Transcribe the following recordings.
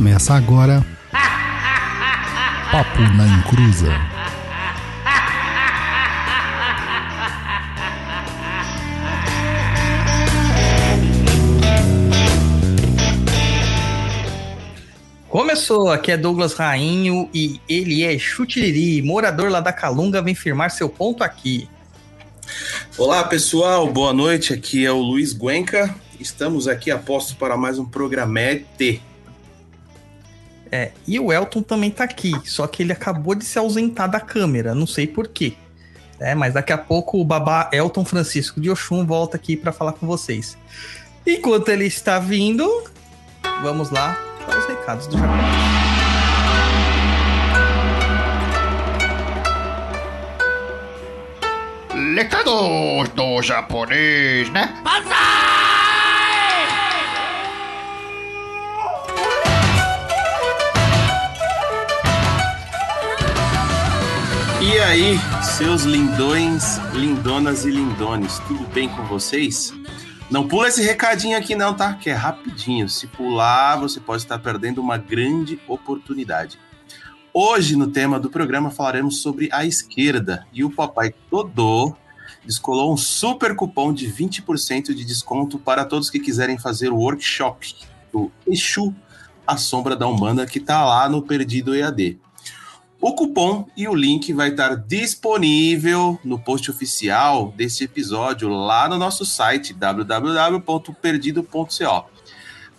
Começa agora. Papo na Encruza. Começou, aqui é Douglas Rainho e ele é Chutiriri, morador lá da Calunga, vem firmar seu ponto aqui. Olá pessoal, boa noite, aqui é o Luiz Guenca, estamos aqui a posto para mais um programete. É, e o Elton também tá aqui, só que ele acabou de se ausentar da câmera, não sei porquê. É, mas daqui a pouco o babá Elton Francisco de Oxum volta aqui para falar com vocês. Enquanto ele está vindo, vamos lá para os recados do Japão. Recados do japonês, né? E aí, seus lindões, lindonas e lindones, tudo bem com vocês? Não pula esse recadinho aqui não, tá? Que é rapidinho. Se pular, você pode estar perdendo uma grande oportunidade. Hoje, no tema do programa, falaremos sobre a esquerda. E o papai Todô descolou um super cupom de 20% de desconto para todos que quiserem fazer o workshop do Exu, a sombra da Umbanda, que tá lá no Perdido EAD. O cupom e o link vai estar disponível no post oficial desse episódio lá no nosso site www.perdido.co.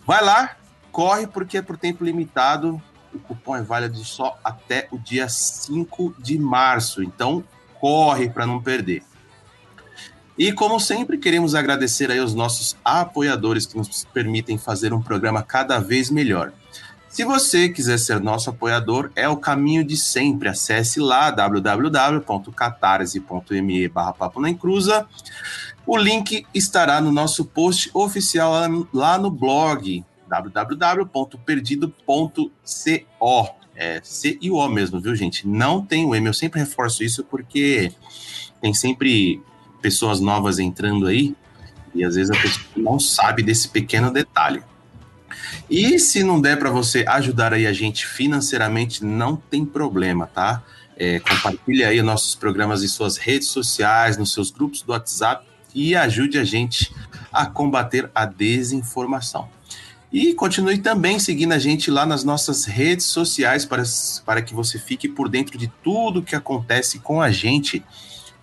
Vai lá, corre porque é por tempo limitado. O cupom é válido só até o dia 5 de março, então corre para não perder. E como sempre, queremos agradecer aí aos nossos apoiadores que nos permitem fazer um programa cada vez melhor. Se você quiser ser nosso apoiador, é o caminho de sempre. Acesse lá www.catarse.me barra Papo na Encruza. O link estará no nosso post oficial lá no, blog www.perdido.co. É C e O mesmo, viu, gente? Não tem o M. Eu sempre reforço isso porque tem sempre pessoas novas entrando aí e às vezes a pessoa não sabe desse pequeno detalhe. E se não der para você ajudar aí a gente financeiramente, não tem problema, tá? É, compartilhe aí nossos programas em suas redes sociais, nos seus grupos do WhatsApp e ajude a gente a combater a desinformação. E continue também seguindo a gente lá nas nossas redes sociais para, para que você fique por dentro de tudo que acontece com a gente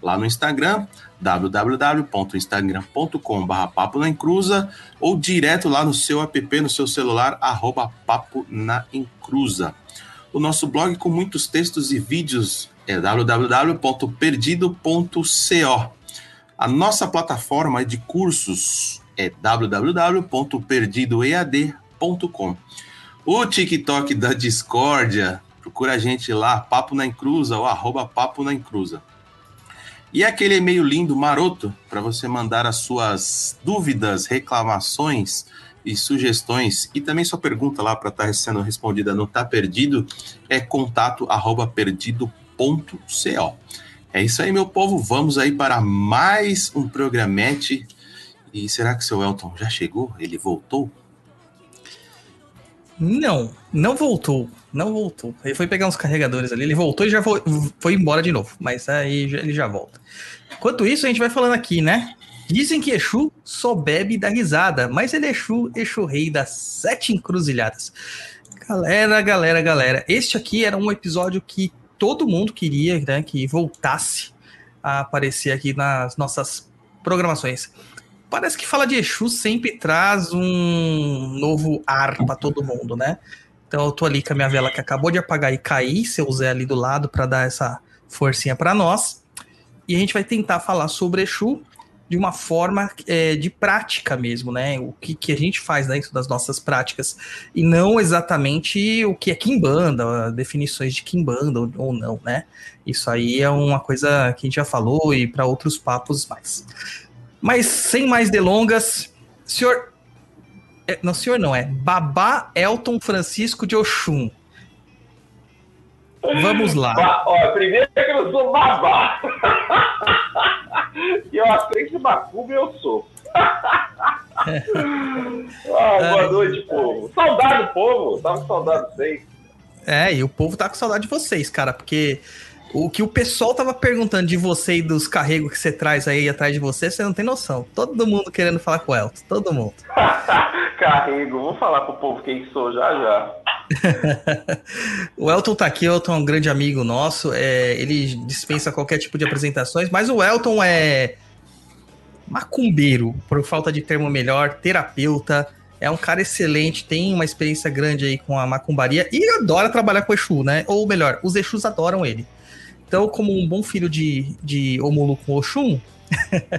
lá no Instagram, www.instagram.com.br papo ou direto lá no seu app, no seu celular, arroba papo na encruza. O nosso blog com muitos textos e vídeos é www.perdido.co. A nossa plataforma de cursos é www.perdidoead.com. O TikTok da discórdia, procura a gente lá, papo na encruza ou arroba papo na encruza. E aquele e-mail lindo, maroto, para você mandar as suas dúvidas, reclamações e sugestões, e também sua pergunta lá para estar tá sendo respondida no Tá Perdido, é contato arroba perdido.co. É isso aí, meu povo. Vamos aí para mais um programete. E será que seu Elton já chegou? Ele voltou? Não, não voltou. Não voltou. Ele foi pegar uns carregadores ali, ele voltou e já foi, foi embora de novo. Mas aí já, ele já volta. Enquanto isso, a gente vai falando aqui, né? Dizem que Exu só bebe da risada, mas ele é Exu, Exu rei das sete encruzilhadas. Galera, galera, galera, este aqui era um episódio que todo mundo queria né, que voltasse a aparecer aqui nas nossas programações. Parece que fala de Exu sempre traz um novo ar para todo mundo, né? Então eu tô ali com a minha vela que acabou de apagar e cair, seu Zé ali do lado para dar essa forcinha para nós. E a gente vai tentar falar sobre Exu de uma forma é, de prática mesmo, né? O que, que a gente faz dentro das nossas práticas. E não exatamente o que é Kimbanda, definições de Kimbanda ou, ou não, né? Isso aí é uma coisa que a gente já falou e para outros papos mais. Mas sem mais delongas, senhor é, não, senhor, não, é Babá Elton Francisco de Oxum. Vamos lá. Ba ó, primeiro que eu sou babá. e eu que macumba eu sou. Ah, boa noite, povo. Saudade do povo. Tava com saudade de vocês. É, e o povo tá com saudade de vocês, cara, porque o que o pessoal tava perguntando de você e dos carregos que você traz aí atrás de você, você não tem noção. Todo mundo querendo falar com o Elton, todo mundo. Carrego. Vou falar pro povo quem sou já já. o Elton tá aqui, o Elton é um grande amigo nosso, é, ele dispensa qualquer tipo de apresentações, mas o Elton é macumbeiro, por falta de termo melhor, terapeuta, é um cara excelente, tem uma experiência grande aí com a macumbaria e adora trabalhar com Exu, né? Ou melhor, os Exus adoram ele. Então, como um bom filho de, de Omulu com Oxum,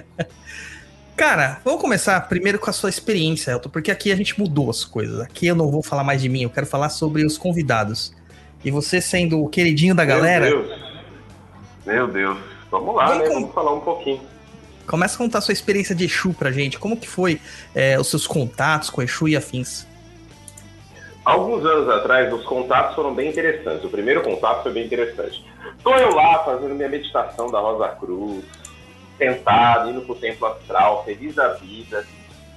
Cara, vamos começar primeiro com a sua experiência, Elton, porque aqui a gente mudou as coisas. Aqui eu não vou falar mais de mim, eu quero falar sobre os convidados. E você sendo o queridinho da galera. Meu Deus. Meu Deus. Vamos lá, Vamos né? com- Vamos falar um pouquinho. Começa a contar a sua experiência de Exu pra gente. Como que foi é, os seus contatos com Exu e afins? Alguns anos atrás, os contatos foram bem interessantes. O primeiro contato foi bem interessante. Estou eu lá fazendo minha meditação da Rosa Cruz, sentado, indo pro templo astral, feliz da vida,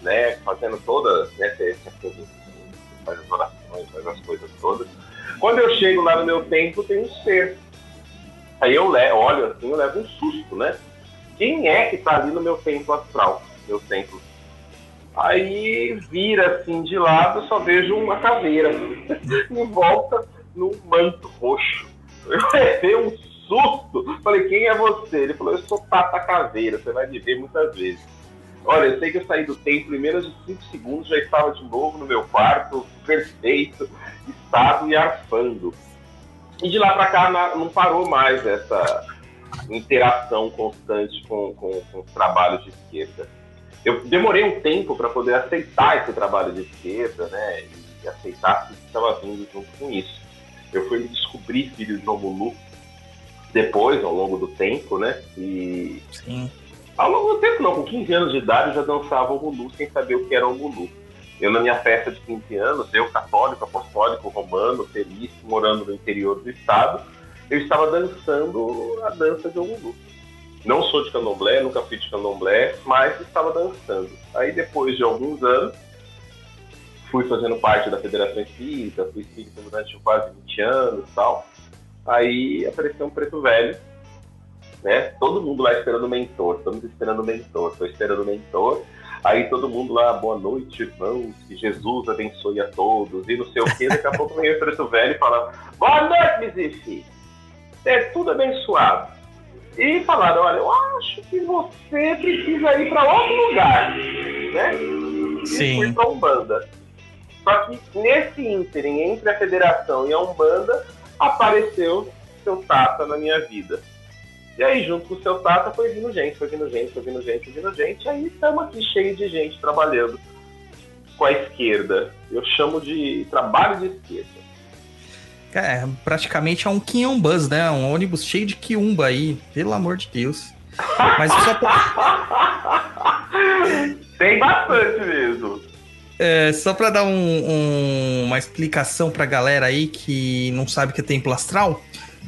né? Fazendo todas, né? Faz as orações, faz as coisas todas. Quando eu chego lá no meu templo, tem um ser. Aí eu olho assim, eu levo um susto, né? Quem é que tá ali no meu templo astral? Meu templo Aí vira assim de lado, só vejo uma caveira em volta num manto roxo. Eu levei um susto. Falei, quem é você? Ele falou, eu sou Tata Caveira, você vai me ver muitas vezes. Olha, eu sei que eu saí do templo em menos de 5 segundos, já estava de novo no meu quarto, perfeito, estado e arfando. E de lá pra cá não parou mais essa interação constante com, com, com os trabalhos de esquerda eu demorei um tempo para poder aceitar esse trabalho de esquerda, né? E aceitar que estava vindo junto com isso. Eu fui me descobrir filho de Omulu depois, ao longo do tempo, né? E Sim. ao longo do tempo, não, com 15 anos de idade eu já dançava Omulu sem saber o que era Omulu. Eu, na minha festa de 15 anos, eu, católico, apostólico, romano, feliz, morando no interior do estado, eu estava dançando a dança de Omulu. Não sou de candomblé, nunca fui de candomblé, mas estava dançando. Aí depois de alguns anos, fui fazendo parte da Federação Espírita, fui espírita durante quase 20 anos e tal. Aí apareceu um preto velho, né? Todo mundo lá esperando o mentor, estamos esperando o mentor, estou esperando o mentor. Aí todo mundo lá, boa noite, irmãos, que Jesus abençoe a todos, e não sei o que. Daqui a pouco vem o preto velho e fala: Boa noite, Mizifi, é tudo abençoado. E falaram: Olha, eu acho que você precisa ir para outro lugar, né? E Sim. fui para Umbanda. Só que nesse ínterim, entre a federação e a Umbanda, apareceu seu Tata na minha vida. E aí, junto com o seu Tata, foi vindo gente, foi vindo gente, foi vindo gente, foi vindo gente. Aí estamos aqui cheio de gente trabalhando com a esquerda. Eu chamo de trabalho de esquerda. É, praticamente é um Quimbus, né? Um ônibus cheio de quiumba aí, pelo amor de Deus. Mas só pra, Tem bastante mesmo. é, só pra dar um- um- uma explicação pra galera aí que não sabe o que é templo astral.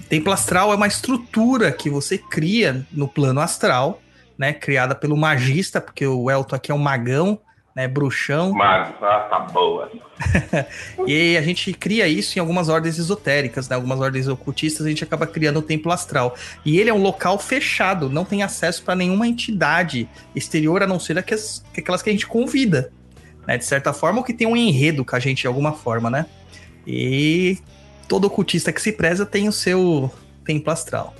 Templo astral é uma estrutura que você cria no plano astral, né? Criada pelo magista, porque o Elton aqui é um magão, né? Bruxão. Mas, ah, tá boa. E a gente cria isso em algumas ordens esotéricas, né? Algumas ordens ocultistas, a gente acaba criando o templo astral. E ele é um local fechado, não tem acesso para nenhuma entidade exterior, a não ser aquelas, que a gente convida, né? De certa forma, ou que tem um enredo com a gente de alguma forma, né? E todo ocultista que se preza tem o seu templo astral,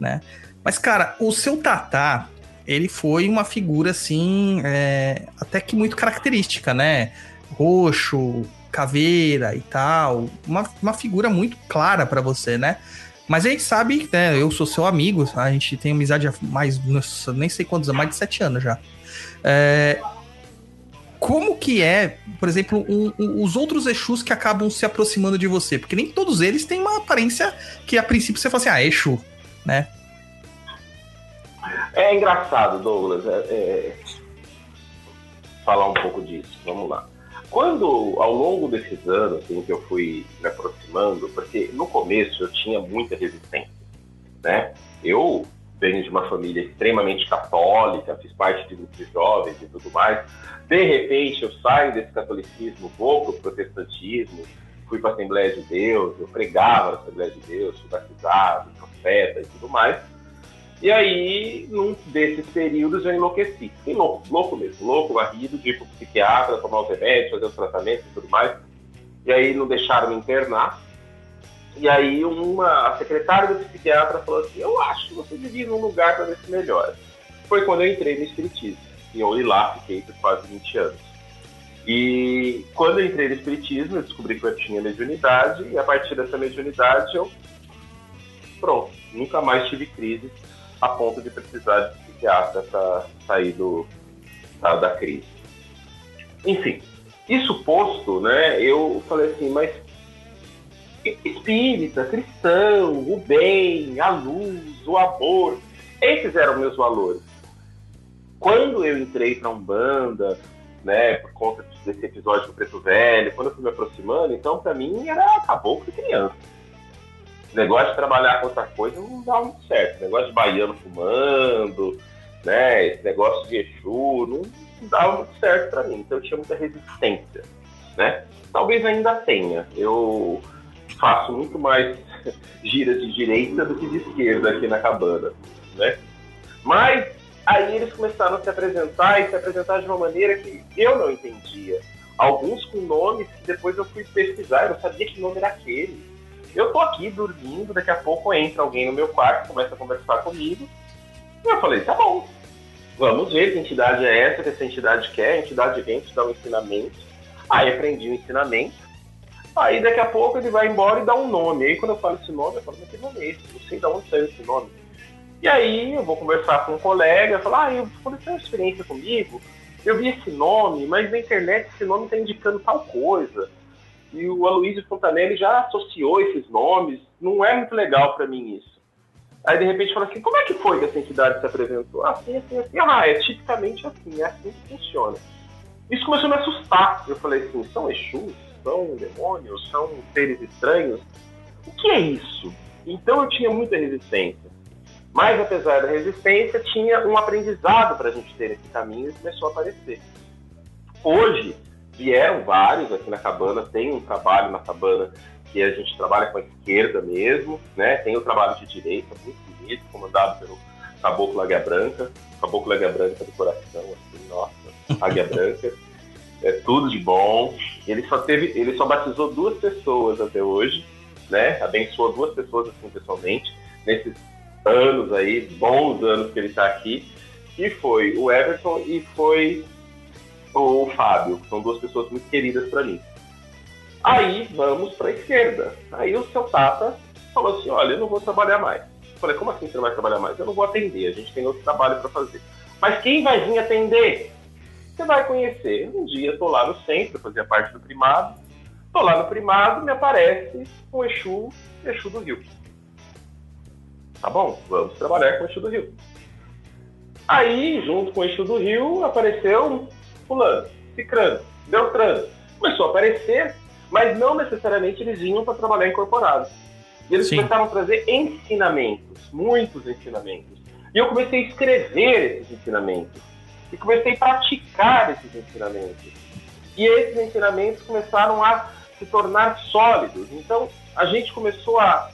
né? Mas, cara, o seu Tatá, ele foi uma figura, assim, é, até que muito característica, né? roxo, caveira e tal. Uma, uma figura muito clara pra você, né? Mas a gente sabe, né? Eu sou seu amigo, a gente tem amizade há mais, nossa, nem sei quantos mais de sete anos já. É, como que é, por exemplo, um- um- os outros Exus que acabam se aproximando de você? Porque nem todos eles têm uma aparência que a princípio você fala assim, ah, Exu, né? É engraçado, Douglas, é- é, falar um pouco disso. Vamos lá. Quando, ao longo desses anos em que eu fui me aproximando, porque no começo eu tinha muita resistência, né? Eu venho de uma família extremamente católica, fiz parte de grupos jovens e tudo mais. De repente, eu saio desse catolicismo, vou para o protestantismo, fui para a Assembleia de Deus, eu pregava na Assembleia de Deus, fui batizado, profeta e tudo mais. E aí, num desses períodos, eu enlouqueci. Louco, louco mesmo, louco, varrido, de ir pro psiquiatra, tomar os remédios, fazer os tratamentos e tudo mais. E aí não deixaram me internar. E aí uma, a secretária do psiquiatra falou assim, eu acho que você devia ir num lugar para ver se melhora. Foi quando eu entrei no Espiritismo. E eu lá fiquei por quase 20 anos. E quando eu entrei no Espiritismo, eu descobri que eu tinha mediunidade, e a partir dessa mediunidade eu. Pronto, nunca mais tive crise a ponto de precisar de psiquiatra para sair do, da, da crise. Enfim, isso posto, né, eu falei assim, mas espírita, cristão, o bem, a luz, o amor, esses eram meus valores. Quando eu entrei para Umbanda, né, por conta desse episódio do Preto Velho, quando eu fui me aproximando, então para mim era acabou de criança. Negócio de trabalhar com outra coisa não dava muito certo. Negócio de baiano fumando, né, esse negócio de Exu, não, não dava muito certo para mim. Então eu tinha muita resistência, né? Talvez ainda tenha. Eu faço muito mais giras de direita do que de esquerda aqui na cabana, né? Mas aí eles começaram a se apresentar e se apresentar de uma maneira que eu não entendia. Alguns com nomes que depois eu fui pesquisar, eu não sabia que nome era aquele. Eu tô aqui dormindo, daqui a pouco entra alguém no meu quarto, começa a conversar comigo. E eu falei, tá bom, vamos ver que entidade é essa, que essa entidade quer, a entidade vem te dar um ensinamento. Aí aprendi o ensinamento. Aí daqui a pouco ele vai embora e dá um nome. Aí quando eu falo esse nome, eu falo, mas que nome é esse? Não sei de onde saiu esse nome. E aí eu vou conversar com um colega, falar, ah, eu, tem uma experiência comigo, eu vi esse nome, mas na internet esse nome está indicando tal coisa. E o Aloysio Fontanelli já associou esses nomes, não é muito legal para mim isso. Aí de repente fala assim, como é que foi que essa entidade se apresentou? Assim, assim, assim. Ah, é tipicamente assim, é assim que funciona. Isso começou a me assustar. Eu falei assim, são Exus? São demônios? São seres estranhos? O que é isso? Então eu tinha muita resistência. Mas apesar da resistência, tinha um aprendizado para a gente ter esse caminho e começou a aparecer. Hoje, vieram vários aqui na cabana, tem um trabalho na cabana que a gente trabalha com a esquerda mesmo, né? Tem o trabalho de direita, muito bonito, comandado pelo Caboclo Águia Branca, Caboclo Águia Branca do coração, assim, nossa, Águia Branca. É tudo de bom. Ele só teve, ele só batizou duas pessoas até hoje, né? Abençoou duas pessoas assim pessoalmente nesses anos aí, bons anos que ele está aqui, que foi o Everton e foi o Fábio, que são duas pessoas muito queridas para mim. Aí vamos para a esquerda. Aí o seu Tata falou assim: olha, eu não vou trabalhar mais. Eu falei: como assim você não vai trabalhar mais? Eu não vou atender, a gente tem outro trabalho para fazer. Mas quem vai vir atender? Você vai conhecer. Um dia eu tô lá no centro, fazia parte do primado. Tô lá no primado, me aparece o Exu, Exu do Rio. Tá bom, vamos trabalhar com o Exu do Rio. Aí, junto com o Exu do Rio, apareceu fulano, cicrano, beltrano. Começou a aparecer, mas não necessariamente eles vinham para trabalhar incorporado. E eles Sim. começaram a trazer ensinamentos, muitos ensinamentos. E eu comecei a escrever esses ensinamentos. E comecei a praticar esses ensinamentos. E esses ensinamentos começaram a se tornar sólidos. Então, a gente começou a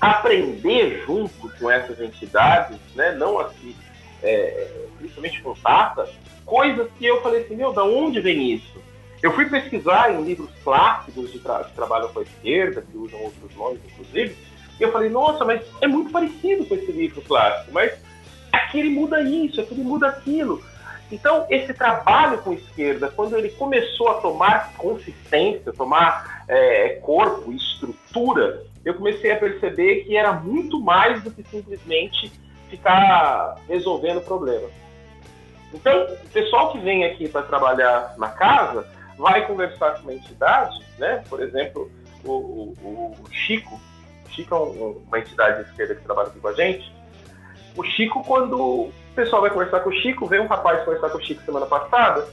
aprender junto com essas entidades, né? não aqui, é, principalmente com Tata, coisas que eu falei assim, meu, da onde vem isso? Eu fui pesquisar em livros clássicos de tra que trabalham com a esquerda, que usam outros nomes, inclusive, e eu falei, nossa, mas é muito parecido com esse livro clássico, mas aqui ele muda isso, aqui ele muda aquilo. Então, esse trabalho com esquerda, quando ele começou a tomar consistência, tomar é, corpo, estrutura, eu comecei a perceber que era muito mais do que simplesmente ficar resolvendo o problema. Então, o pessoal que vem aqui para trabalhar na casa vai conversar com uma entidade, né? Por exemplo, o, o, o Chico. O Chico é um, uma entidade de esquerda que trabalha aqui com a gente. O Chico, quando o pessoal vai conversar com o Chico, veio um rapaz conversar com o Chico semana passada,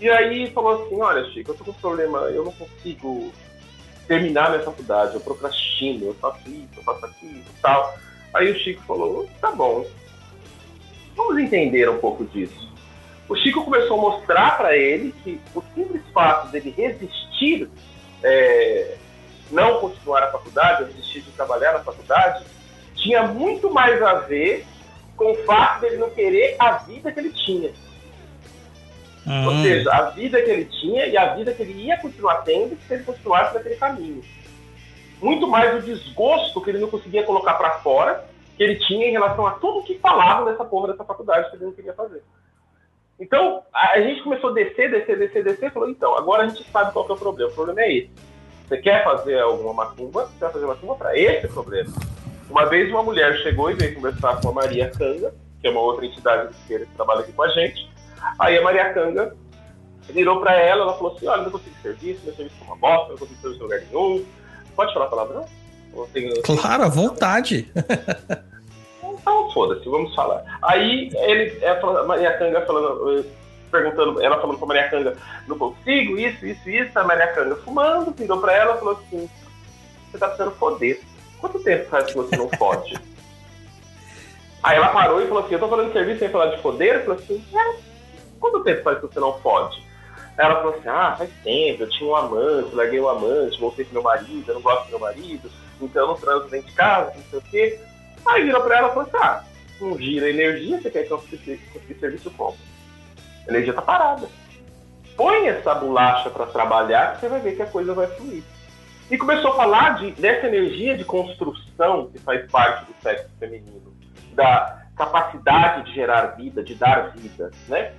e aí falou assim, olha Chico, eu tô com um problema, eu não consigo terminar minha faculdade, eu procrastino, eu faço isso, eu faço aquilo e tal. Aí o Chico falou, tá bom, Vamos entender um pouco disso. O Chico começou a mostrar para ele que o simples fato dele resistir, é, não continuar a faculdade, resistir de trabalhar na faculdade, tinha muito mais a ver com o fato dele não querer a vida que ele tinha. Hum. Ou seja, a vida que ele tinha e a vida que ele ia continuar tendo se ele continuasse naquele caminho. Muito mais o desgosto que ele não conseguia colocar para fora, que ele tinha em relação a tudo que falavam dessa porra dessa faculdade que ele não queria fazer. Então, a gente começou a descer, descer, descer, descer, falou, então, agora a gente sabe qual é o problema. O problema é esse. Você quer fazer alguma macumba, você vai fazer macumba para esse problema. Uma vez uma mulher chegou e veio conversar com a Maria Canga, que é uma outra entidade de esquerda que trabalha aqui com a gente. Aí a Maria Canga virou para ela, ela falou assim, olha, não consigo serviço, meu serviço é uma bosta, não consigo serviço em lugar nenhum. Pode falar palavrão? Claro, à vontade. Então, foda-se, vamos falar. Aí ele, falou- a Maria Canga falando, perguntando, ela falando pra Maria Canga, não consigo, isso, isso, isso, a Maria Canga fumando, virou pra ela e falou assim, você tá precisando foder. Quanto tempo faz que você não fode? Aí ela parou e falou assim, eu tô falando de serviço sem falar de foder? Eu falei assim, é, quanto tempo faz que você não fode? Aí ela falou assim, ah, faz tempo, eu tinha um amante, larguei o amante, voltei com meu marido, eu não gosto do meu marido, então eu não transo dentro de casa, não sei o quê. Aí virou pra ela e falou assim: ah, não gira energia, você quer que eu conseguir serviço como? A energia tá parada. Põe essa bolacha pra trabalhar que você vai ver que a coisa vai fluir. E começou a falar de, dessa energia de construção que faz parte do sexo feminino, da capacidade de gerar vida, de dar vida, né?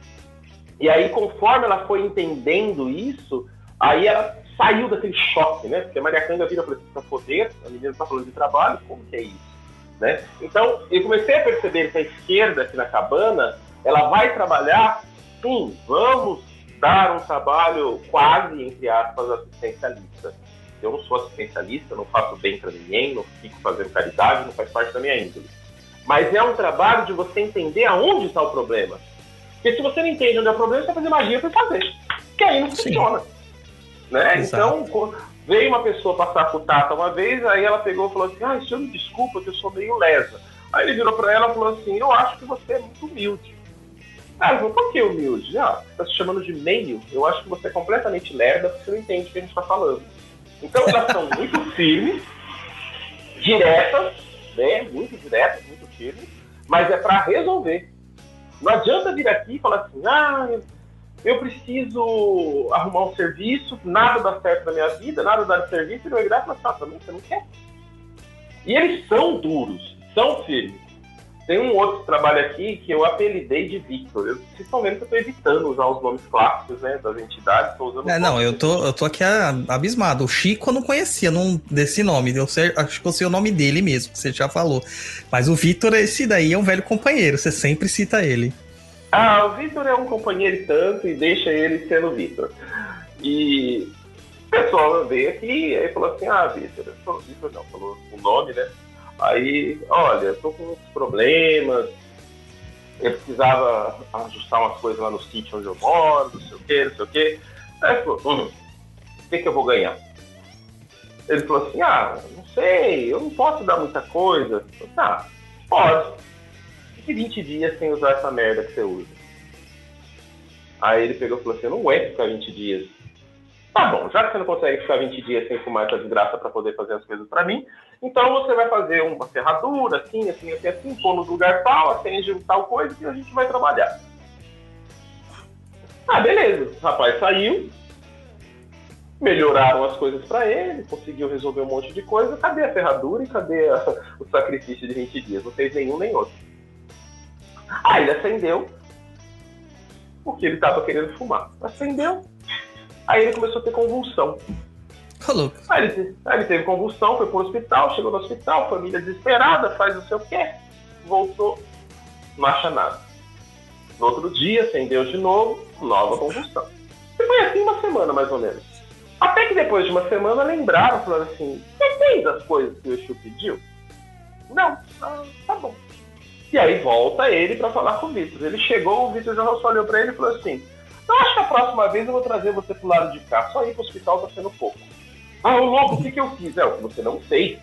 E aí, conforme ela foi entendendo isso, aí ela saiu daquele choque, né? Porque a Maria Canga vira para poder, a menina tá falando de trabalho, como que é isso? Né? Então, eu comecei a perceber que a esquerda aqui na cabana, ela vai trabalhar, sim, vamos dar um trabalho quase, entre aspas, assistencialista. Eu não sou assistencialista, não faço bem para ninguém, não fico fazendo caridade, não faz parte da minha índole. Mas é um trabalho de você entender aonde está o problema. Porque se você não entende onde é o problema, você vai fazer magia para fazer. Que aí não Sim. funciona. Né? Exato. Então, veio uma pessoa passar com o Tata uma vez, aí ela pegou e falou assim, ah, senhor me desculpa que eu sou meio lesa. Aí ele virou para ela e falou assim, eu acho que você é muito humilde. Ah, falou, por que humilde? Ah, você tá se chamando de meio? Eu acho que você é completamente lerda porque você não entende o que a gente está falando. Então elas são muito firmes, diretas, né? Muito diretas, muito firmes, mas é para resolver. Não adianta vir aqui e falar assim, ah, eu preciso arrumar um serviço, nada dá certo na minha vida, nada dá serviço, e ele vai virar e falar assim, ah, também você não quer. E eles são duros, são firmes. Tem um outro trabalho aqui que eu apelidei de Victor. Eu- Vocês estão vendo que eu estou evitando usar os nomes clássicos né, das entidades. Tô usando É, não, eu tô, eu tô aqui abismado. O Chico eu não conhecia não, desse nome. Eu sei, acho que eu sei o nome dele mesmo, que você já falou. Mas o Vitor, esse daí é um velho companheiro. Você sempre cita ele. Ah, o Vitor é um companheiro e tanto e deixa ele sendo Vitor. E o pessoal veio aqui e falou assim: Ah, Vitor, Vitor, não, falou o nome, né? Aí, olha, eu tô com uns problemas, eu precisava ajustar umas coisas lá no sítio onde eu moro, não sei o quê, não sei o quê. Aí ele falou: Hum, o que, que eu vou ganhar? Ele falou assim: Ah, não sei, eu não posso dar muita coisa. Eu falei, ah, pode fique 20 dias sem usar essa merda que você usa. Aí ele pegou e falou assim: eu não aguento ficar 20 dias. Tá bom, já que você não consegue ficar 20 dias sem fumar essa desgraça para poder fazer as coisas para mim, então você vai fazer uma ferradura, assim, assim, assim, assim, pôr no lugar tal, acende tal coisa que a gente vai trabalhar. Ah, beleza. O rapaz saiu, melhoraram as coisas para ele, conseguiu resolver um monte de coisa. Cadê a ferradura e cadê a- o sacrifício de 20 dias? Não fez nenhum nem outro. Aí ele acendeu, porque ele estava querendo fumar. Acendeu, aí ele começou a ter convulsão. Louco. Aí ele, aí ele teve convulsão, foi pro hospital, chegou no hospital, família desesperada, faz não sei o quê, voltou, não acha nada. No outro dia, acendeu de novo, nova convulsão. E foi assim uma semana, mais ou menos. Até que depois de uma semana lembraram, falaram assim, você fez as coisas que o Exu pediu? Não, ah, tá bom. E aí volta ele pra falar com o Vitor. Ele chegou, o Vitor já olhou pra ele e falou assim, eu acho que a próxima vez eu vou trazer você pro lado de cá, só ir pro hospital tá sendo pouco. Ah, ô louco, o que, que eu fiz? É, o você não fez.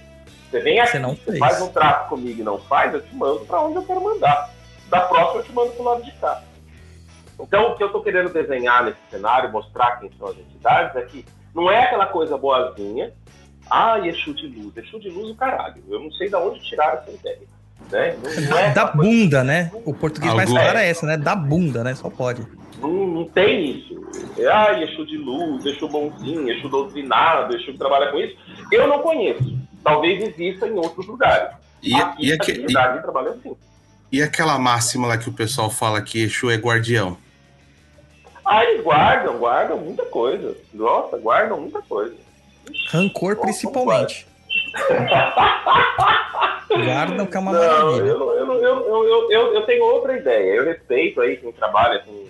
Você vem aqui, Você não faz um trato comigo e não faz, eu te mando pra onde eu quero mandar. Da próxima eu te mando pro lado de cá. Então, o que eu estou querendo desenhar nesse cenário, mostrar quem são as entidades, é que não é aquela coisa boazinha, ah, Exu de luz, Exu de luz o caralho. Eu não sei de onde tiraram essa ideia. Né? Não, não é Da aquela coisa- bunda, né? O português mais Algo- claro é essa, né? Da bunda, né? Só pode. Não, não tem isso. É, ah, Exu de luz, Exu bonzinho, Exu doutrinado, Exu que trabalha com isso. Eu não conheço. Talvez exista em outros lugares. E, Aqui, e, aque- trabalha assim. e- e aquela máxima lá que o pessoal fala que Exu é guardião? Ah, eles guardam, guardam muita coisa. Nossa, guardam muita coisa. Rancor, principalmente. Guardam que é uma Não, maravilha. eu, eu, eu, eu, eu, tenho outra ideia. Eu respeito aí quem trabalha com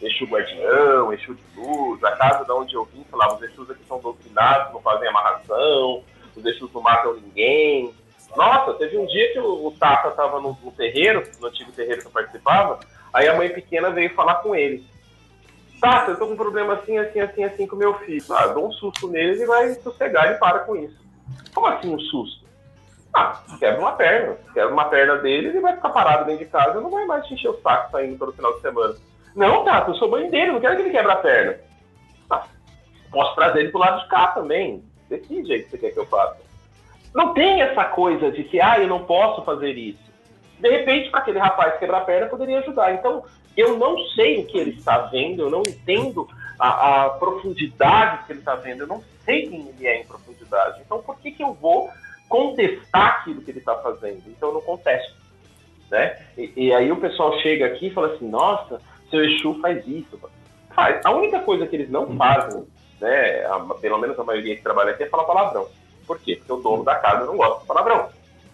Exu Guardião, Exu de Luz, a casa de onde eu vim, falava, os Exus aqui são doutrinados, não fazem amarração, os Exus não matam ninguém. Nossa, teve um dia que o, o Tata tava no, no terreiro, no antigo terreiro que eu participava, aí a mãe pequena veio falar com ele. Tata, eu tô com um problema assim, assim, assim, assim com meu filho. Ah, dou um susto nele e vai sossegar e para com isso. Como assim um susto? Ah, quebra uma perna. Quebra uma perna dele, ele vai ficar parado dentro de casa não vai mais te encher o saco saindo todo final de semana. Não, Tata, eu sou mãe dele, não quero que ele quebre a perna. Ah, posso trazer ele pro lado de cá também. Decide aí o que você quer que eu faça. Não tem essa coisa de que, ah, eu não posso fazer isso. De repente, para aquele rapaz quebrar a perna, poderia ajudar. Então, eu não sei o que ele está vendo, eu não entendo a, a profundidade que ele está vendo, eu não sei quem ele é em profundidade. Então, por que, que eu vou contestar aquilo que ele está fazendo? Então, eu não contesto. Né? E, e aí o pessoal chega aqui e fala assim, nossa, seu Exu faz isso. Faz. A única coisa que eles não fazem, né, a- pelo menos a maioria que trabalha aqui, é falar palavrão. Por quê? Porque o dono da casa não gosta de palavrão.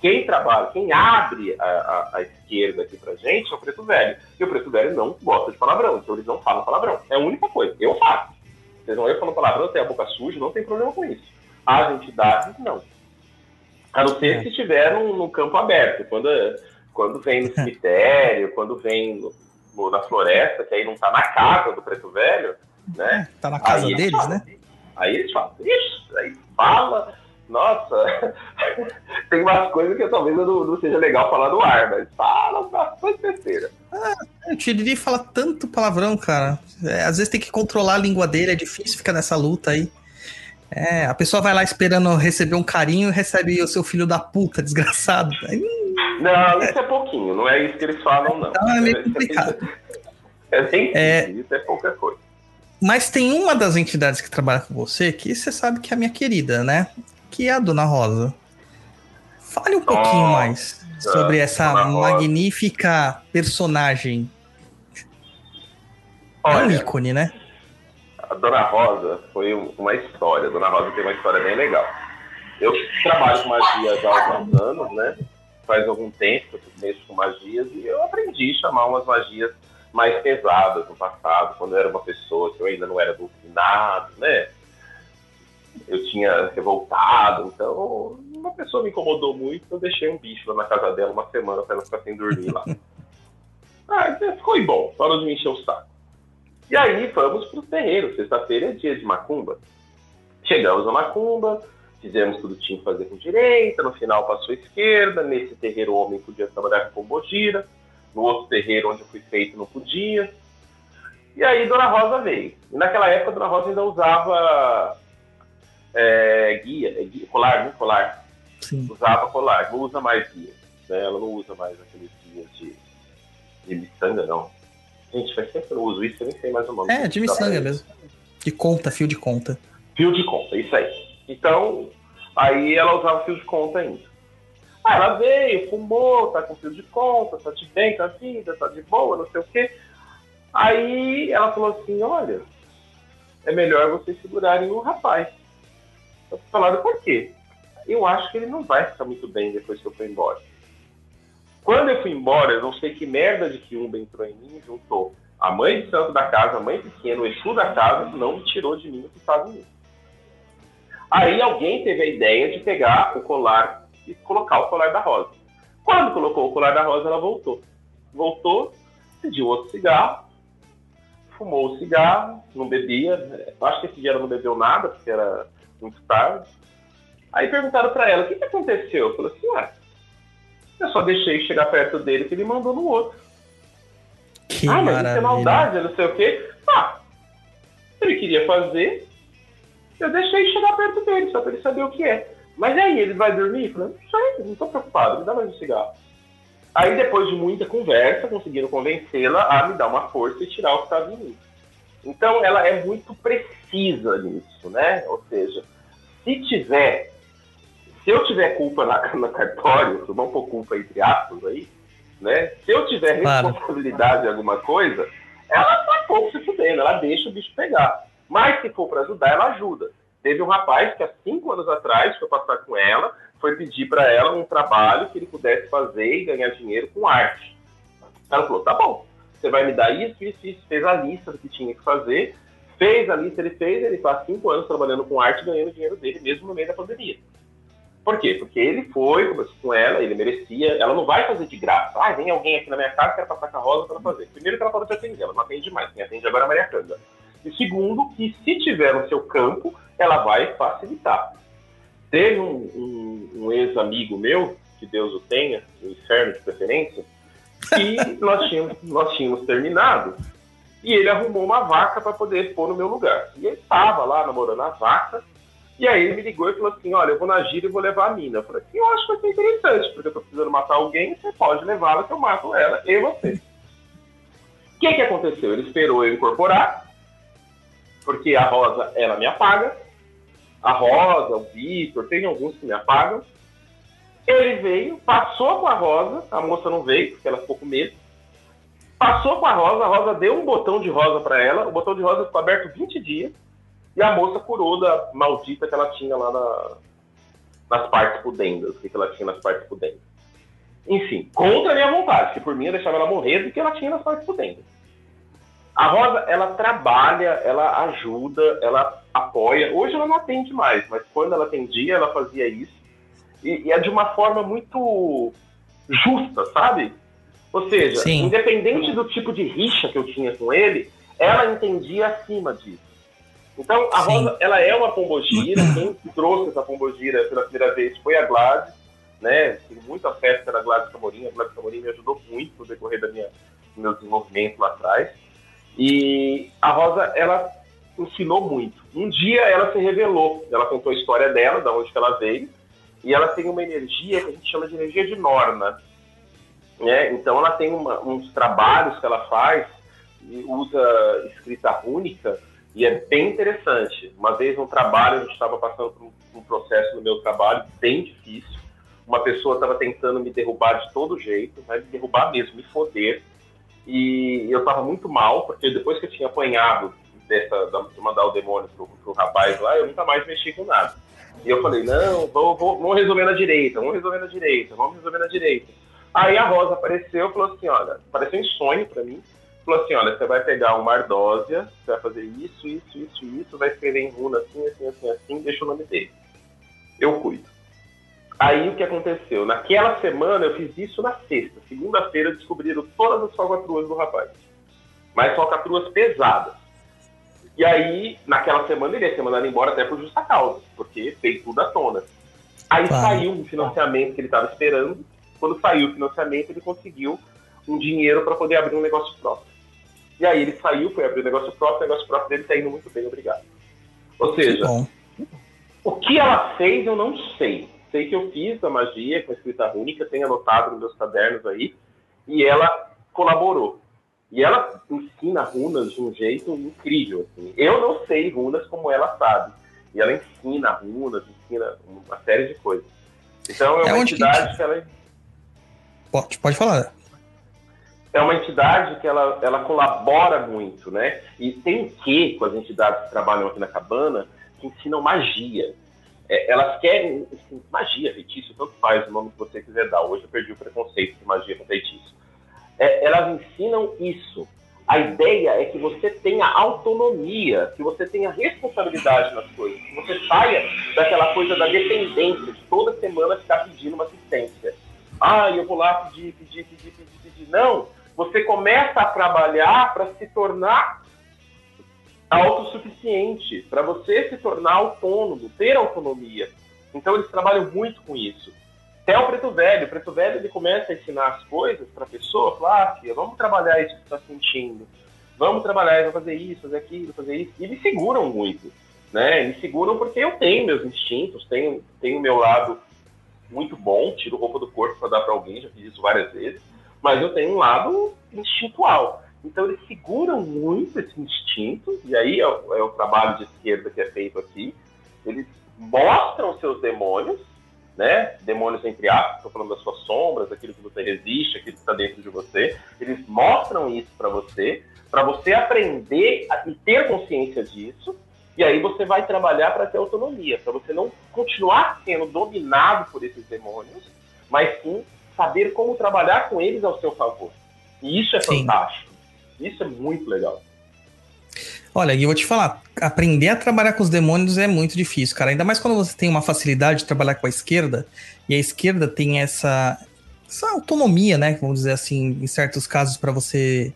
Quem trabalha, quem abre a, a- a esquerda aqui pra gente é o preto velho. E o preto velho não gosta de palavrão, então eles não falam palavrão. É a única coisa. Eu faço. Vocês vão eu falando palavrão, tenho a boca suja, não tem problema com isso. As entidades, não. A não ser se estiver num, num campo aberto. Quando, quando vem no cemitério, quando vem no- no- na floresta, que aí não tá na casa do preto velho, né? Tá na casa deles, falam. né? Aí eles falam, ixi, aí fala, nossa, tem umas coisas que talvez não, não seja legal falar no ar, mas fala bastante besteira. O Tiriri fala tanto palavrão, cara. É, às vezes tem que controlar a língua dele, é difícil ficar nessa luta aí. É, a pessoa vai lá esperando receber um carinho e recebe o seu filho da puta, desgraçado. Aí, Não, isso é pouquinho, não é isso que eles falam, não. Então é meio Isso complicado. É bem É. isso é pouca coisa. Mas tem uma das entidades que trabalha com você que você sabe que é a minha querida, né? Que é a Dona Rosa. Fale um pouquinho Nossa, mais sobre essa magnífica personagem. é um Olha, ícone, né? a Dona Rosa foi um- uma história. A Dona Rosa tem uma história bem legal. Eu trabalho com magia já há alguns anos, né? Faz algum tempo que eu mexo com magias e eu aprendi a chamar umas magias mais pesadas no passado, quando eu era uma pessoa que eu ainda não era doutrinado, né? Eu tinha revoltado, então uma pessoa me incomodou muito, eu deixei um bicho lá na casa dela uma semana para ela ficar sem dormir lá. Ah, então ficou bom, parou de me encher o saco. E aí vamos pro terreiro. Sexta-feira é dia de macumba. Chegamos na macumba, fizemos tudo que tinha que fazer com direita, no final passou esquerda, nesse terreiro o homem podia trabalhar com pombogira, no outro terreiro onde eu fui feito não podia. E aí Dona Rosa veio. E naquela época Dona Rosa ainda usava é, guia, é guia, colar, não colar, Sim. usava colar, não usa mais guia. Né? Ela não usa mais aqueles guias de, de miçanga, não. Gente, faz tempo que eu não uso isso, eu nem sei mais o nome. É, de miçanga mesmo. De conta, fio de conta. Fio de conta, isso aí. Então, aí ela usava fio de conta ainda. Aí ela veio, fumou, tá com fio de conta, tá de bem com a vida, tá de boa, não sei o quê. Aí ela falou assim, olha, é melhor vocês segurarem o rapaz. Falaram, por quê? Eu acho que ele não vai ficar muito bem depois que eu for embora. Quando eu fui embora, eu não sei que merda de quiumba entrou em mim e juntou a mãe de santo da casa, a mãe pequena, o Exu da casa, não me tirou de mim o que estava em mim. Aí alguém teve a ideia de pegar o colar e colocar o colar da Rosa. Quando colocou o colar da Rosa, ela voltou. Voltou, pediu outro cigarro, fumou o cigarro, não bebia. Eu acho que esse dia ela não bebeu nada, porque era muito tarde. Aí perguntaram pra ela, o que, que aconteceu? Eu falei assim, ué, eu só deixei chegar perto dele que ele mandou no outro. Que ah, mas isso é maldade, não sei o quê. Ah, ele queria fazer, eu deixei chegar perto dele, só pra ele saber o que é. Mas aí, ele vai dormir? Eu falei, não sei, não tô preocupado, me dá mais um cigarro. Aí, depois de muita conversa, conseguiram convencê-la a me dar uma força e tirar o que estava em mim. Então, ela é muito precisa nisso, né? Ou seja, se tiver, se eu tiver culpa na, na cartório, vamos pôr culpa entre aspas aí, né? Se eu tiver responsabilidade em alguma coisa, ela tá pouco se fudendo, ela deixa o bicho pegar. Mas se for para ajudar, ela ajuda. Teve um rapaz que há cinco anos atrás foi passar com ela, foi pedir para ela um trabalho que ele pudesse fazer e ganhar dinheiro com arte. Ela falou: tá bom, você vai me dar isso, isso, isso. Fez a lista do que tinha que fazer, fez a lista, ele fez, ele há cinco anos trabalhando com arte ganhando dinheiro dele, mesmo no meio da pandemia. Por quê? Porque ele foi, conversou com ela, ele merecia, ela não vai fazer de graça. Ah, vem alguém aqui na minha casa, quer passar a rosa para fazer. Primeiro que ela pode te atender, ela não atende mais, quem atende agora é a Maria Canda. E segundo, que se tiver no seu campo, ela vai facilitar. Teve um, um- um ex-amigo meu, que Deus o tenha, no inferno de preferência, e nós tínhamos, nós tínhamos terminado, e ele arrumou uma vaca para poder pôr no meu lugar. E ele estava lá namorando a vaca, e aí ele me ligou e falou assim, olha, eu vou na gira e vou levar a mina. Eu falei assim, eu acho que vai ser interessante, porque eu tô precisando matar alguém, você pode levá-la que eu mato ela e você. O que que aconteceu? Ele esperou eu incorporar, porque a Rosa, ela me apaga, a Rosa, o Vitor, tem alguns que me apagam. Ele veio, passou com a Rosa, a moça não veio, porque ela ficou com medo. Passou com a Rosa, a Rosa deu um botão de rosa para ela, o botão de rosa ficou aberto 20 dias, e a moça curou da maldita que ela tinha lá na- nas partes pudendas, o que que ela tinha nas partes pudendas. Enfim, contra a minha vontade, que por mim eu deixava ela morrer do que ela tinha nas partes pudendas. A Rosa, ela trabalha, ela ajuda, ela apoia. Hoje ela não atende mais, mas quando ela atendia, ela fazia isso. E, e é de uma forma muito justa, sabe? Ou seja, Sim. independente do tipo de rixa que eu tinha com ele, ela entendia acima disso. Então, a Sim. Rosa, ela é uma pombogira. Quem trouxe essa pombogira pela primeira vez foi a Gladys, né? Tenho muito afeto pela Gladys Camorim. A Gladys Camorim me ajudou muito no decorrer da minha, do meu desenvolvimento lá atrás. E a Rosa, ela ensinou muito. Um dia ela se revelou, ela contou a história dela, da onde que ela veio, e ela tem uma energia que a gente chama de energia de Norna. Né? Então ela tem uma- uns trabalhos que ela faz, e usa escrita rúnica, e é bem interessante. Uma vez no trabalho, a gente estava passando por um, um processo no meu trabalho bem difícil. Uma pessoa estava tentando me derrubar de todo jeito, né? me derrubar mesmo, me foder. E eu estava muito mal, porque depois que eu tinha apanhado dessa, de mandar o demônio pro, pro rapaz lá, eu nunca mais mexi com nada. E eu falei, não, vou, vou- vamos resolver na direita, vamos resolver na direita, vamos resolver na direita. Aí a Rosa apareceu e falou assim, olha, pareceu um sonho pra mim. Falou assim, olha, você vai pegar uma ardósia, você vai fazer isso, isso, isso, isso, vai escrever em runa assim, assim, assim, assim, deixa o nome dele. Eu cuido. Aí o que aconteceu? Naquela semana eu fiz isso na sexta. Segunda-feira descobriram todas as falcatruas do rapaz. Mas falcatruas pesadas. E aí, naquela semana, ele ia ser mandado embora até por justa causa, porque fez tudo à tona. Aí Claro. saiu um financiamento que ele estava esperando. Quando saiu o financiamento, ele conseguiu um dinheiro para poder abrir um negócio próprio. E aí ele saiu, foi abrir um negócio próprio, o negócio próprio dele está indo muito bem, obrigado. Ou Que seja, o que ela fez, eu não sei. Sei que eu fiz a magia com a escrita única, tenho anotado nos meus cadernos aí, e ela colaborou. E ela ensina runas de um jeito incrível. Assim. Eu não sei runas como ela sabe. E ela ensina runas, ensina uma série de coisas. Então é É uma que- entidade que ela Pode, pode falar. é uma entidade que ela, ela colabora muito, né? E tem quê com as entidades que trabalham aqui na cabana que ensinam magia. É, elas querem assim, magia, feitiço, tanto faz o nome que você quiser dar. Hoje eu perdi o preconceito de magia com feitiço. É, elas ensinam isso. A ideia é que você tenha autonomia, que você tenha responsabilidade nas coisas, que você saia daquela coisa da dependência, de toda semana ficar pedindo uma assistência. Ah, eu vou lá pedir, pedir, pedir, pedir, pedir. Não, você começa a trabalhar para se tornar autossuficiente, para você se tornar autônomo, ter autonomia. Então eles trabalham muito com isso. Até o preto velho. O preto velho ele começa a ensinar as coisas para a pessoa, falar, ah, filha, vamos trabalhar isso que está sentindo. Vamos trabalhar, vamos fazer isso, fazer aquilo, fazer isso. E eles seguram muito. Né? Eles seguram porque eu tenho meus instintos, tenho, tenho meu lado muito bom, tiro roupa do corpo para dar para alguém, já fiz isso várias vezes, mas eu tenho um lado instintual. Então eles seguram muito esse instinto, e aí é o, é o trabalho de esquerda que é feito aqui. Eles mostram seus demônios, né? Demônios entre aspas, estou falando das suas sombras, aquilo que você resiste, aquilo que está dentro de você. Eles mostram isso para você, para você aprender a, e ter consciência disso, e aí você vai trabalhar para ter autonomia, para você não continuar sendo dominado por esses demônios, mas sim saber como trabalhar com eles ao seu favor. E isso é sim. fantástico. Isso é muito legal. Olha, e eu vou te falar, aprender a trabalhar com os demônios é muito difícil, cara. Ainda mais quando você tem uma facilidade de trabalhar com a esquerda, e a esquerda tem essa, essa autonomia, né? Vamos dizer assim, em certos casos, para você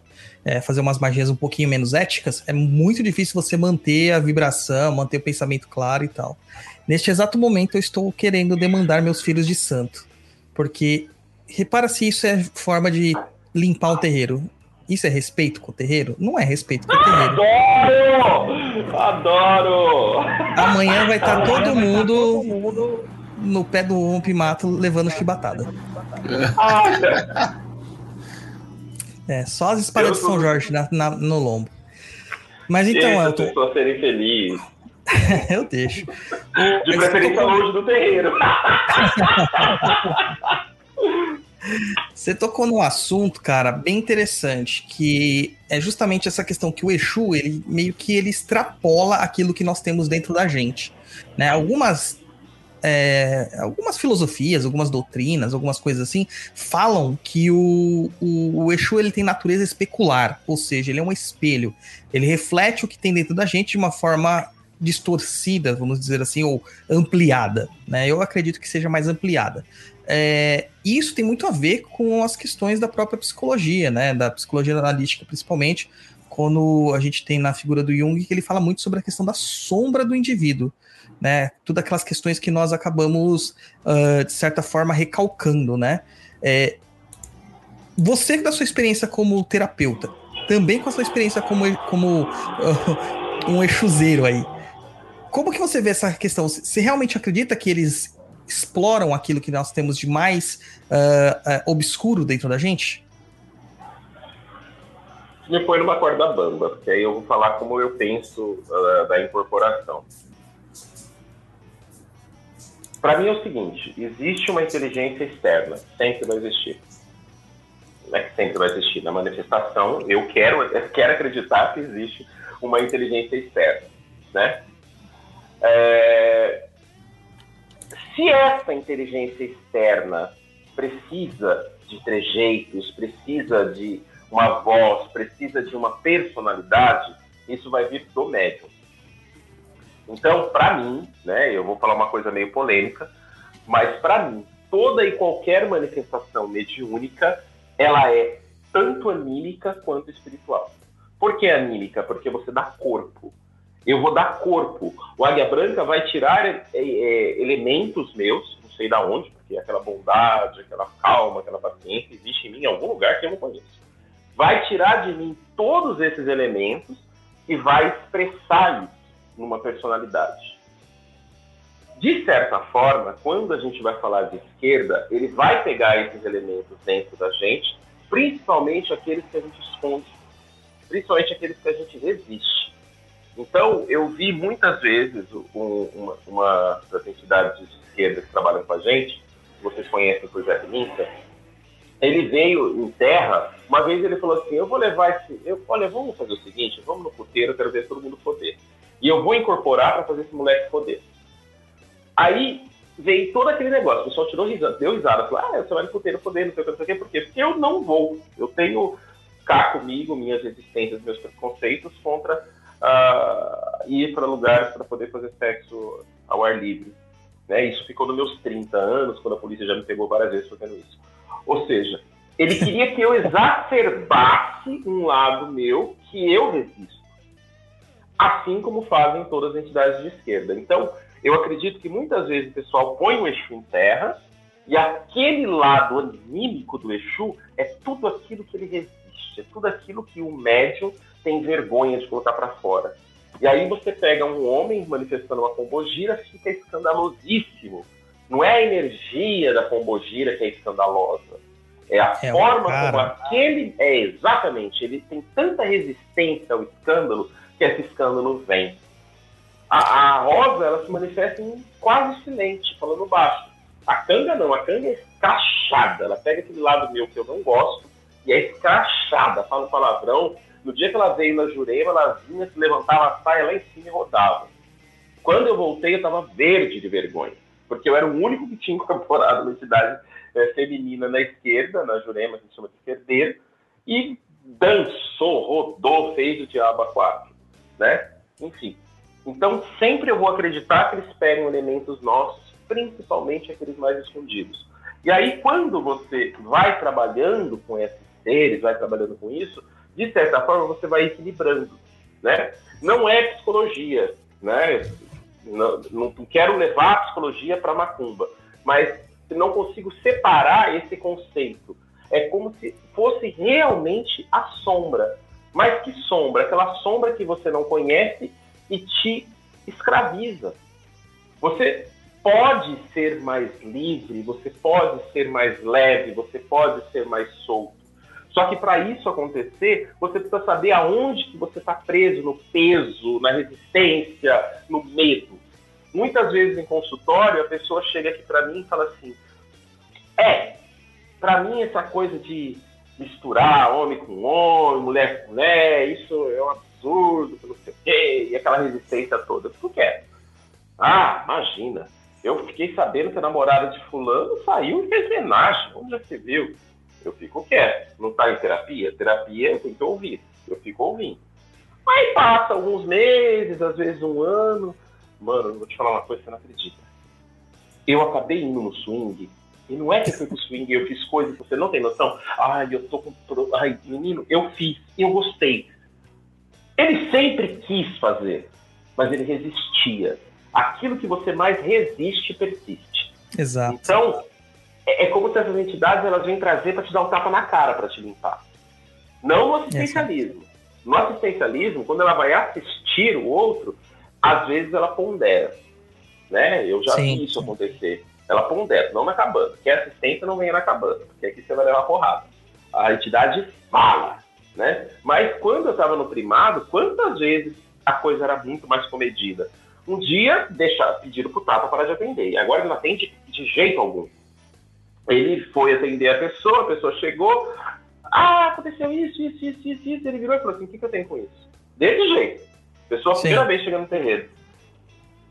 é, fazer umas magias um pouquinho menos éticas, é muito difícil você manter a vibração, manter o pensamento claro e tal. Neste exato momento, eu estou querendo demandar meus filhos de santo. Porque, repara se isso é forma de limpar o terreiro. Isso é respeito com o terreiro? Não é respeito com o terreiro. Adoro! Adoro! Amanhã vai estar tá todo, mundo no pé do Ump Mato levando chibatada. Ah, é, só as espadas de São Jorge na, na, no lombo. Mas então, Deixa Elton. pessoas serem felizes. eu deixo. De preferência longe do terreiro. Você tocou num assunto, cara, bem interessante, que é justamente essa questão que o Exu, ele meio que ele extrapola aquilo que nós temos dentro da gente. Né? Algumas é, algumas filosofias, algumas doutrinas, algumas coisas assim, falam que o, o, o, Exu ele tem natureza especular, ou seja, ele é um espelho. Ele reflete o que tem dentro da gente de uma forma distorcida, vamos dizer assim, ou ampliada. Né? Eu acredito que seja mais ampliada. É, isso tem muito a ver com as questões da própria psicologia, né? da psicologia analítica principalmente, quando a gente tem na figura do Jung que ele fala muito sobre a questão da sombra do indivíduo né? Tudo aquelas questões que nós acabamos, uh, de certa forma, recalcando, né? É, você, da sua experiência como terapeuta, também com a sua experiência como, como uh, um exuzeiro aí, como que você vê essa questão? Você realmente acredita que eles exploram aquilo que nós temos de mais uh, uh, obscuro dentro da gente? Me põe numa corda bamba, porque aí eu vou falar como eu penso da incorporação. Para mim é o seguinte: existe uma inteligência externa, sempre vai existir. É que sempre vai existir. Na manifestação, eu quero, eu quero acreditar que existe uma inteligência externa, né? É... Se essa inteligência externa precisa de trejeitos, precisa de uma voz, precisa de uma personalidade, isso vai vir do médium. Então, para mim, né, eu vou falar uma coisa meio polêmica, mas para mim, toda e qualquer manifestação mediúnica, ela é tanto anímica quanto espiritual. Por que anímica? Porque você dá corpo. Eu vou dar corpo. O Águia Branca vai tirar é, é, elementos meus, não sei da onde, porque aquela bondade, aquela calma, aquela paciência existe em mim em algum lugar que eu não conheço. Vai tirar de mim todos esses elementos e vai expressar isso numa personalidade. De certa forma, quando a gente vai falar de esquerda, ele vai pegar esses elementos dentro da gente, principalmente aqueles que a gente esconde, principalmente aqueles que a gente resiste. Então, eu vi muitas vezes um, uma, uma das entidades de esquerda que trabalham com a gente, vocês conhecem o projeto Minta, ele veio em terra, uma vez ele falou assim, eu vou levar esse, eu, olha, vamos fazer o seguinte, vamos no puteiro, eu quero ver todo mundo poder. E eu vou incorporar para fazer esse moleque poder. Aí veio todo aquele negócio, o pessoal tirou risada, deu risada, falou, ah, você vai no puteiro poder, não sei o que, não sei o que, por quê? Porque eu não vou. Eu tenho cá comigo minhas resistências, meus preconceitos contra uh, ir para lugares para poder fazer sexo ao ar livre. Né? Isso ficou nos meus 30 anos, quando a polícia já me pegou várias vezes fazendo isso. Ou seja, ele queria que eu exacerbasse um lado meu que eu resisto assim como fazem todas as entidades de esquerda. Então, eu acredito que muitas vezes o pessoal põe o Exu em terra E aquele lado anímico do Exu é tudo aquilo que ele resiste, é tudo aquilo que o médium tem vergonha de colocar para fora. E aí você pega um homem manifestando uma pombogira, fica escandalosíssimo. Não é a energia da pombogira que é escandalosa. É a É forma como aquele. É, exatamente. Ele tem tanta resistência ao escândalo que esse escândalo vem. A, a Rosa, ela se manifesta em quase silente, falando baixo. A canga não, a canga é escrachada. Ela pega aquele lado meu que eu não gosto e é escrachada, fala um palavrão. No dia que ela veio na Jurema, ela vinha, se levantava a saia lá em cima e rodava. Quando eu voltei, eu estava verde de vergonha, porque eu era o único que tinha incorporado uma entidade eh, feminina na esquerda, na Jurema, que gente chama de esquerdeiro, e dançou, rodou, fez o diabo a quatro, né? Enfim. Então, sempre eu vou acreditar que eles pegam elementos nossos, principalmente aqueles mais escondidos. E aí, quando você vai trabalhando com esses seres, vai trabalhando com isso, de certa forma você vai equilibrando, né? Não é psicologia, né? Não, não quero levar a psicologia para macumba, mas não consigo separar esse conceito. É como se fosse realmente a sombra. Mas que sombra? Aquela sombra que você não conhece e te escraviza. Você pode ser mais livre, você pode ser mais leve, você pode ser mais solto. Só que para isso acontecer, você precisa saber aonde que você está preso, no peso, na resistência, no medo. Muitas vezes em consultório, a pessoa chega aqui para mim e fala assim: é, para mim essa coisa de misturar homem com homem, mulher com mulher, isso é um absurdo, não sei o quê, e aquela resistência toda. Fico quieto. Ah, imagina. Eu fiquei sabendo que a namorada de fulano saiu e fez homenagem. Onde já se viu? Eu fico quieto. Não está em terapia? Terapia eu tenho que ouvir. Eu fico ouvindo. Aí passa alguns meses, às vezes um ano. Mano, eu vou te falar uma coisa você não acredita. Eu acabei indo no swing. E não é que eu fui pro swing e eu fiz coisas que você não tem noção. Ai, eu tô com. Ai, menino, eu fiz. Eu gostei. Ele sempre quis fazer, mas ele resistia. Aquilo que você mais resiste, persiste. Exato. Então, é, é como se essas entidades elas vêm trazer para te dar um tapa na cara, para te limpar. Não no assistencialismo. No assistencialismo, quando ela vai assistir o outro, às vezes ela pondera. Né? Eu já Sim, vi isso acontecer. Ela pondera, não na cabana. Quer assistência, não venha na cabana, porque aqui você vai levar porrada. A entidade fala. Né? Mas quando eu estava no primado, quantas vezes a coisa era muito mais comedida? Um dia, deixar, pediram pro Tapa para de atender. E agora ele não atende de jeito algum. Ele foi atender a pessoa, a pessoa chegou. Ah, aconteceu isso, isso, isso, isso, isso. Ele virou e falou assim: o que, que eu tenho com isso? Desse jeito. Pessoa, Sim. primeira vez chegando no terreiro.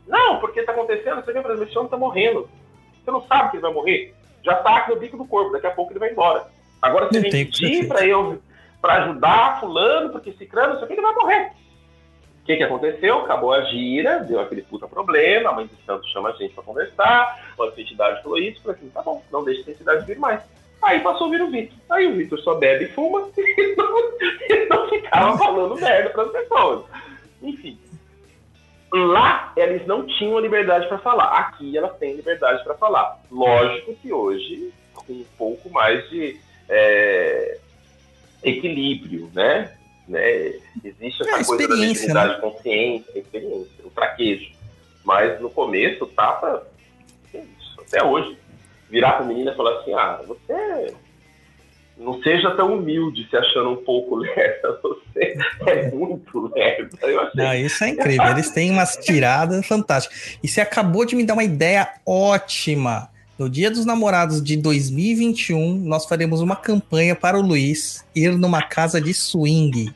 Não, porque tá acontecendo, aqui, por exemplo, esse homem tá morrendo. Você não sabe que ele vai morrer. Já tá no bico do corpo, daqui a pouco ele vai embora. Agora você Não tem que pedir pra eu pra ajudar fulano, porque esse crânio, isso aqui, ele vai morrer. O que, que aconteceu? Acabou a gira, deu aquele puta problema, a mãe de santo chama a gente pra conversar, a entidade falou isso, falou assim, tá bom, não deixa essa entidade vir mais. Aí passou a vir o Vitor. Aí o Vitor só bebe e fuma e não, e não ficava falando merda pras pessoas. Enfim. Lá eles não tinham a liberdade para falar. Aqui elas têm liberdade para falar. Lógico que hoje, com um pouco mais de é, equilíbrio, né? né? Existe essa É, coisa da experiência, mediunidade consciência, a experiência, o traquejo. Mas no começo, tapa, até hoje, virar pra menina e falar assim, ah, você não seja tão humilde se achando um pouco lerda, você é muito lerda. Eu achei Não, isso é incrível. Eles têm umas tiradas fantásticas. E você acabou de me dar uma ideia ótima. No Dia dos Namorados de 2021, nós faremos uma campanha para o Luiz ir numa casa de swing.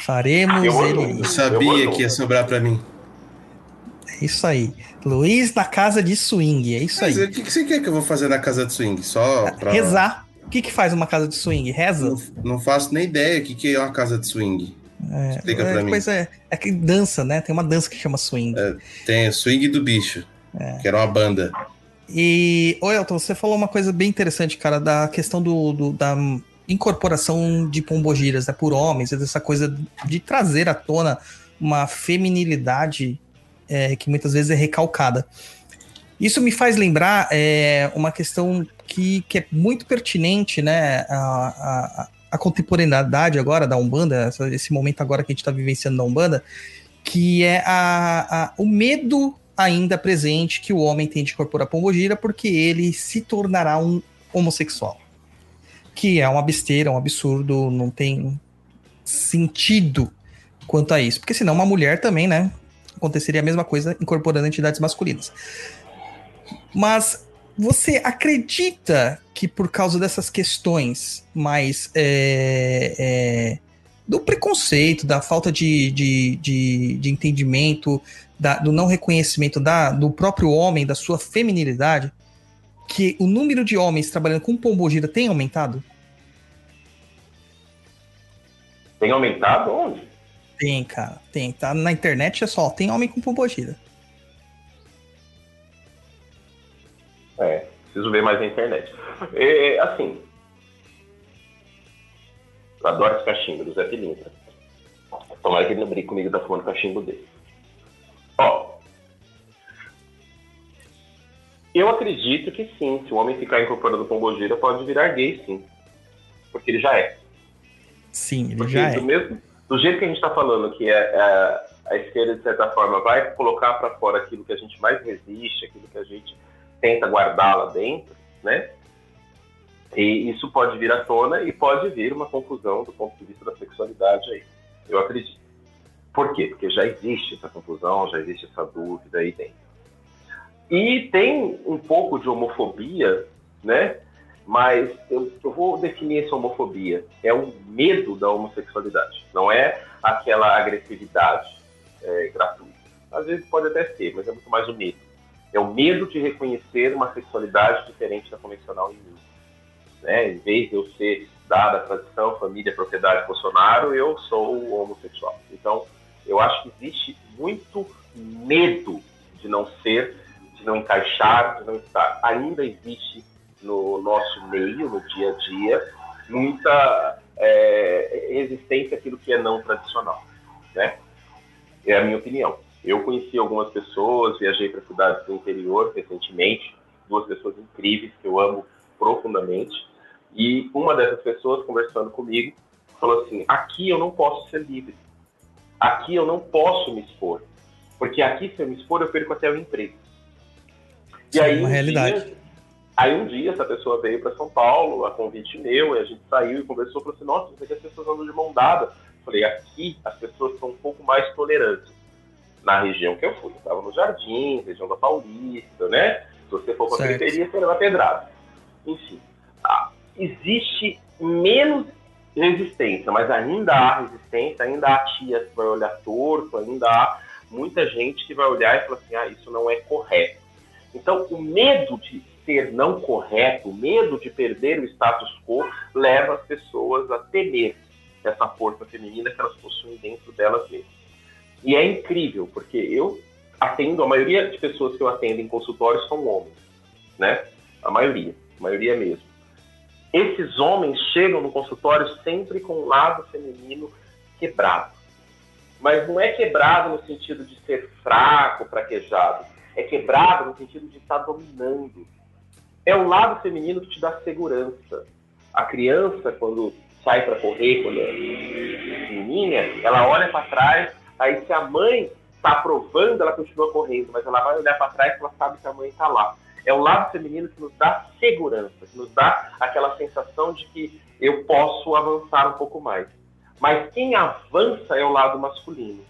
Faremos Eu ele. Eu sabia que ia sobrar pra mim. É isso aí. Luiz na casa de swing. É isso Mas aí. o que que você quer que eu vou fazer na casa de swing? Só pra. Rezar. O que, que faz uma casa de swing? Reza? Não, não faço nem ideia o que, que é uma casa de swing. Explica pra É, mim. pois é, é que dança, né? Tem uma dança que chama swing. Tem o Swing do Bicho, que era uma banda. E, ô Elton, você falou uma coisa bem interessante, cara, da questão do, do- da incorporação de pombogiras né, por homens, dessa coisa de trazer à tona uma feminilidade é, que muitas vezes é recalcada. Isso me faz lembrar é, uma questão que, que é muito pertinente, né? A, a, a contemporaneidade agora da Umbanda, esse momento agora que a gente está vivenciando na Umbanda, que é a, a, o medo ainda presente que o homem tem de incorporar pombogira porque ele se tornará um homossexual. Que é uma besteira, um absurdo, não tem sentido quanto a isso. Porque senão uma mulher também, né? Aconteceria a mesma coisa incorporando entidades masculinas. Mas você acredita que por causa dessas questões mais é, é, do preconceito, da falta de, de, de, de entendimento, da, do não reconhecimento da, do próprio homem, da sua feminilidade, que o número de homens trabalhando com pombogira tem aumentado? Tem aumentado onde? Tem, cara, tem. Tá na internet é só, tem homem com pombogira. É, preciso ver mais na internet. É, assim, eu adoro esse cachimbo do Zé Pilintra. Tomara que ele não brigue comigo, tá fumando cachimbo dele. Ó, eu acredito que sim, se o homem ficar incorporando pombogira, pode virar gay, sim. Porque ele já é. Sim, ele Porque já é. do, mesmo, do jeito que a gente está falando, que é, é, a esquerda, de certa forma, vai colocar para fora aquilo que a gente mais resiste, aquilo que a gente tenta guardar lá dentro, né? E isso pode vir à tona e pode vir uma confusão do ponto de vista da sexualidade aí. Eu acredito. Por quê? Porque já existe essa confusão, já existe essa dúvida aí dentro. E tem um pouco de homofobia, né? Mas eu, eu vou definir essa homofobia. É o medo da homossexualidade. Não é aquela agressividade é, gratuita. Às vezes pode até ser, mas é muito mais o medo. É o medo de reconhecer uma sexualidade diferente da convencional em mim. Né? Em vez de eu ser dada a tradição, família, propriedade Bolsonaro, eu sou homossexual. Então, eu acho que existe muito medo de não ser, de não encaixar, de não estar. Ainda existe no nosso meio, no dia a dia, muita é, resistência àquilo que é não tradicional. Né? É a minha opinião. Eu conheci algumas pessoas, viajei para cidades do interior recentemente, duas pessoas incríveis que eu amo profundamente. E uma dessas pessoas, conversando comigo, falou assim: aqui eu não posso ser livre. Aqui eu não posso me expor. Porque aqui, se eu me expor, eu perco até o emprego. Isso é uma um realidade. Dia, aí um dia essa pessoa veio para São Paulo, a convite meu, e a gente saiu e conversou, falou assim, nossa, você quer as pessoas andam de mão dada. Eu falei, aqui as pessoas são um pouco mais tolerantes. Na região que eu fui, eu estava no Jardim, região da Paulista, né? Se você for para a periferia, você leva pedrada. Enfim, ah, existe menos resistência, mas ainda há resistência, ainda há tias que vai olhar torto, ainda há muita gente que vai olhar e falar assim, ah, isso não é correto. Então, o medo de ser não correto, o medo de perder o status quo, leva as pessoas a temer essa força feminina que elas possuem dentro delas mesmas. E é incrível, porque eu atendo, a maioria de pessoas que eu atendo em consultórios são homens, né? A maioria, a maioria mesmo. Esses homens chegam no consultório sempre com o lado feminino quebrado. Mas não é quebrado no sentido de ser fraco, fraquejado. É quebrado no sentido de estar dominando. É o lado feminino que te dá segurança. A criança, quando sai para correr, quando é pequenininha, ela olha para trás, aí se a mãe está aprovando, ela continua correndo, mas ela vai olhar para trás e ela sabe que a mãe está lá. É o lado feminino que nos dá segurança, que nos dá aquela sensação de que eu posso avançar um pouco mais. Mas quem avança é o lado masculino.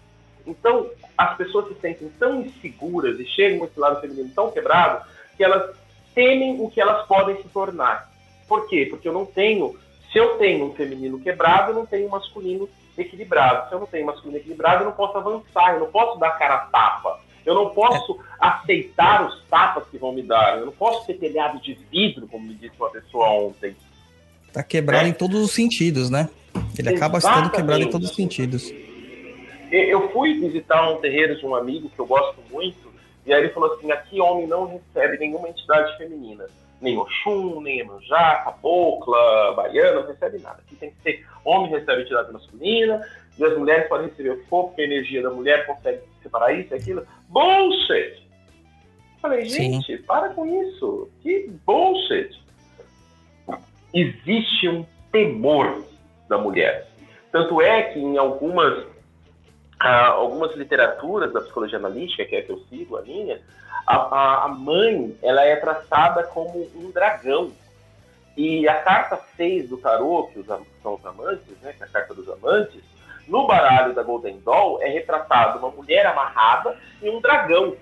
Então, as pessoas se sentem tão inseguras e chegam com esse lado feminino tão quebrado que elas temem o que elas podem se tornar. Por quê? Porque eu não tenho. Se eu tenho um feminino quebrado, eu não tenho um masculino equilibrado. Se eu não tenho masculino equilibrado, eu não posso avançar, eu não posso dar cara a tapa. Eu não posso aceitar os tapas que vão me dar. Eu não posso ser telhado de vidro, como me disse uma pessoa ontem. Tá quebrado É. em todos os sentidos, né? Ele acaba estando Exatamente. quebrado em todos os sentidos. Eu fui visitar um terreiro de um amigo que eu gosto muito, e aí ele falou assim: aqui homem não recebe nenhuma entidade feminina. Nem Oxum, nem Emanjá, Cabocla, Baiana, não recebe nada. Aqui tem que ser homem recebe entidade masculina, e as mulheres podem receber o que for, porque a energia da mulher consegue separar isso e aquilo. Bullshit! Falei, Sim. gente, para com isso. Que bullshit. Existe um temor da mulher. Tanto é que em algumas, ah, algumas literaturas da psicologia analítica, que é que eu sigo, a minha, a, a- a mãe ela é tratada como um dragão. E a carta 6 do tarô, que os são os amantes, né, que é a carta dos amantes, no baralho da Golden Doll é retratado uma mulher amarrada e um dragão.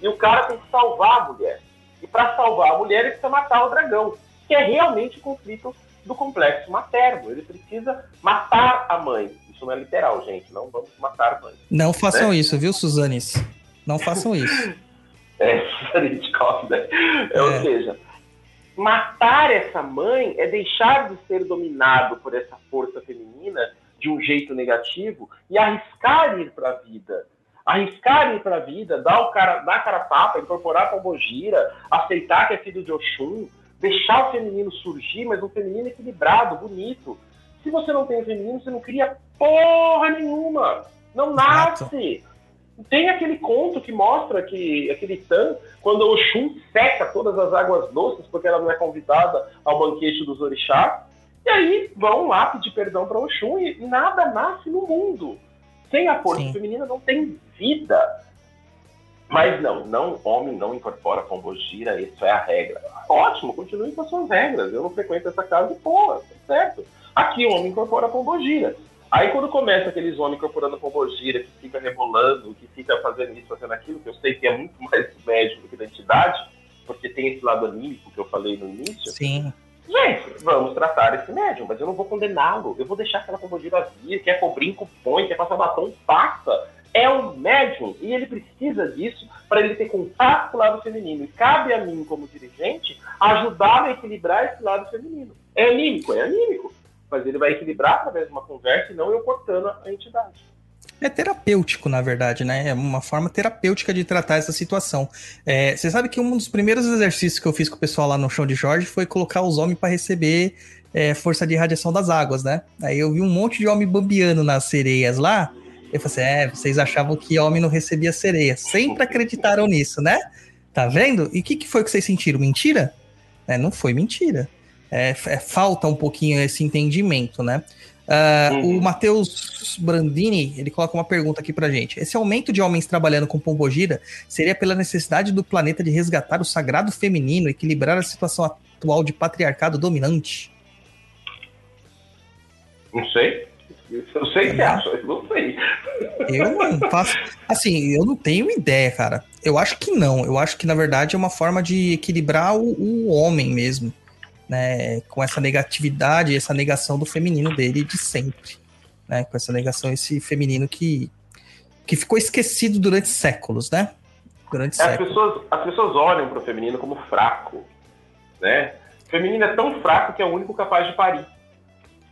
E o cara tem que salvar a mulher. E para salvar a mulher, ele precisa matar o dragão, que é realmente o conflito do complexo materno. Ele precisa matar a mãe. Isso não é literal, gente. Não vamos matar mãe. Não façam Né? isso, viu, Suzanes? Não façam isso. É, Hitchcock, né? É, Ou É. seja, matar essa mãe é deixar de ser dominado por essa força feminina de um jeito negativo e arriscar ir para a vida. Arriscar ir para a vida, dar o cara, dar a cara tapa, incorporar a pombogira, aceitar que é filho de Oxum, deixar o feminino surgir, mas um feminino equilibrado, bonito. Se você não tem o feminino, você não cria porra nenhuma. Não nasce. Tem aquele conto que mostra que aquele Tan, quando o Oxum seca todas as águas doces, porque ela não é convidada ao banquete dos orixás, e aí vão lá pedir perdão para Oxum e nada nasce no mundo. Sem a força Sim. feminina não tem vida. Mas não, não, homem não incorpora pombogira, isso é a regra. Ótimo, continue com as suas regras. Eu não frequento essa casa e pô, tá certo. Aqui o homem incorpora pombogira. Aí quando começa aqueles homens incorporando pombogira, que fica rebolando, que fica fazendo isso, fazendo aquilo, que eu sei que é muito mais médico do que da entidade, porque tem esse lado anímico que eu falei no início. Sim. Gente, vamos tratar esse médium, mas eu não vou condená-lo. Eu vou deixar aquela pombogira vir, quer cobrinco, põe, quer passar batom, passa. É um médium e ele precisa disso para ele ter contato com o lado feminino. E cabe a mim, como dirigente, ajudá-lo a equilibrar esse lado feminino. É anímico, é anímico. Mas ele vai equilibrar através de uma conversa e não eu cortando a entidade. É terapêutico, na verdade, né? É uma forma terapêutica de tratar essa situação. É, você sabe que um dos primeiros exercícios que eu fiz com o pessoal lá no chão de Jorge foi colocar os homens para receber é, força de radiação das águas, né? Aí eu vi um monte de homem bambiando nas sereias lá. Eu falei assim: é, vocês achavam que homem não recebia sereia. Sempre acreditaram nisso, né? Tá vendo? E o que, que foi que vocês sentiram? Mentira? É, não foi mentira. É, é, falta um pouquinho esse entendimento, né? Ah, Uhum. O Matheus Brandini, ele coloca uma pergunta aqui pra gente. Esse aumento de homens trabalhando com pombogira seria pela necessidade do planeta de resgatar o sagrado feminino, equilibrar a situação atual de patriarcado dominante? Não sei. Eu sei que acha, eu não sei. Eu não faço. Assim, eu não tenho ideia, cara. Eu acho que não. Eu acho que, na verdade, é uma forma de equilibrar o, o homem mesmo. Né? Com essa negatividade, essa negação do feminino dele de sempre. Né? Com essa negação, esse feminino que, que ficou esquecido durante séculos, né? Durante As séculos. pessoas, as pessoas olham para o feminino como fraco, né? O feminino é tão fraco que é o único capaz de parir.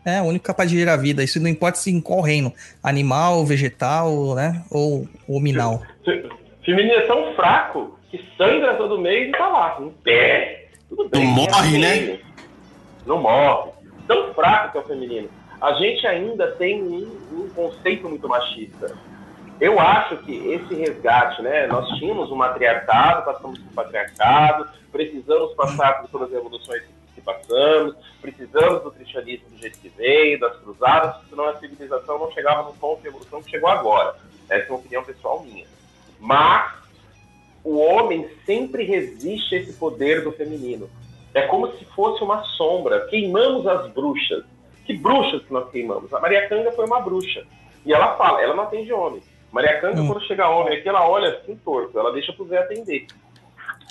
É, o único capaz de gerar vida. Isso não importa se em qual reino. Animal, vegetal, né? Ou hominal. Fe- Feminino é tão fraco que sangra todo mês e tá lá, em pé. Tudo bem. Não morre, né? né? Não morre. Tão fraco que é o feminino. A gente ainda tem um, um conceito muito machista. Eu acho que esse resgate, né? Nós tínhamos um matriarcado, passamos por um patriarcado, precisamos passar por todas as evoluções que passamos, precisamos do cristianismo do jeito que veio, das cruzadas, senão a civilização não chegava no ponto de evolução que chegou agora. Essa é uma opinião pessoal minha. Mas o homem sempre resiste a esse poder do feminino. É como se fosse uma sombra. Queimamos as bruxas. Que bruxas que nós queimamos? A Maria Canga foi uma bruxa. E ela fala, ela não atende homem. Maria Canga, Hum. quando chega homem aqui, ela olha assim torto, ela deixa pro Zé atender.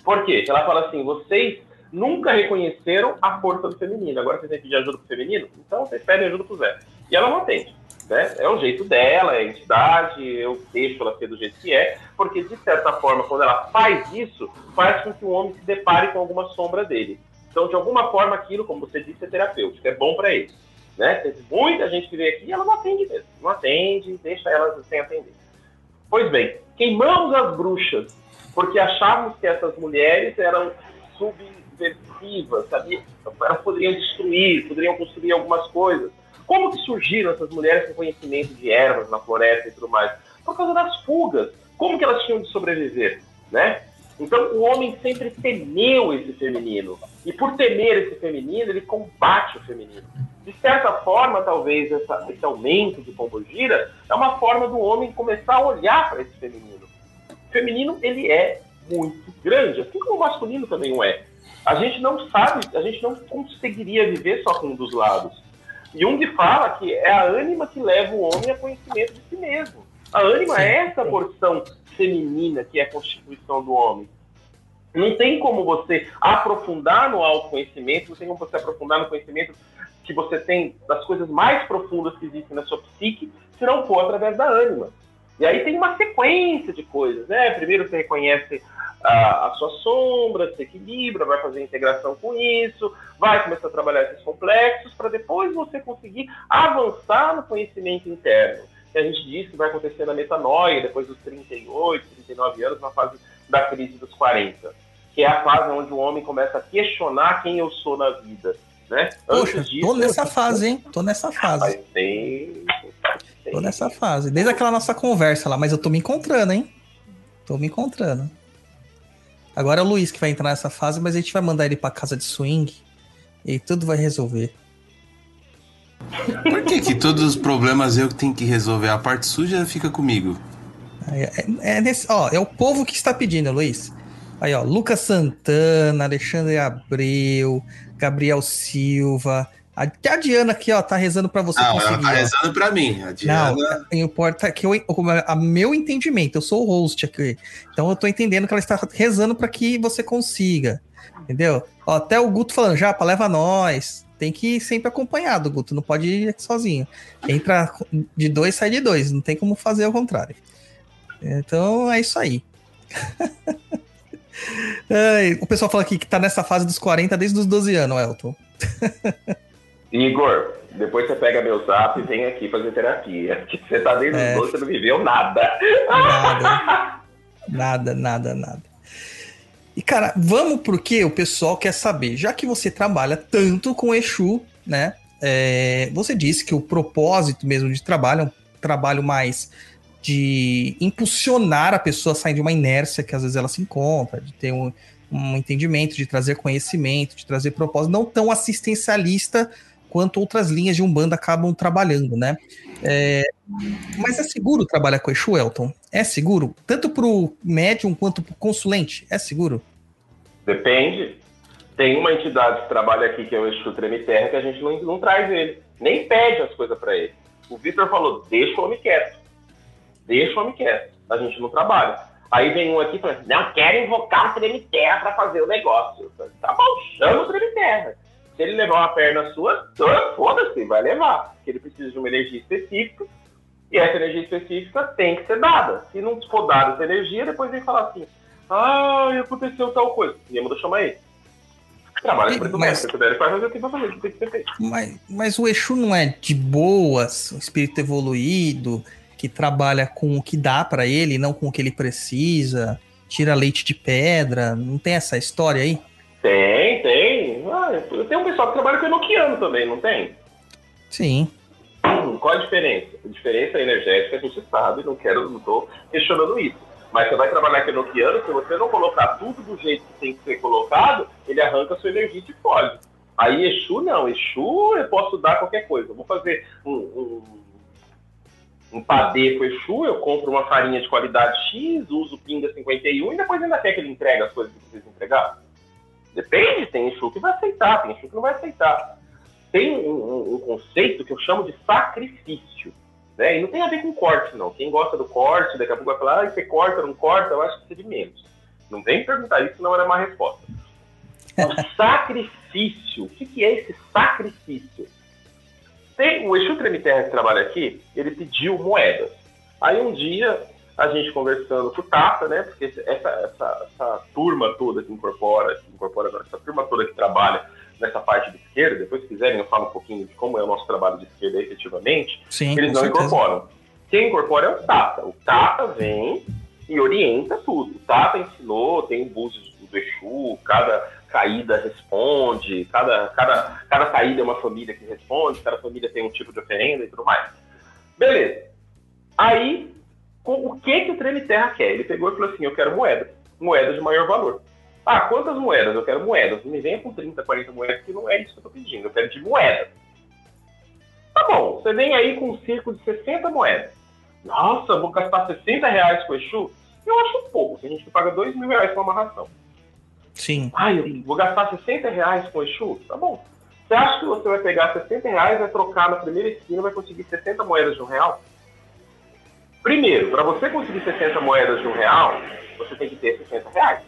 Por quê? Ela fala assim, vocês nunca reconheceram a força do feminino. Agora vocês têm que pedir ajuda pro feminino? Então vocês pedem ajuda pro Zé. E ela não atende. Né? É o jeito dela, é a entidade, eu deixo ela ser do jeito que é, porque de certa forma, quando ela faz isso, faz com que o homem se depare com alguma sombra dele. Então, de alguma forma, aquilo, como você disse, é terapêutico, é bom para ele. Né? Tem muita gente que vem aqui e ela não atende mesmo. Não atende, deixa elas sem atender. Pois bem, queimamos as bruxas, porque achávamos que essas mulheres eram subversivas, sabia? Elas poderiam destruir, poderiam construir algumas coisas. Como que surgiram essas mulheres com conhecimento de ervas na floresta e tudo mais? Por causa das fugas. Como que elas tinham de sobreviver, né? Então o homem sempre temeu esse feminino. E por temer esse feminino, ele combate o feminino. De certa forma, talvez essa, esse aumento de pombogira é uma forma do homem começar a olhar para esse feminino. O feminino, ele é muito grande, assim como o masculino também o é. A gente não sabe, a gente não conseguiria viver só com um dos lados. Jung fala que é a ânima que leva o homem a conhecimento de si mesmo. A ânima é essa porção feminina que é a constituição do homem. Não tem como você aprofundar no autoconhecimento, não tem como você aprofundar no conhecimento que você tem das coisas mais profundas que existem na sua psique, se não for através da ânima. E aí tem uma sequência de coisas, né? Primeiro você reconhece a, a sua sombra, se equilibra, vai fazer integração com isso, vai começar a trabalhar esses complexos, para depois você conseguir avançar no conhecimento interno. Que a gente diz que vai acontecer na metanoia, depois dos 38, 39 anos, na fase da crise dos 40. Que é a fase onde o homem começa a questionar quem eu sou na vida. Né? Poxa, tô nessa fase, hein? Tô nessa fase. Tô nessa fase. Desde aquela nossa conversa lá, mas eu tô me encontrando, hein? Tô me encontrando. Agora é o Luiz que vai entrar nessa fase, mas a gente vai mandar ele pra casa de swing e tudo vai resolver. Por que, que todos os problemas eu que tenho que resolver? A parte suja fica comigo. É, é nesse, ó, é o povo que está pedindo, Luiz. Aí, ó, Lucas Santana, Alexandre Abreu, Gabriel Silva. Até a Diana aqui, ó, tá rezando pra você Não, ela conseguir. tá ó. rezando pra mim. A Não, Diana. importa que eu, a meu entendimento, eu sou o host aqui. Então eu tô entendendo que ela está rezando para que você consiga. Entendeu? Ó, até o Guto falando, Japa, leva nós. Tem que ir sempre acompanhado, Guto. Não pode ir sozinho. Entra de dois, sai de dois. Não tem como fazer ao contrário. Então é isso aí. O pessoal fala aqui que tá nessa fase dos 40 desde os 12 anos, Elton. Igor, depois você pega meu zap e vem aqui fazer terapia. Você tá desde É. os 12, você não viveu nada. Nada. nada, nada, nada. E, cara, vamos porque o pessoal quer saber. Já que você trabalha tanto com Exu, né? é, você disse que o propósito mesmo de trabalho é um trabalho mais de impulsionar a pessoa a sair de uma inércia que às vezes ela se encontra, de ter um, um entendimento, de trazer conhecimento, de trazer propósito, não tão assistencialista quanto outras linhas de Umbanda acabam trabalhando, né? É, mas é seguro trabalhar com Exu, Elton? É seguro? Tanto para o médium quanto para o consulente? É seguro? Depende. Tem uma entidade que trabalha aqui, que é o Exu Treme Terra, que a gente não, não traz ele. Nem pede as coisas para ele. O Vitor falou, deixa o homem quieto. Deixa o homem quieto. A gente não trabalha. Aí vem um aqui falando, não quero invocar o Treme Terra para fazer o negócio. Tá bom, chama o Treme Terra. Se ele levar uma perna sua, foda-se, vai levar. Porque ele precisa de uma energia específica. E essa energia específica tem que ser dada. Se não for dada essa energia, depois vem falar assim, ah, aconteceu tal coisa. E manda chamar ele. Trabalha com mas- mas... ele faz o que vai fazer, o que tem que ser feito. Mas, mas o Exu não é de boas, um espírito evoluído, que trabalha com o que dá para ele, não com o que ele precisa, tira leite de pedra, não tem essa história aí? Tem, tem. Tenho um pessoal que trabalha com enoquiano também, não tem? Sim. Hum, Qual a diferença? A diferença energética a gente sabe, não quero, não tô questionando isso. Mas você vai trabalhar com enoquiano, se você não colocar tudo do jeito que tem que ser colocado, ele arranca a sua energia de fora. Aí Exu não, Exu eu posso dar qualquer coisa. Eu vou fazer um, um, um padê com Exu, eu compro uma farinha de qualidade X, uso pinga 51 e depois ainda quer que ele entregue as coisas que precisa entregar. Depende, tem Exu que vai aceitar, tem Exu que não vai aceitar. Tem um, um- um conceito que eu chamo de sacrifício. Né? E não tem a ver com corte, não. Quem gosta do corte, daqui a pouco vai falar, ah, você corta, não corta, eu acho que isso é de menos. Não vem perguntar isso, não era uma resposta. O sacrifício, o que, que é esse sacrifício? Tem, o Exu Treme Terra que trabalha aqui, ele pediu moedas. Aí um dia, a gente conversando com o Tata, né? Porque essa, essa, essa turma toda que incorpora, que incorpora não, essa turma toda que trabalha nessa parte de esquerda, depois se quiserem eu falo um pouquinho de como é o nosso trabalho de esquerda efetivamente, Sim, eles não certeza. incorporam. Quem incorpora é o Tata. O Tata vem e orienta tudo. O Tata ensinou, tem búzios do Exu, cada caída responde, cada, cada, cada caída é uma família que responde, cada família tem um tipo de oferenda e tudo mais. Beleza. Aí, o que que o Treme Terra quer? Ele pegou e falou assim, eu quero moeda. moedas de maior valor. Ah, quantas moedas? Eu quero moedas. Não me venha com 30, 40 moedas, que não é isso que eu tô pedindo. Eu quero de moedas. Tá bom, você vem aí com um circo de 60 moedas. Nossa, vou gastar 60 reais com Exu? Eu acho pouco, a gente paga 2 mil reais com uma ração. Sim. Ai, eu vou gastar 60 reais com Exu? Tá bom. Você acha que você vai pegar 60 reais, vai trocar na primeira esquina, vai conseguir 60 moedas de um real? Primeiro, para você conseguir 60 moedas de um real, você tem que ter 60 reais.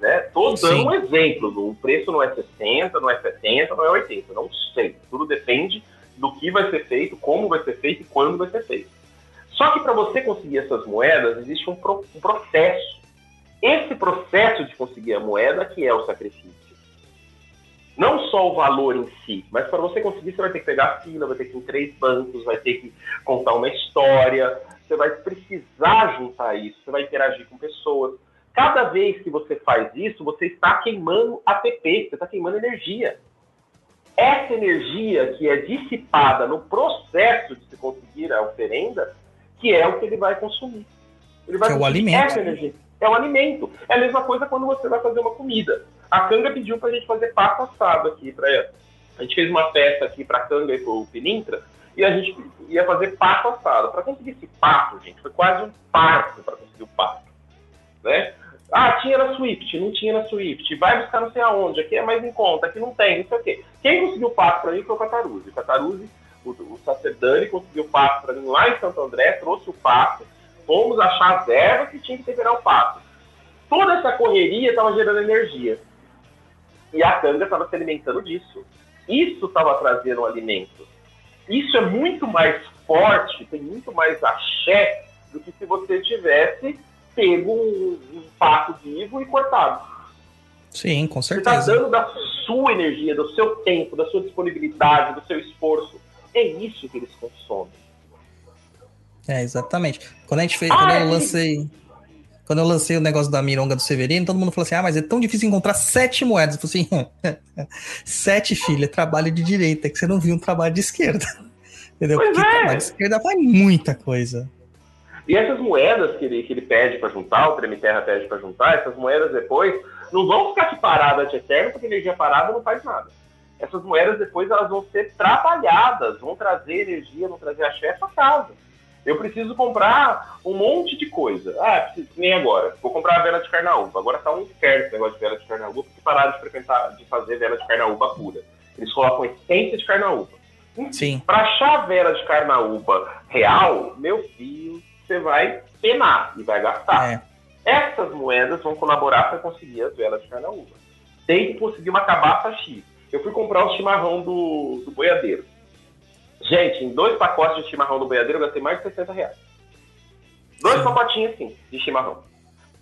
Né? Tô dando Sim. um exemplo. O preço não é 60, não é 70, não é 80. Não sei. Tudo depende do que vai ser feito, como vai ser feito e quando vai ser feito. Só que para você conseguir essas moedas, existe um, pro- um processo. Esse processo de conseguir a moeda que é o sacrifício. Não só o valor em si, mas para você conseguir, você vai ter que pegar a fila, vai ter que ir em três bancos, vai ter que contar uma história, você vai precisar juntar isso, você vai interagir com pessoas. Cada vez que você faz isso, você está queimando ATP, você está queimando energia. Essa energia que é dissipada no processo de se conseguir a oferenda, que é o que ele vai consumir. Ele vai é o consumir alimento. Essa energia. É o alimento. É a mesma coisa quando você vai fazer uma comida. A Canga pediu pra gente fazer pato assado aqui para ela. A gente fez uma festa aqui pra Canga e pro Pinintra, e a gente ia fazer pato assado. Para conseguir esse pato, gente, foi quase um parto para conseguir o pato. Né? Ah, tinha na Swift, não tinha na Swift. Vai buscar não sei aonde, aqui é mais em conta, aqui não tem, não sei o quê. Quem conseguiu o pato para mim foi o Cataruzzi. O Cataruzzi, o, o Sacerdani, conseguiu o pato para mim lá em Santo André, trouxe o pato, fomos achar as ervas que tinha que temperar o pato. Toda essa correria estava gerando energia. E a canga estava se alimentando disso. Isso estava trazendo alimento. Isso é muito mais forte, tem muito mais axé do que se você tivesse pego um, um pato vivo e cortado. Sim, com Você está certeza. dando da sua energia, do seu tempo, da sua disponibilidade, do seu esforço. É isso que eles consomem. É, exatamente. Quando a gente fez, Ah, quando eu lancei. Quando eu lancei o negócio da mironga do Severino, todo mundo falou assim: ah, mas é tão difícil encontrar sete moedas. Eu falei assim: sete, filha, é trabalho de direita, é que você não viu um trabalho de esquerda. Entendeu? Pois Porque é. trabalho de esquerda faz muita coisa. E essas moedas que ele, que ele pede para juntar, o Treme Terra pede para juntar, essas moedas depois não vão ficar aqui paradas de eterno, porque energia parada não faz nada. Essas moedas depois elas vão ser trabalhadas, vão trazer energia, vão trazer axé para casa. Eu preciso comprar um monte de coisa. Ah, nem agora. Vou comprar a vela de carnaúba. Agora tá um inferno esse negócio de vela de carnaúba, porque pararam de frequentar, de fazer vela de carnaúba pura. Eles colocam essência de carnaúba. Sim. Para achar a vela de carnaúba real, meu filho, você vai penar e vai gastar. É. Essas moedas vão colaborar para conseguir as velas de carnaúba. Tem que conseguir uma cabaça X. Eu fui comprar o chimarrão do, do boiadeiro. Gente, em dois pacotes de chimarrão do boiadeiro eu gastei mais de 60 reais. Dois pacotinhos assim, de chimarrão.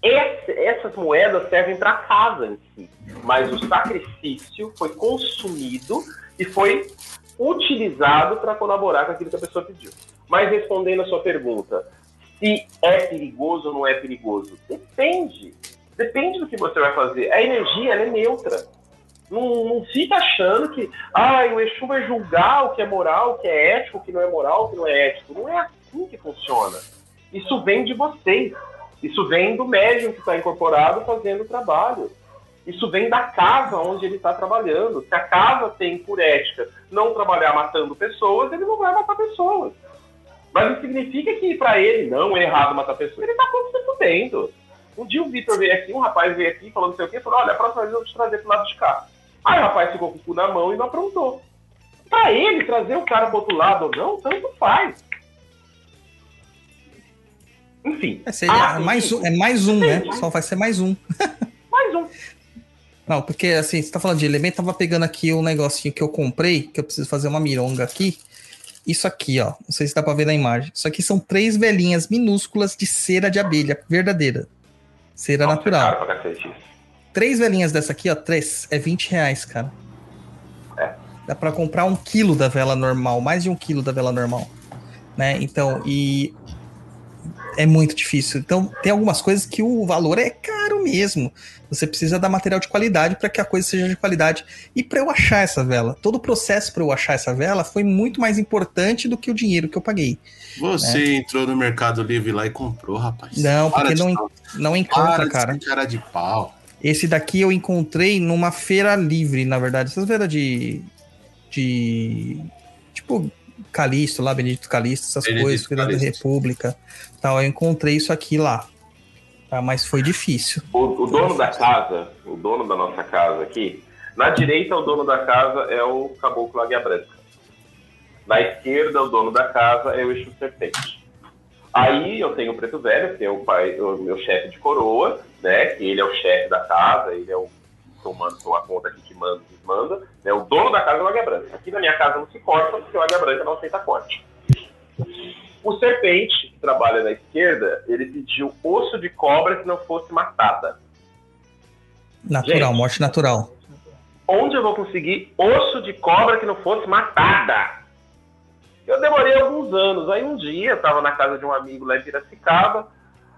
Esse- essas moedas servem para casa em si, mas o sacrifício foi consumido e foi utilizado para colaborar com aquilo que a pessoa pediu. Mas respondendo a sua pergunta, se é perigoso ou não é perigoso, depende. Depende do que você vai fazer. A energia é neutra. Não, não fica achando que ah, o Exu vai julgar o que é moral, o que é ético, o que não é moral, o que não é ético. Não é assim que funciona. Isso vem de vocês. Isso vem do médium que está incorporado fazendo o trabalho. Isso vem da casa onde ele está trabalhando. Se a casa tem por ética não trabalhar matando pessoas, ele não vai matar pessoas. Mas não significa que para ele não é errado matar pessoas. Ele está fudendo. Um dia o Vitor veio aqui, um rapaz veio aqui falando não sei o quê, falou: olha, a próxima vez eu vou te trazer pro lado de cá. Aí o rapaz ficou com o cu na mão e não aprontou. Pra ele, trazer o cara pro outro lado ou não, tanto faz. Enfim. É, seria Ah, mais um, é mais um, né? Só vai ser mais um. Mais um. Não, porque assim, você tá falando de elemento, tava pegando aqui um negocinho que eu comprei, que eu preciso fazer uma mironga aqui. Isso aqui, ó. Não sei se dá pra ver na imagem. Isso aqui são três velhinhas minúsculas de cera de abelha, verdadeira. Cera Nossa, natural. cara. Três velhinhas dessa aqui, ó, três, é 20 reais, cara. É. Dá pra comprar um quilo da vela normal, mais de um quilo da vela normal. Né? Então, e É muito difícil. Então, tem algumas coisas que o valor é caro mesmo. Você precisa dar material de qualidade para que a coisa seja de qualidade. E para eu achar essa vela, todo o processo para eu achar essa vela foi muito mais importante do que o dinheiro que eu paguei. Você entrou no Mercado Livre lá e comprou, rapaz. Não, Para porque de não, não Para encontra, de cara. ser cara de pau. Esse daqui eu encontrei numa feira livre, na verdade. Essas feiras de. de. tipo, Calixto lá, Benedito Calixto, essas Benedito coisas, Feira da. República. Tal, eu encontrei isso aqui lá. Tá, mas foi difícil. O, o dono da casa, o dono da nossa casa aqui, na direita o dono da casa é o caboclo águia branca. Na esquerda o dono da casa é o Exu Serpente. Aí eu tenho o Preto Velho, que é o, pai, o meu chefe de coroa, né? Que ele é o chefe da casa, ele é o tomando a conta aqui que manda e desmanda. Né, o dono da casa é o Águia Branca. Aqui na minha casa não se corta, porque o Águia Branca não aceita corte. O Serpente, que trabalha na esquerda, ele pediu osso de cobra que não fosse matada. Natural, Gente. morte natural. onde eu vou conseguir osso de cobra que não fosse matada? Eu demorei alguns anos. Aí um dia eu tava na casa de um amigo lá em Piracicaba.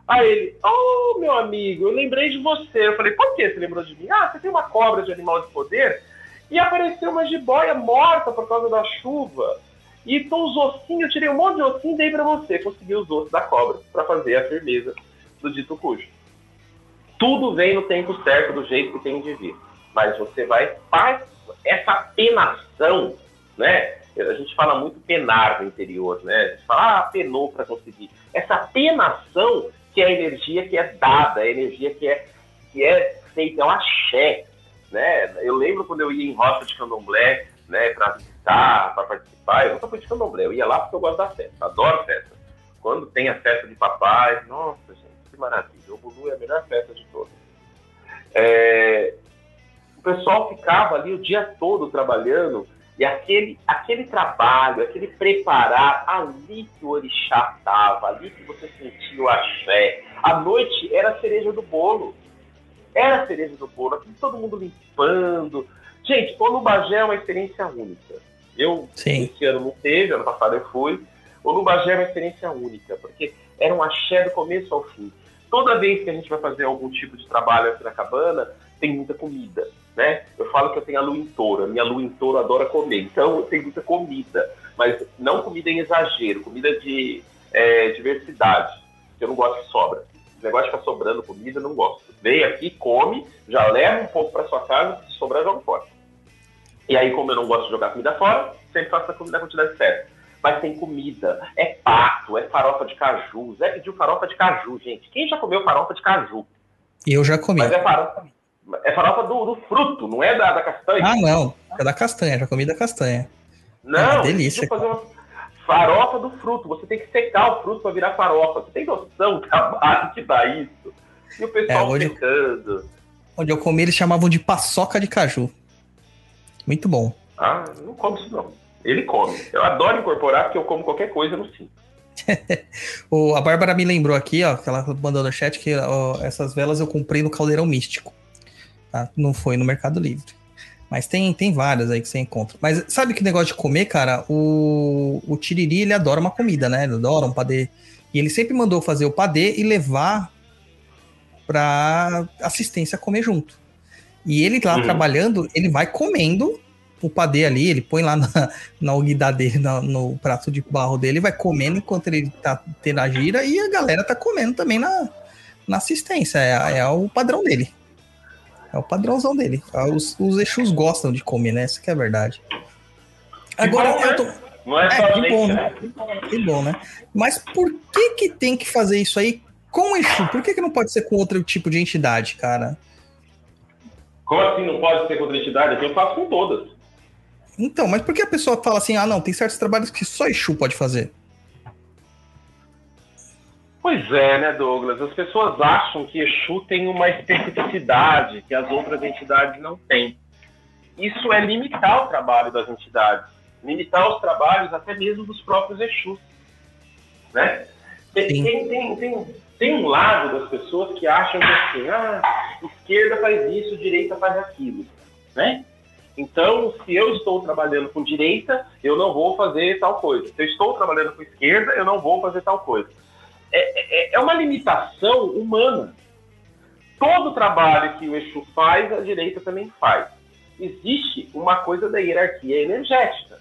Aí ele, oh meu amigo, eu lembrei de você. Eu falei, por que você lembrou de mim? Ah, você tem uma cobra de animal de poder e apareceu uma jiboia morta por causa da chuva. E então os ossinhos, eu tirei um monte de ossinho e dei pra você. Consegui os ossos da cobra pra fazer a firmeza do dito cujo. Tudo vem no tempo certo, do jeito que tem de vir mas você vai faz essa penação, né? A gente fala muito penar no interior, né? A gente fala, ah, penou para conseguir. Essa penação que é a energia que é dada, a energia que é que é feita, é um axé, né? Eu lembro quando eu ia em roça de candomblé, né, para visitar, para participar, eu nunca fui de candomblé, eu ia lá porque eu gosto da festa, adoro festa. Quando tem a festa de papai, nossa, gente, que maravilha. O Bulu é a melhor festa de todas. É, o pessoal ficava ali o dia todo trabalhando e aquele, aquele trabalho, aquele preparar, ali que o orixá estava, ali que você sentia o axé. A noite era a cereja do bolo. Era a cereja do bolo, aqui todo mundo limpando. Gente, o Lubagé é uma experiência única. Eu, Sim. esse ano não teve, ano passado eu fui. O Lubagé é uma experiência única, porque era um axé do começo ao fim. Toda vez que a gente vai fazer algum tipo de trabalho aqui na cabana, tem muita comida, né? Eu falo que eu tenho a lua em touro, a minha lua em touro adora comer, então tem muita comida, mas não comida em exagero, comida de é, diversidade, eu não gosto que sobra. Esse negócio de ficar sobrando comida, eu não gosto. Vem aqui, come, já leva um pouco para sua casa, se sobrar, joga fora. E aí, como eu não gosto de jogar comida fora, sempre faço a comida na quantidade certa. Mas tem comida, é pato, é farofa de caju. Zé pediu farofa de caju, gente. Quem já comeu farofa de caju? Eu já comi. Mas é farofa, é farofa do, do fruto, não é da, da castanha. Ah, não. É da castanha, já comi da castanha. não, é uma delícia, fazer uma farofa do fruto. Você tem que secar o fruto para virar farofa. Você tem noção do trabalho que dá isso? E o pessoal É, hoje eu- secando. Onde eu comi, eles chamavam de paçoca de caju. Muito bom. Ah, não come isso não. Ele come. Eu adoro incorporar porque eu como qualquer coisa no sim. O, a Bárbara me lembrou aqui, ó, que ela mandou no chat que ó, essas velas eu comprei no Caldeirão Místico. Tá? Não foi no Mercado Livre. Mas tem, tem várias aí que você encontra. Mas sabe que negócio de comer, cara? O, o Tiriri, ele adora uma comida, né? Ele adora um padê. E ele sempre mandou fazer o padê e levar pra assistência comer junto. E ele lá Uhum. trabalhando, ele vai comendo o padê ali, ele põe lá na, na alguidade dele, na- no prato de barro dele, vai comendo enquanto ele tá tendo a gira e a galera tá comendo também na, na assistência. É, é o padrão dele. É o padrãozão dele. Ah, Os, os Exus gostam de comer, né? Essa que é a verdade. Agora, bom, né? eu tô, Não é É, que bom, né? que bom, né? Mas por que que tem que fazer isso aí com o Exu? Por que que não pode ser com outro tipo de entidade, cara? Como assim não pode ser contra a entidade? Eu faço com todas. Então, mas por que a pessoa fala assim, ah, não, tem certos trabalhos que só Exu pode fazer? Pois é, né, Douglas? As pessoas acham que Exu tem uma especificidade que as outras entidades não têm. Isso é limitar o trabalho das entidades, limitar os trabalhos até mesmo dos próprios Exus. Né? Tem, tem, tem, tem, tem um lado das pessoas que acham que assim, ah, esquerda faz isso, direita faz aquilo. Né? Então, se eu estou trabalhando com direita, eu não vou fazer tal coisa. Se eu estou trabalhando com esquerda, eu não vou fazer tal coisa. É, é, é uma limitação humana. Todo trabalho que o Exu faz, a direita também faz. Existe uma coisa da hierarquia energética.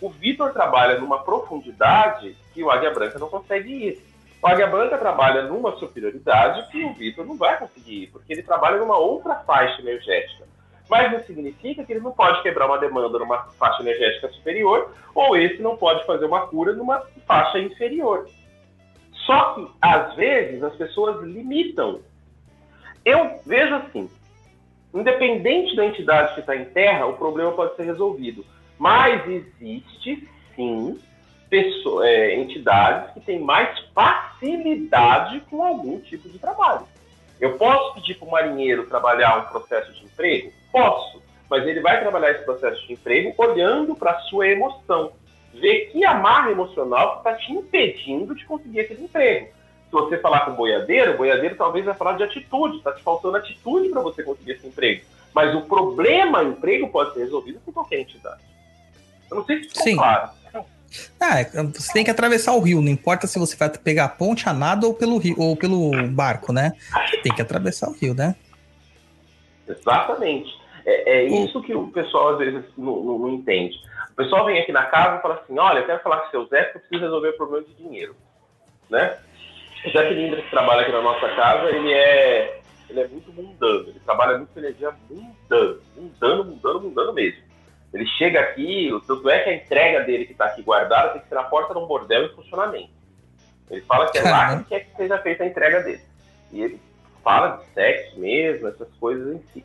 O Vitor trabalha numa profundidade que o Águia Branca não consegue ir. O Águia Branca trabalha numa superioridade que o Vitor não vai conseguir ir, porque ele trabalha numa outra faixa energética. Mas não significa que ele não pode quebrar uma demanda numa faixa energética superior, ou esse não pode fazer uma cura numa faixa inferior. Só que, às vezes, as pessoas limitam. Eu vejo assim: independente da entidade que está em terra, o problema pode ser resolvido. Mas existe, sim, pessoa, é, entidades que têm mais facilidade com algum tipo de trabalho. Eu posso pedir para o marinheiro trabalhar um processo de emprego? Posso, mas ele vai trabalhar esse processo de emprego olhando para a sua emoção. Ver que amarra emocional está te impedindo de conseguir aquele emprego. Se você falar com o boiadeiro, o boiadeiro talvez vai falar de atitude, está te faltando atitude para você conseguir esse emprego. Mas o problema emprego pode ser resolvido por qualquer entidade. Eu não sei se ficou claro. Ah, você tem que atravessar o rio, não importa se você vai pegar a ponte a nada ou pelo rio, ou pelo barco, né? Tem que atravessar o rio, né? Exatamente. É, é isso que o pessoal às vezes não, não- não entende. O pessoal vem aqui na casa e fala assim: olha, eu quero falar com o seu Zé porque eu preciso resolver o problema de dinheiro. Né? O Zé Cilindra, que trabalha aqui na nossa casa, ele é, ele é muito mundano. Ele trabalha muito com energia mundano. Mundano, mundano, mundano mesmo. Ele chega aqui, o tanto é que a entrega dele que está aqui guardada tem que ser na porta de um bordel em funcionamento. Ele fala que é lá que quer que seja feita a entrega dele. E ele fala de sexo mesmo, essas coisas em si.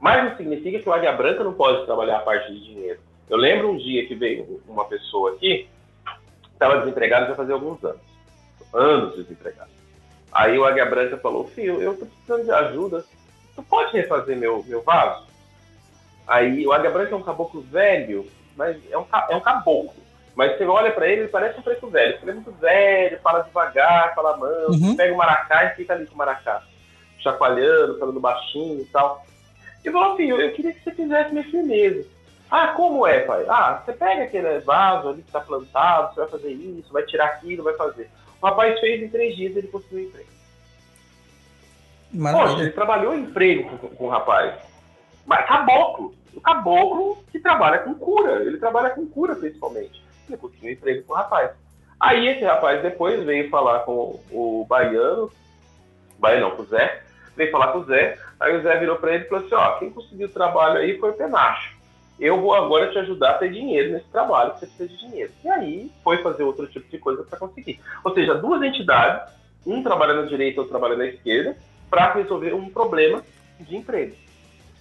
Mas não significa que o Águia Branca não pode trabalhar a parte de dinheiro. Eu lembro um dia que veio uma pessoa aqui, estava desempregado já fazia alguns anos. Anos desempregado. Aí o Águia Branca falou, filho, eu tô precisando de ajuda. Tu pode refazer meu, meu vaso? Aí o Águia Branca é um caboclo velho, mas é um, é um caboclo. Mas você olha pra ele, ele parece um preto velho. Ele é muito velho, fala devagar, fala manso, Uhum. pega o maracá e fica ali com o maracá, chacoalhando, falando baixinho e tal. E falou eu, eu queria que você fizesse minha firmeza. Ah, como é, pai? Ah, você pega aquele vaso ali que tá plantado, você vai fazer isso, vai tirar aquilo, vai fazer. O rapaz fez em três dias ele conseguiu um emprego. Poxa, ele trabalhou em emprego com, com o rapaz. Mas caboclo. O caboclo que trabalha com cura. Ele trabalha com cura, principalmente. Ele conseguiu um emprego com o rapaz. Aí esse rapaz depois veio falar com o baiano, baiano não, com o Zé, veio falar com o Zé, aí o Zé virou pra ele e falou assim, ó, quem conseguiu o trabalho aí foi o Penacho. Eu vou agora te ajudar a ter dinheiro nesse trabalho, que você precisa de dinheiro. E aí foi fazer outro tipo de coisa para conseguir. Ou seja, duas entidades, um trabalha na direita, outro trabalha na esquerda, para resolver um problema de emprego.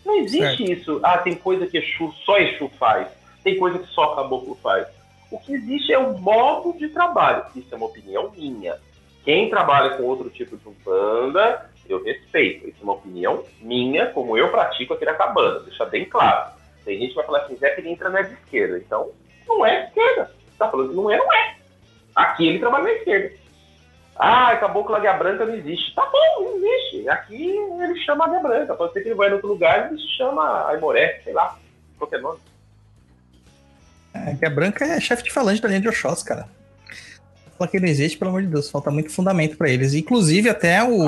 Não existe isso, ah, tem coisa que Exu, só Exu faz, tem coisa que só Caboclo faz. O que existe é o modo de trabalho. Isso é uma opinião minha. Quem trabalha com outro tipo de umbanda, eu respeito. Isso é uma opinião minha, como eu pratico aqui na cabana. Deixa bem claro. Tem gente que vai falar assim, Zé não é de esquerda. Então, não é esquerda. Tá falando que não é, não é. Aqui ele trabalha na esquerda. Ah, caboclo águia branca não existe. Tá bom, não existe. Aqui ele chama águia branca. Pode ser que ele vai em outro lugar e ele se chama Aimoré, sei lá, qualquer nome. É, que a branca é chefe de falante da linha de Oxós, cara. Falar que ele não existe, pelo amor de Deus, falta muito fundamento pra eles. Inclusive, até o,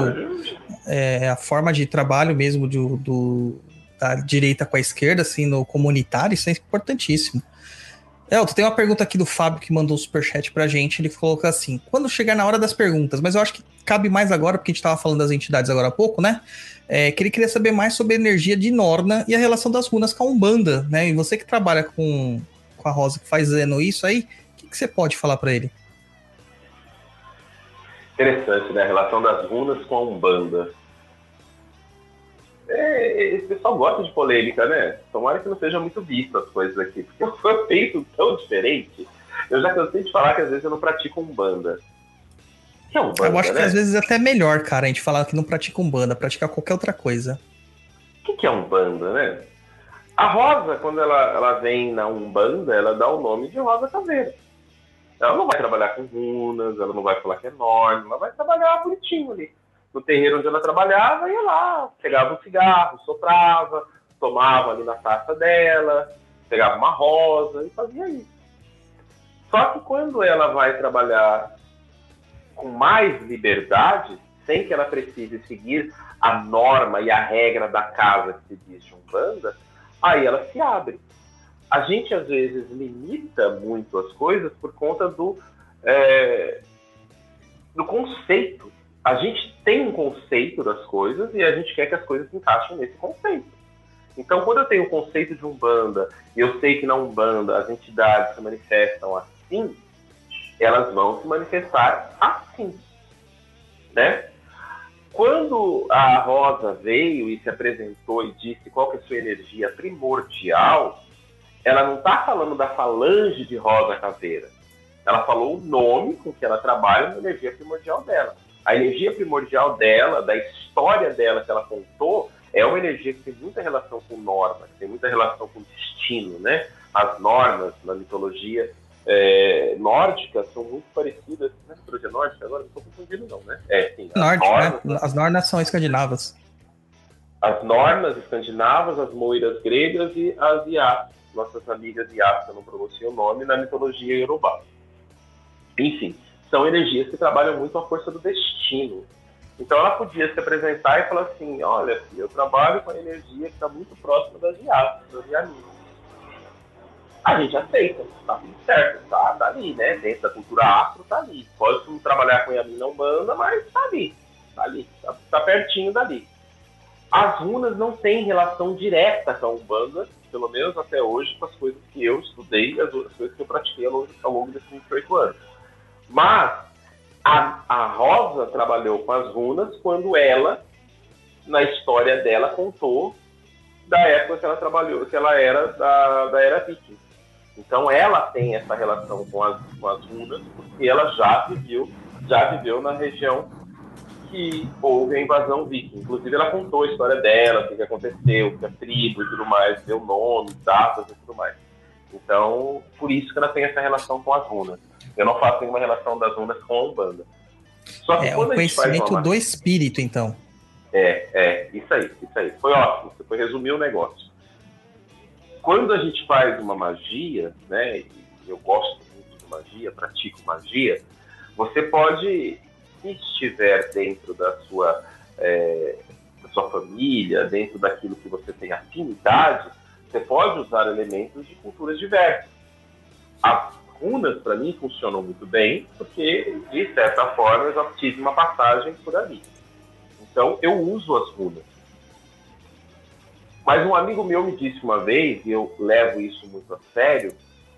é, a forma de trabalho mesmo do, do- da direita com a esquerda, assim, no comunitário, isso é importantíssimo. Elton, tem uma pergunta aqui do Fábio que mandou um superchat pra gente. Ele colocou assim: quando chegar na hora das perguntas, mas eu acho que cabe mais agora, porque a gente tava falando das entidades agora há pouco, né? É, que ele queria saber mais sobre a energia de Norna e a relação das runas com a Umbanda, né? E você que trabalha com, com a Rosa, que faz fazendo isso aí, o que, que você pode falar pra ele? Interessante, né? A relação das runas com a Umbanda. É, esse pessoal gosta de polêmica, né? Tomara que não seja muito visto as coisas aqui, porque eu penso tão diferente. Eu já cansei de falar que às vezes eu não pratico Umbanda. Que é Umbanda, eu acho que né? às vezes é até melhor, cara, a gente falar que não pratica Umbanda, praticar qualquer outra coisa. O que, que é Umbanda, né? A Rosa, quando ela, ela vem na Umbanda, ela dá o nome de Rosa Caveira. Ela não vai trabalhar com runas, ela não vai falar que é norma, ela vai trabalhar bonitinho ali. No terreiro onde ela trabalhava, ia lá, pegava um cigarro, soprava, tomava ali na taça dela, pegava uma rosa e fazia isso. Só que quando ela vai trabalhar com mais liberdade, sem que ela precise seguir a norma e a regra da casa que se diz de Umbanda, aí ela se abre. A gente, às vezes, limita muito as coisas por conta do, é, do conceito. A gente tem um conceito das coisas e a gente quer que as coisas encaixem nesse conceito. Então, quando eu tenho o conceito de Umbanda e eu sei que na Umbanda as entidades se manifestam assim, elas vão se manifestar assim, né? Quando a Rosa veio e se apresentou e disse qual que é a sua energia primordial, ela não está falando da falange de Rosa Caveira. Ela falou o nome com que ela trabalha na energia primordial dela. A energia primordial dela, da história dela que ela contou, é uma energia que tem muita relação com norma, que tem muita relação com destino, né? As normas na mitologia é, nórdicas são muito parecidas. Né? Mitologia nórdica? Agora não estou confundindo, não, né? É, sim. As Nórdico, normas, né? As normas são escandinavas. as normas escandinavas, as moiras gregas e as iás, nossas amigas iás, que eu não pronunciei o nome, na mitologia iorubá. Enfim, são energias que trabalham muito a força do destino. Então ela podia se apresentar e falar assim, olha, eu trabalho com a energia que está muito próxima das iás, das ianinas. A gente aceita, tá tudo certo, tá, tá ali, né? Dentro da cultura afro, tá ali. Pode trabalhar com Yamina Umbanda, mas tá ali, tá ali, tá, tá pertinho dali. As runas não têm relação direta com a Umbanda, pelo menos até hoje, com as coisas que eu estudei as outras coisas que eu pratiquei ao longo, ao longo desses 28 anos. Mas a, a Rosa trabalhou com as runas quando ela, na história dela, contou da época que ela trabalhou, que ela era da, da era viking. Então ela tem essa relação com as, com as runas, porque ela já viveu, já viveu na região que houve a invasão viking. Inclusive, ela contou a história dela, o que aconteceu, que a tribo e tudo mais, deu nome, datas e tudo mais. Então, por isso que ela tem essa relação com as runas. Eu não faço nenhuma relação das runas com a Umbanda. Só que É o a conhecimento uma do espírito, então. é, é, isso aí, isso aí. Foi ótimo, você foi resumir o negócio. Quando a gente faz uma magia, né, eu gosto muito de magia, pratico magia, você pode, se estiver dentro da sua, é, da sua família, dentro daquilo que você tem afinidade, você pode usar elementos de culturas diversas. As runas, para mim, funcionam muito bem, porque, de certa forma, eu já tive uma passagem por ali. Então, eu uso as runas. Mas um amigo meu me disse uma vez, e eu levo isso muito a sério,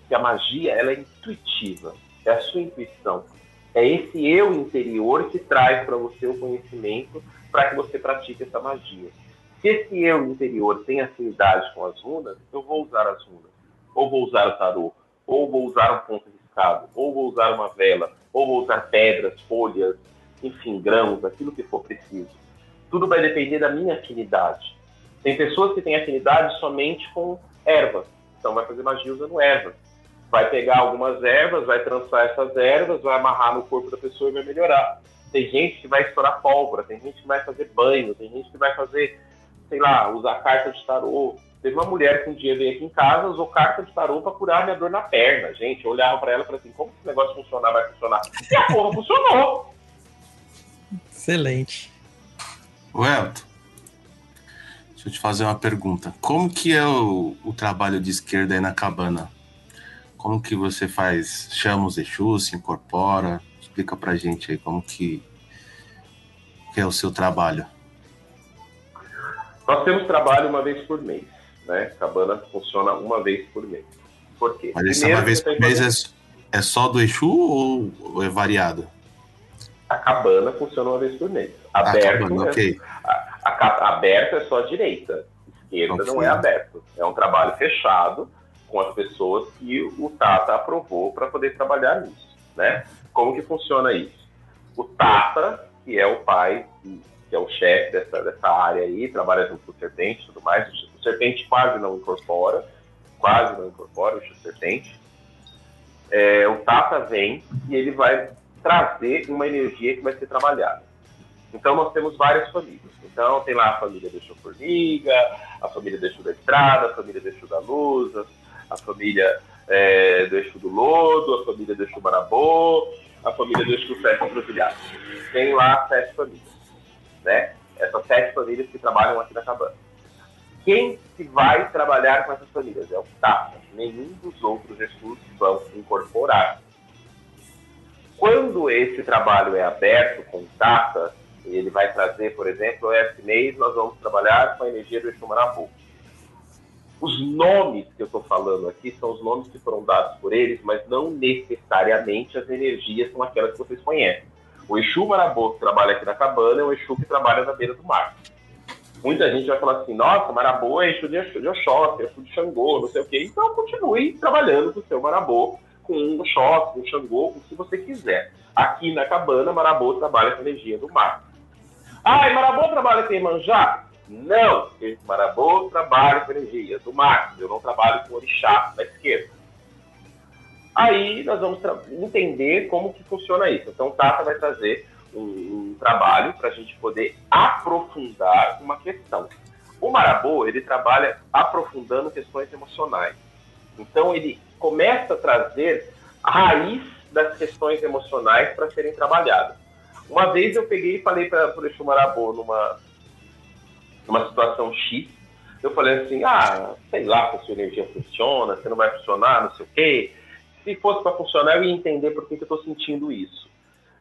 que a magia ela é intuitiva, é a sua intuição. É esse eu interior que traz para você o conhecimento para que você pratique essa magia. Se esse eu interior tem afinidade com as runas, eu vou usar as runas. Ou vou usar o tarô, ou vou usar um ponto riscado, ou vou usar uma vela, ou vou usar pedras, folhas, enfim, grãos, aquilo que for preciso. Tudo vai depender da minha afinidade. Tem pessoas que têm afinidade somente com ervas, então vai fazer magia usando ervas. Vai pegar algumas ervas, vai trançar essas ervas, vai amarrar no corpo da pessoa e vai melhorar. Tem gente que vai estourar pólvora, tem gente que vai fazer banho, tem gente que vai fazer, sei lá, usar carta de tarô. Teve uma mulher que um dia veio aqui em casa, usou carta de tarô para curar minha dor na perna. Gente, eu olhava para ela e falei assim: como esse negócio funcionar vai funcionar? E a porra funcionou! Excelente. Ô, Elton, deixa eu te fazer uma pergunta. Como que é o, o trabalho de esquerda aí na cabana? Como que você faz? Chama os Exus, se incorpora? Explica pra gente aí como que, que é o seu trabalho. Nós temos trabalho uma vez por mês, né? Cabana funciona uma vez por mês. Por quê? Mas essa Primeiro, uma vez por mês fazer- é, é só do Exu ou, é variado? A cabana funciona uma vez por mês. Ah, Aberto, cabana, é- ok. a, a ca- aberto é só a direita. Esquerda não é aberto. É um trabalho fechado com as pessoas que o Tata aprovou para poder trabalhar nisso, né? Como que funciona isso? O Tata, que é o pai, que é o chefe dessa, dessa área aí, trabalha junto com o Serpente e tudo mais. O Serpente quase não incorpora, quase não incorpora o Serpente. É, o Tata vem e ele vai trazer uma energia que vai ser trabalhada. Então nós temos várias famílias. Então tem lá a família do Formiga, a família do da Estrada, a família do da Luz, a, família é, do do Lodo, a família do Exu Marabô, a família do Exu Sete Encruzilhadas. Tem lá sete famílias, né? Essas sete famílias que trabalham aqui na cabana. Quem que vai trabalhar com essas famílias? É o Tata. Nenhum dos outros Exus vão incorporar. Quando esse trabalho é aberto com o Tata, ele vai trazer, por exemplo, esse mês nós vamos trabalhar com a energia do Exu Marabu. Os nomes que eu estou falando aqui são os nomes que foram dados por eles, mas não necessariamente as energias são aquelas que vocês conhecem. O Exu Marabô que trabalha aqui na cabana é o Exu que trabalha na beira do mar. Muita gente vai falar assim, nossa, Marabô é Exu de, Oxóssi, é Exu de Xangô, não sei o quê. Então continue trabalhando com o seu Marabô, com o Oxóssi, com o Xangô, com o que você quiser. Aqui na cabana, Marabô trabalha com a energia do mar. Ah, e Marabô trabalha com Iemanjá? Não, porque Marabô trabalha com energia do mar. Eu não trabalho com orixá da esquerda. Aí nós vamos entender como que funciona isso. Então, o Tata vai trazer um, um trabalho para a gente poder aprofundar uma questão. O Marabô, ele trabalha aprofundando questões emocionais. Então, ele começa a trazer a raiz das questões emocionais para serem trabalhadas. Uma vez eu peguei e falei para o Exu Marabô numa, numa situação X, eu falei assim, ah, sei lá se a sua energia funciona, se não vai funcionar, não sei o quê. Se fosse para funcionar, eu ia entender por que, que eu estou sentindo isso.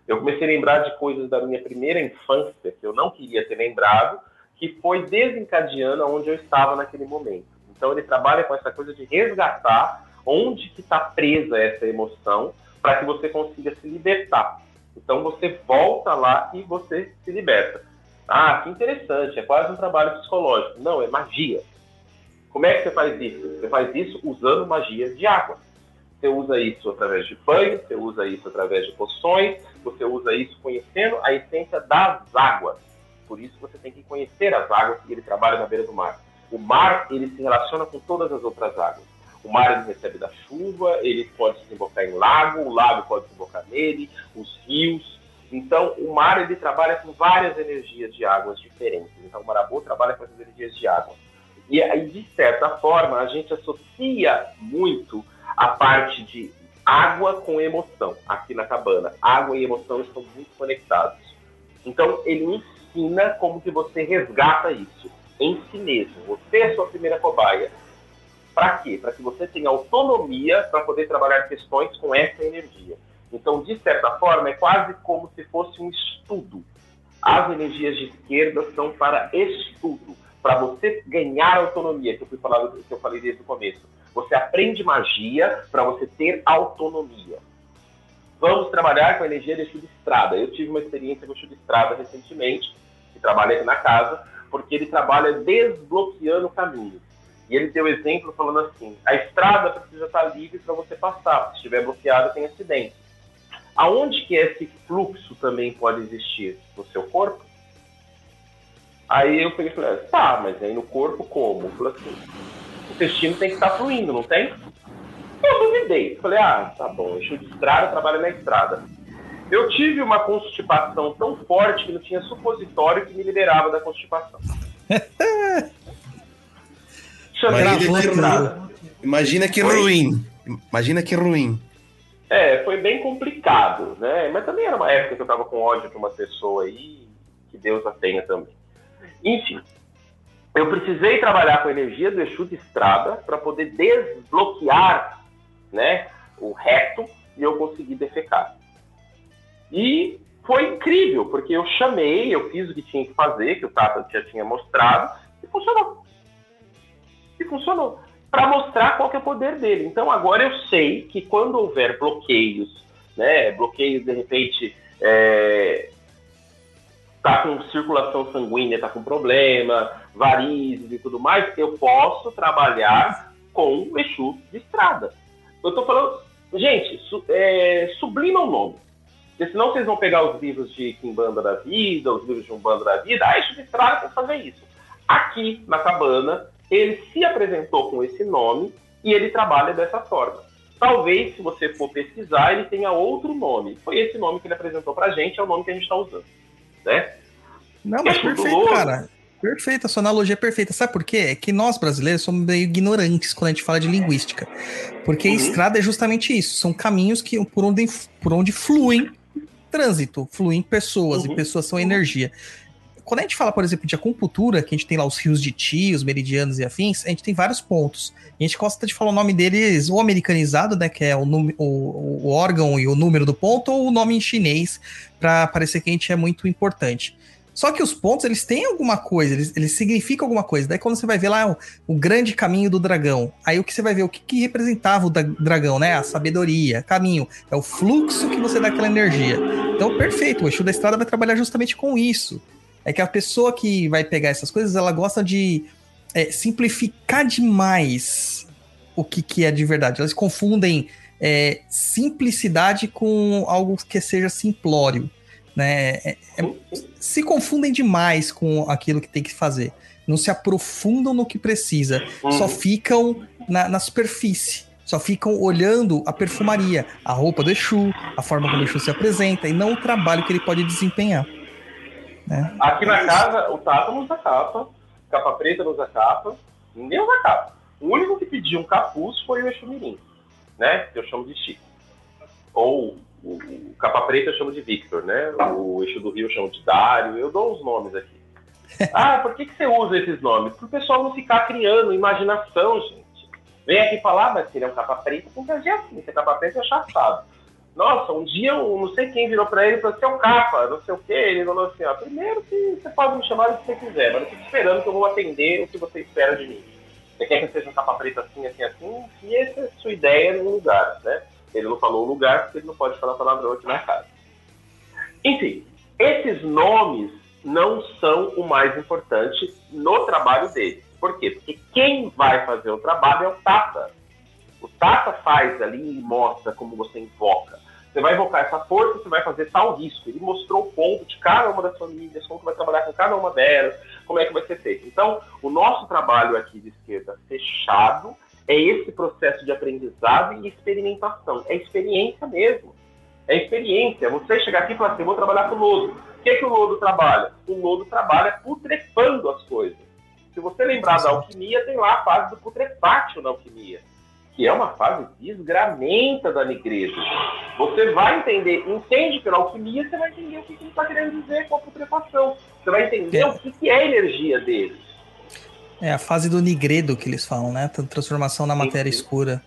Eu comecei a lembrar de coisas da minha primeira infância que eu não queria ter lembrado, que foi desencadeando onde eu estava naquele momento. Então ele trabalha com essa coisa de resgatar onde que está presa essa emoção para que você consiga se libertar. Então você volta lá e você se liberta. Ah, que interessante, é quase um trabalho psicológico. Não, é magia. Como é que você faz isso? Você faz isso usando magia de água. Você usa isso através de banho, você usa isso através de poções, você usa isso conhecendo a essência das águas. Por isso você tem que conhecer as águas e ele trabalha na beira do mar. O mar, ele se relaciona com todas as outras águas. O mar ele recebe da chuva, ele pode desembocar em lago, o lago pode desembocar nele, os rios. Então, o mar ele trabalha com várias energias de águas diferentes. Então, o Marabô trabalha com essas energias de água. E aí, de certa forma, a gente associa muito a parte de água com emoção aqui na cabana. Água e emoção estão muito conectados. Então, ele ensina como que você resgata isso em si mesmo. Você é sua primeira cobaia. Para quê? Para que você tenha autonomia para poder trabalhar questões com essa energia. Então, de certa forma, é quase como se fosse um estudo. As energias de esquerda são para estudo, para você ganhar autonomia, que eu, fui falado, que eu falei desde o começo. Você aprende magia para você ter autonomia. Vamos trabalhar com a energia de Estrada. Eu tive uma experiência com o Estrada recentemente, que trabalha aqui na casa, porque ele trabalha desbloqueando caminhos. E ele deu exemplo falando assim: a estrada precisa estar livre para você passar. Se estiver bloqueada, tem acidente. Aonde que esse fluxo também pode existir? No seu corpo? Aí eu peguei e falei, tá, mas aí no corpo como? Eu falei assim, o intestino tem que estar fluindo, não tem? Eu duvidei. Falei, ah, tá bom, deixa eu de estrada, trabalho na estrada. Eu tive uma constipação tão forte que não tinha supositório que me liberava da constipação. Imagina que, ruim. Imagina que ruim. Imagina que ruim. É, foi bem complicado, né? Mas também era uma época que eu tava com ódio de uma pessoa aí, que Deus a tenha também. Enfim, eu precisei trabalhar com a energia do Exu de Estrada para poder desbloquear, né, o reto e eu consegui defecar. E foi incrível, porque eu chamei, eu fiz o que tinha que fazer, que o Tata já tinha mostrado, e funcionou. E funcionou para mostrar qual é o poder dele. Então agora eu sei que quando houver bloqueios, né, bloqueios de repente é, tá com circulação sanguínea, tá com problema, varizes e tudo mais, eu posso trabalhar com o Exu de estrada. Eu tô falando, gente, su, é, sublima o nome. Porque senão vocês vão pegar os livros de Kimbanda da vida, os livros de Umbanda da vida, ah, Exu de estrada que fazer isso. Aqui na cabana, ele se apresentou com esse nome e ele trabalha dessa forma. Talvez, se você for pesquisar, ele tenha outro nome. Foi esse nome que ele apresentou pra gente, é o nome que a gente está usando. Né? Não, mas Exu perfeito, Louro. cara. Perfeita, sua analogia é perfeita. Sabe por quê? É que nós brasileiros somos meio ignorantes quando a gente fala de linguística. Porque Uhum. estrada é justamente isso. São caminhos que, por, onde, por onde fluem trânsito, fluem pessoas, Uhum. e pessoas são energia. Quando a gente fala, por exemplo, de acupuntura, que a gente tem lá os rios de Ti, os meridianos e afins, a gente tem vários pontos. E a gente gosta de falar o nome deles ou americanizado, né, que é o, o- o órgão e o número do ponto, ou o nome em chinês, para parecer que a gente é muito importante. Só que os pontos, eles têm alguma coisa, eles, eles significam alguma coisa. Daí quando você vai ver lá o, o grande caminho do dragão, aí o que você vai ver, o que, que representava o da- dragão, né? A sabedoria, caminho, é o fluxo que você dá aquela energia. Então, perfeito, o Exu da Estrada vai trabalhar justamente com isso. É que a pessoa que vai pegar essas coisas, ela gosta de é, simplificar demais o que, que é de verdade. Elas confundem é, simplicidade com algo que seja simplório. Né? É- é- se confundem demais com aquilo que tem que fazer. Não se aprofundam no que precisa. Só Uhum. ficam na, na superfície. Só ficam olhando a perfumaria, a roupa do Exu, a forma como o Exu se apresenta, e não o trabalho que ele pode desempenhar. Né? Aqui na casa, o Tata não usa capa, capa preta não usa capa, ninguém usa capa. O único que pediu um capuz foi o Exu Mirim, né? Que eu chamo de Chico. Ou o, o capa preta eu chamo de Victor, né? O Exu do Rio eu chamo de Dário, eu dou os nomes aqui. Ah, por que, que você usa esses nomes? Para o pessoal não ficar criando imaginação, gente. Vem aqui falar, "Ah, mas se ele é um capa preta, tem que agir assim, se é capa preta é chachado. Nossa, um dia um, não sei quem virou pra ele e falou, seu capa, não sei o quê. Ele falou assim, ó, primeiro que você pode me chamar do que você quiser, mas não fique esperando que eu vou atender o que você espera de mim. Você quer que eu seja um capa preta assim, assim, assim? E essa é a sua ideia no lugar, né? Ele não falou o lugar porque ele não pode falar palavrão aqui na casa. Enfim, esses nomes não são o mais importante no trabalho dele. Por quê? Porque quem vai fazer o trabalho é o Tata. O Tata faz ali e mostra como você invoca. Você vai invocar essa força, você vai fazer tal risco. Ele mostrou o ponto de cada uma das famílias, como que vai trabalhar com cada uma delas, como é que vai ser feito. Então, o nosso trabalho aqui de esquerda fechado é esse processo de aprendizado e experimentação. É experiência mesmo. É experiência. Você chegar aqui e falar assim, vou trabalhar com lodo. O que, que o lodo trabalha? O lodo trabalha putrefando as coisas. Se você lembrar da alquimia, tem lá a fase do putrefátil na alquimia, que é uma fase desgramenta da nigredo. Você vai entender, entende pela alquimia, você vai entender o que, ele está querendo dizer com a putrefação. Você vai entender É. o que, que é a energia dele. É a fase do nigredo que eles falam, né? Transformação na matéria sim. escura.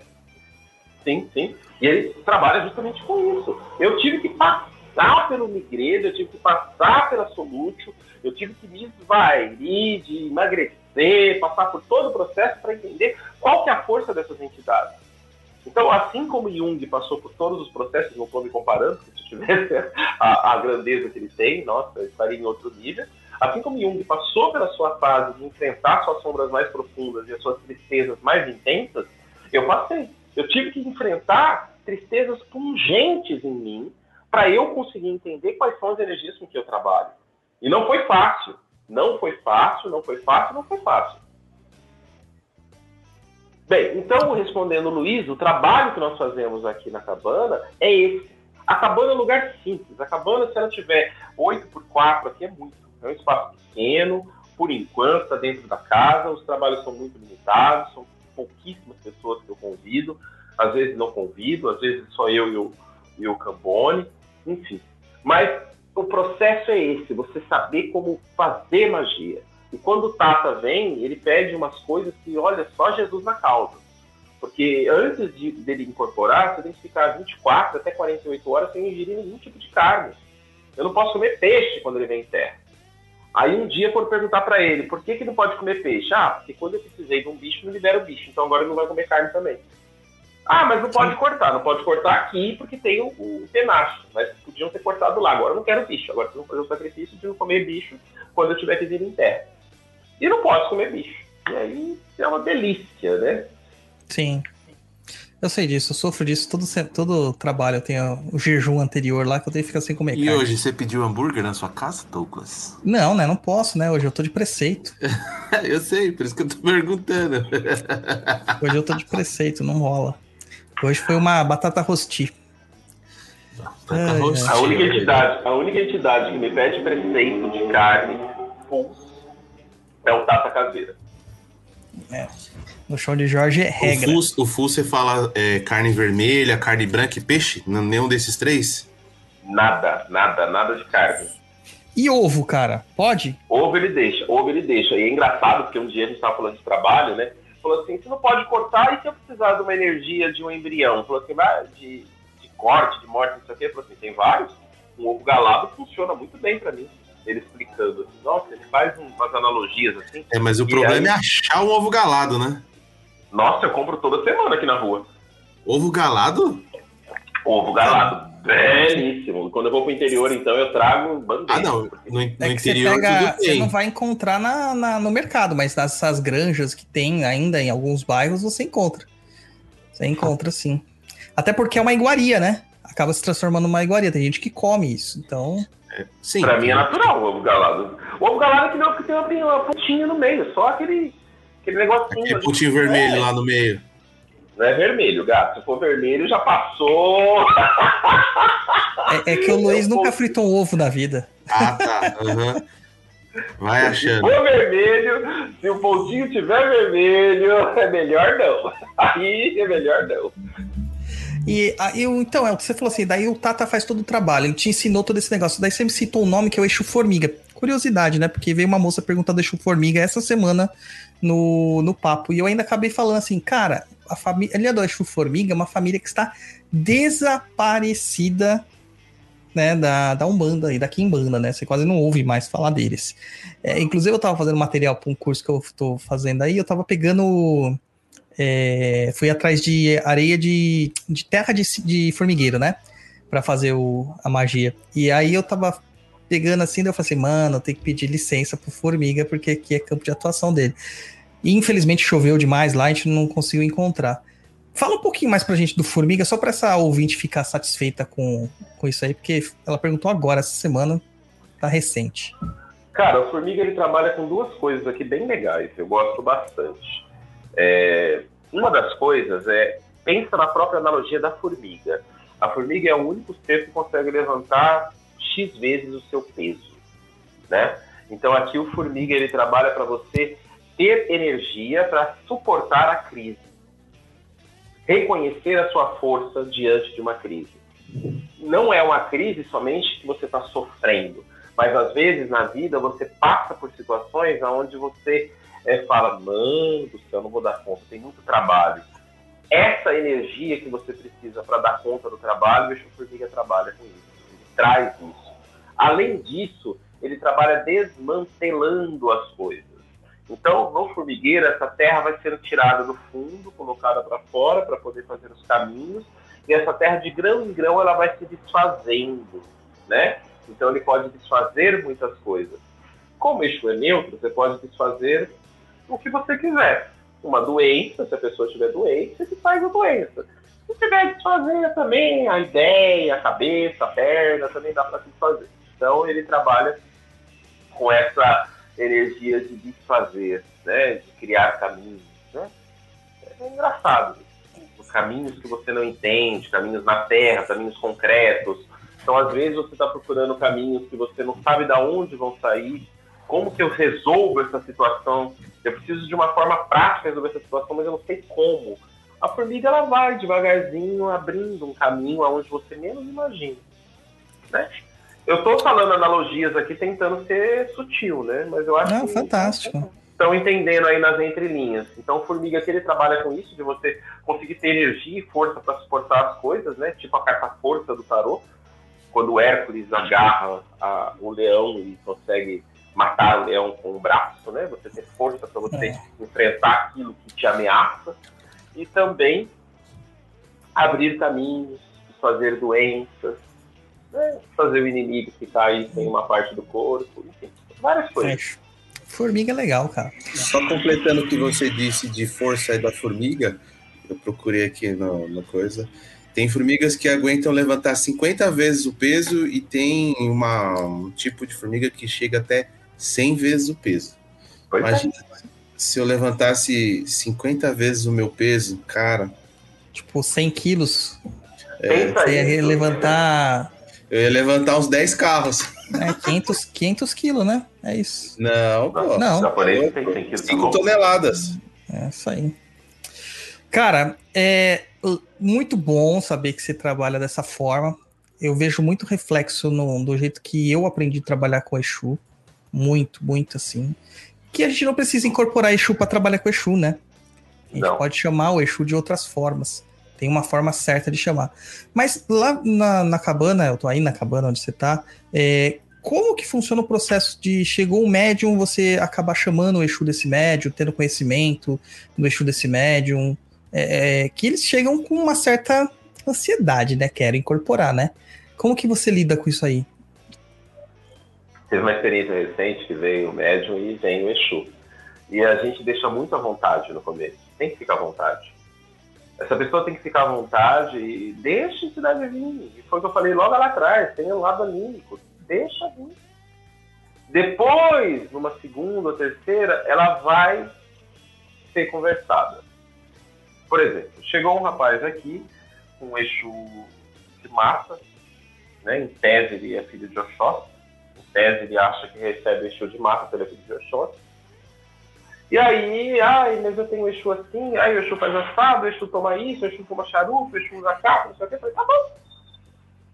Sim, sim. E ele trabalha justamente com isso. Eu tive que passar pelo Migredo, eu tive que passar pela Solúcio, eu tive que me esvair, de emagrecer, passar por todo o processo para entender qual que é a força dessas entidades. Então, assim como Jung passou por todos os processos, não estou me comparando, porque se tivesse a, a grandeza que ele tem, nossa, eu estaria em outro nível. Assim como Jung passou pela sua fase de enfrentar suas sombras mais profundas e as suas tristezas mais intensas, eu passei. Eu tive que enfrentar tristezas pungentes em mim para eu conseguir entender quais são as energias com que eu trabalho. E não foi fácil. Não foi fácil, não foi fácil, não foi fácil. Bem, então, respondendo o Luiz, o trabalho que nós fazemos aqui na cabana é esse. A cabana é um lugar simples. A cabana, se ela tiver 8 por 4 aqui, é muito. É um espaço pequeno, por enquanto, está dentro da casa. Os trabalhos são muito limitados, são pouquíssimas pessoas que eu convido. Às vezes não convido, às vezes só eu e o, e o Cambone, enfim. Mas o processo é esse, você saber como fazer magia. E quando o Tata vem, ele pede umas coisas que, olha, só Jesus na causa. Porque antes de, dele incorporar, você tem que ficar 24 até 48 horas sem ingerir nenhum tipo de carne. Eu não posso comer peixe quando ele vem em terra. Aí um dia foram perguntar para ele, por que, que não pode comer peixe? Ah, porque quando eu precisei de um bicho, não libera o bicho, então agora ele não vai comer carne também. Ah, mas não pode cortar, não pode cortar aqui porque tem o, o penacho, mas podiam ter cortado lá, agora eu não quero bicho, agora vocês vão fazer o sacrifício de não comer bicho quando eu tiver que vir em terra. E não posso comer bicho. E aí é uma delícia, né? Sim. Eu sei disso, eu sofro disso. Todo, todo trabalho eu tenho o jejum anterior lá que eu tenho que ficar sem comer E carne. hoje você pediu hambúrguer na sua casa, Douglas? Não, né? Não posso, né? Hoje eu tô de preceito. eu sei, por isso que eu tô perguntando. Hoje eu tô de preceito, não rola. Hoje foi uma batata rosti. Ai, roxinho, A única entidade, a única entidade que me pede preceito de carne É o Tata Caseira. No show de Jorge é O regra. Fu, o Fu, você fala é, carne vermelha, carne branca e peixe? Nenhum desses três? Nada, nada, nada de carne. E ovo, cara? Pode? Ovo ele deixa, ovo ele deixa. E é engraçado, porque um dia a gente estava falando de trabalho, né? Falou assim, você não pode cortar, e se eu precisar de uma energia de um embrião? Falou assim, vai, de, de corte, de morte, não sei o quê. Falou assim, tem vários. Um ovo galado funciona muito bem pra mim. Ele explicando assim, nossa, ele faz um- umas analogias assim. É, mas o problema aí? é achar um ovo galado, né? Nossa, eu compro toda semana aqui na rua. Ovo galado? Ovo galado, belíssimo. Quando eu vou pro interior, então, eu trago bandeja. Ah, não. No, no É que você interior pega. tudo Você não vai encontrar na, na- no mercado, mas nessas granjas que tem ainda em alguns bairros, você encontra. Você encontra sim. Até porque é uma iguaria, né? Acaba se transformando numa iguaria. Tem gente que come isso. Então. Sim. Pra mim é natural o ovo galado. O ovo galado é que não, porque tem uma, uma pontinha no meio, só aquele, aquele negocinho Aquele ali. pontinho vermelho É. lá no meio. Não é vermelho, gato. Se for vermelho, já passou. É, é que o Luiz nunca fritou um ovo na vida. Ah, tá. aham. Vai Se achando. for vermelho, se o pontinho tiver vermelho, é melhor não. Aí é melhor não. E aí, então, é o que você falou assim, daí o Tata faz todo o trabalho, ele te ensinou todo esse negócio. Daí você me citou um nome que é o Eixo Formiga. Curiosidade, né? Porque veio uma moça perguntando do Eixo Formiga essa semana no, no papo. E eu ainda acabei falando assim, cara, a família do Eixo Formiga é uma família que está desaparecida né, da, da Umbanda e da Kimbanda, né? Você quase não ouve mais falar deles. É, inclusive, eu tava fazendo material para um curso que eu tô fazendo aí, eu tava pegando. É, fui atrás de areia de, de terra de, de formigueiro, né? Pra fazer o, a magia. E aí eu tava pegando assim, daí eu falei assim, mano, eu tenho que pedir licença pro Formiga, porque aqui é campo de atuação dele. E infelizmente choveu demais lá, a gente não conseguiu encontrar. Fala um pouquinho mais pra gente do Formiga, só pra essa ouvinte ficar satisfeita com, com isso aí, porque ela perguntou agora, essa semana, tá recente. Cara, o Formiga ele trabalha com duas coisas aqui bem legais, eu gosto bastante. É, uma das coisas é, pensa na própria analogia da formiga. A formiga é o único ser que consegue levantar X vezes o seu peso, né? Então aqui o Formiga ele trabalha para você ter energia para suportar a crise. Reconhecer a sua força diante de uma crise. Não é uma crise somente que você está sofrendo, mas às vezes na vida você passa por situações onde você é, fala, mano do céu, não vou dar conta, tem muito trabalho. Essa energia que você precisa para dar conta do trabalho, o Eixo Formiga trabalha com isso, ele traz isso. Além disso, ele trabalha desmantelando as coisas. Então, no formigueiro, essa terra vai sendo tirada do fundo, colocada para fora para poder fazer os caminhos, e essa terra de grão em grão ela vai se desfazendo, né? Então ele pode desfazer muitas coisas. Como eixo é neutro, você pode desfazer o que você quiser. Uma doença, se a pessoa tiver doente, você faz a doença. Se tiver desfazer também, a ideia, a cabeça, a perna, também dá para desfazer. Então ele trabalha com essa energia de desfazer, né? De criar caminhos, né? É engraçado. Os caminhos que você não entende, caminhos na terra, caminhos concretos. Então, às vezes, você está procurando caminhos que você não sabe de onde vão sair. Como que eu resolvo essa situação? Eu preciso de uma forma prática resolver essa situação, mas eu não sei como. A formiga ela vai devagarzinho abrindo um caminho aonde você menos imagina, né? Eu estou falando analogias aqui tentando ser sutil, né? Mas eu acho que fantástico. estão entendendo aí nas entrelinhas. Então, Formiga aqui ele trabalha com isso, de você conseguir ter energia e força para suportar as coisas, né? Tipo a carta força do tarô, quando o Hércules agarra a- o leão e consegue matar o leão com o braço, né? Você ter força para você É. enfrentar aquilo que te ameaça e também abrir caminhos, fazer doenças, né? fazer o inimigo ficar aí sem uma parte do corpo, enfim, várias coisas. Fecho. Formiga é legal, cara. Só completando o que você disse de força aí da formiga, eu procurei aqui na, na coisa. Tem formigas que aguentam levantar 50 vezes o peso e tem uma, um tipo de formiga que chega até 100 vezes o peso. Pois é. Imagina se eu levantasse 50 vezes o meu peso, cara, Tipo, 100 quilos. Pensa Você ia isso. levantar. eu ia levantar uns 10 carros. É 500, 500 quilos, né? É isso. Não, pô. Não. O japonês tem 100 quilos. tá 5 bom? toneladas. É isso aí. Cara, é muito bom saber que você trabalha dessa forma. Eu vejo muito reflexo no, do jeito que eu aprendi a trabalhar com Exu. Muito, muito assim. Que a gente não precisa incorporar Exu para trabalhar com Exu, né? A gente Não. pode chamar o Exu de outras formas. Tem uma forma certa de chamar. Mas lá na, na cabana, eu tô aí na cabana onde você tá, é, como que funciona o processo de chegou um médium, você acabar chamando o Exu desse médium, tendo conhecimento do Exu desse médium, é, é, que eles chegam com uma certa ansiedade, né? Querem incorporar, né? Como que você lida com isso aí? Teve uma experiência recente que veio o médium e vem o Exu. E a gente deixa muito à vontade no começo. Tem que ficar à vontade. Essa pessoa tem que ficar à vontade e deixa a entidade vir. E foi o que eu falei logo lá atrás, tem um lado anímico. Deixa vir. Depois, numa segunda ou terceira, ela vai ser conversada. Por exemplo, chegou um rapaz aqui, um Exu de massa, né? em tese ele é filho de Oxóssi, tese ele acha que recebe o Exu de massa pelo filho de Oxóssi. E aí, ai, mas eu tenho Exu assim, aí o Exu faz assado, o Exu toma isso, o Exu fuma charuto, o Exu usa capa, não sei o que. Eu falei, tá bom,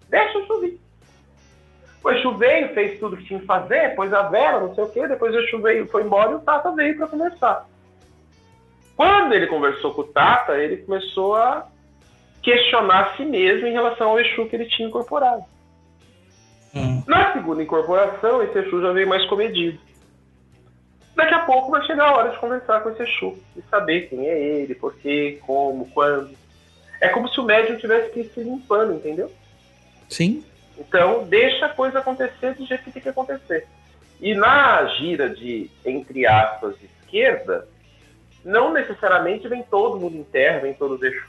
deixa o Exu vir. O Exu veio, fez tudo que tinha que fazer, pôs a vela, não sei o que, depois o Exu veio, foi embora e o Tata veio para conversar. Quando ele conversou com o Tata, ele começou a questionar a si mesmo em relação ao Exu que ele tinha incorporado. Hum, Na segunda incorporação, esse Exu já veio mais comedido. Daqui a pouco vai chegar a hora de conversar com esse Exu e saber quem é ele, por quê, como, quando. É como se o médium tivesse que ir se limpando, entendeu? sim. Então, deixa a coisa acontecer do jeito que tem que acontecer. E na gira de, entre aspas, esquerda, não necessariamente vem todo mundo interno, vem todos os Exus.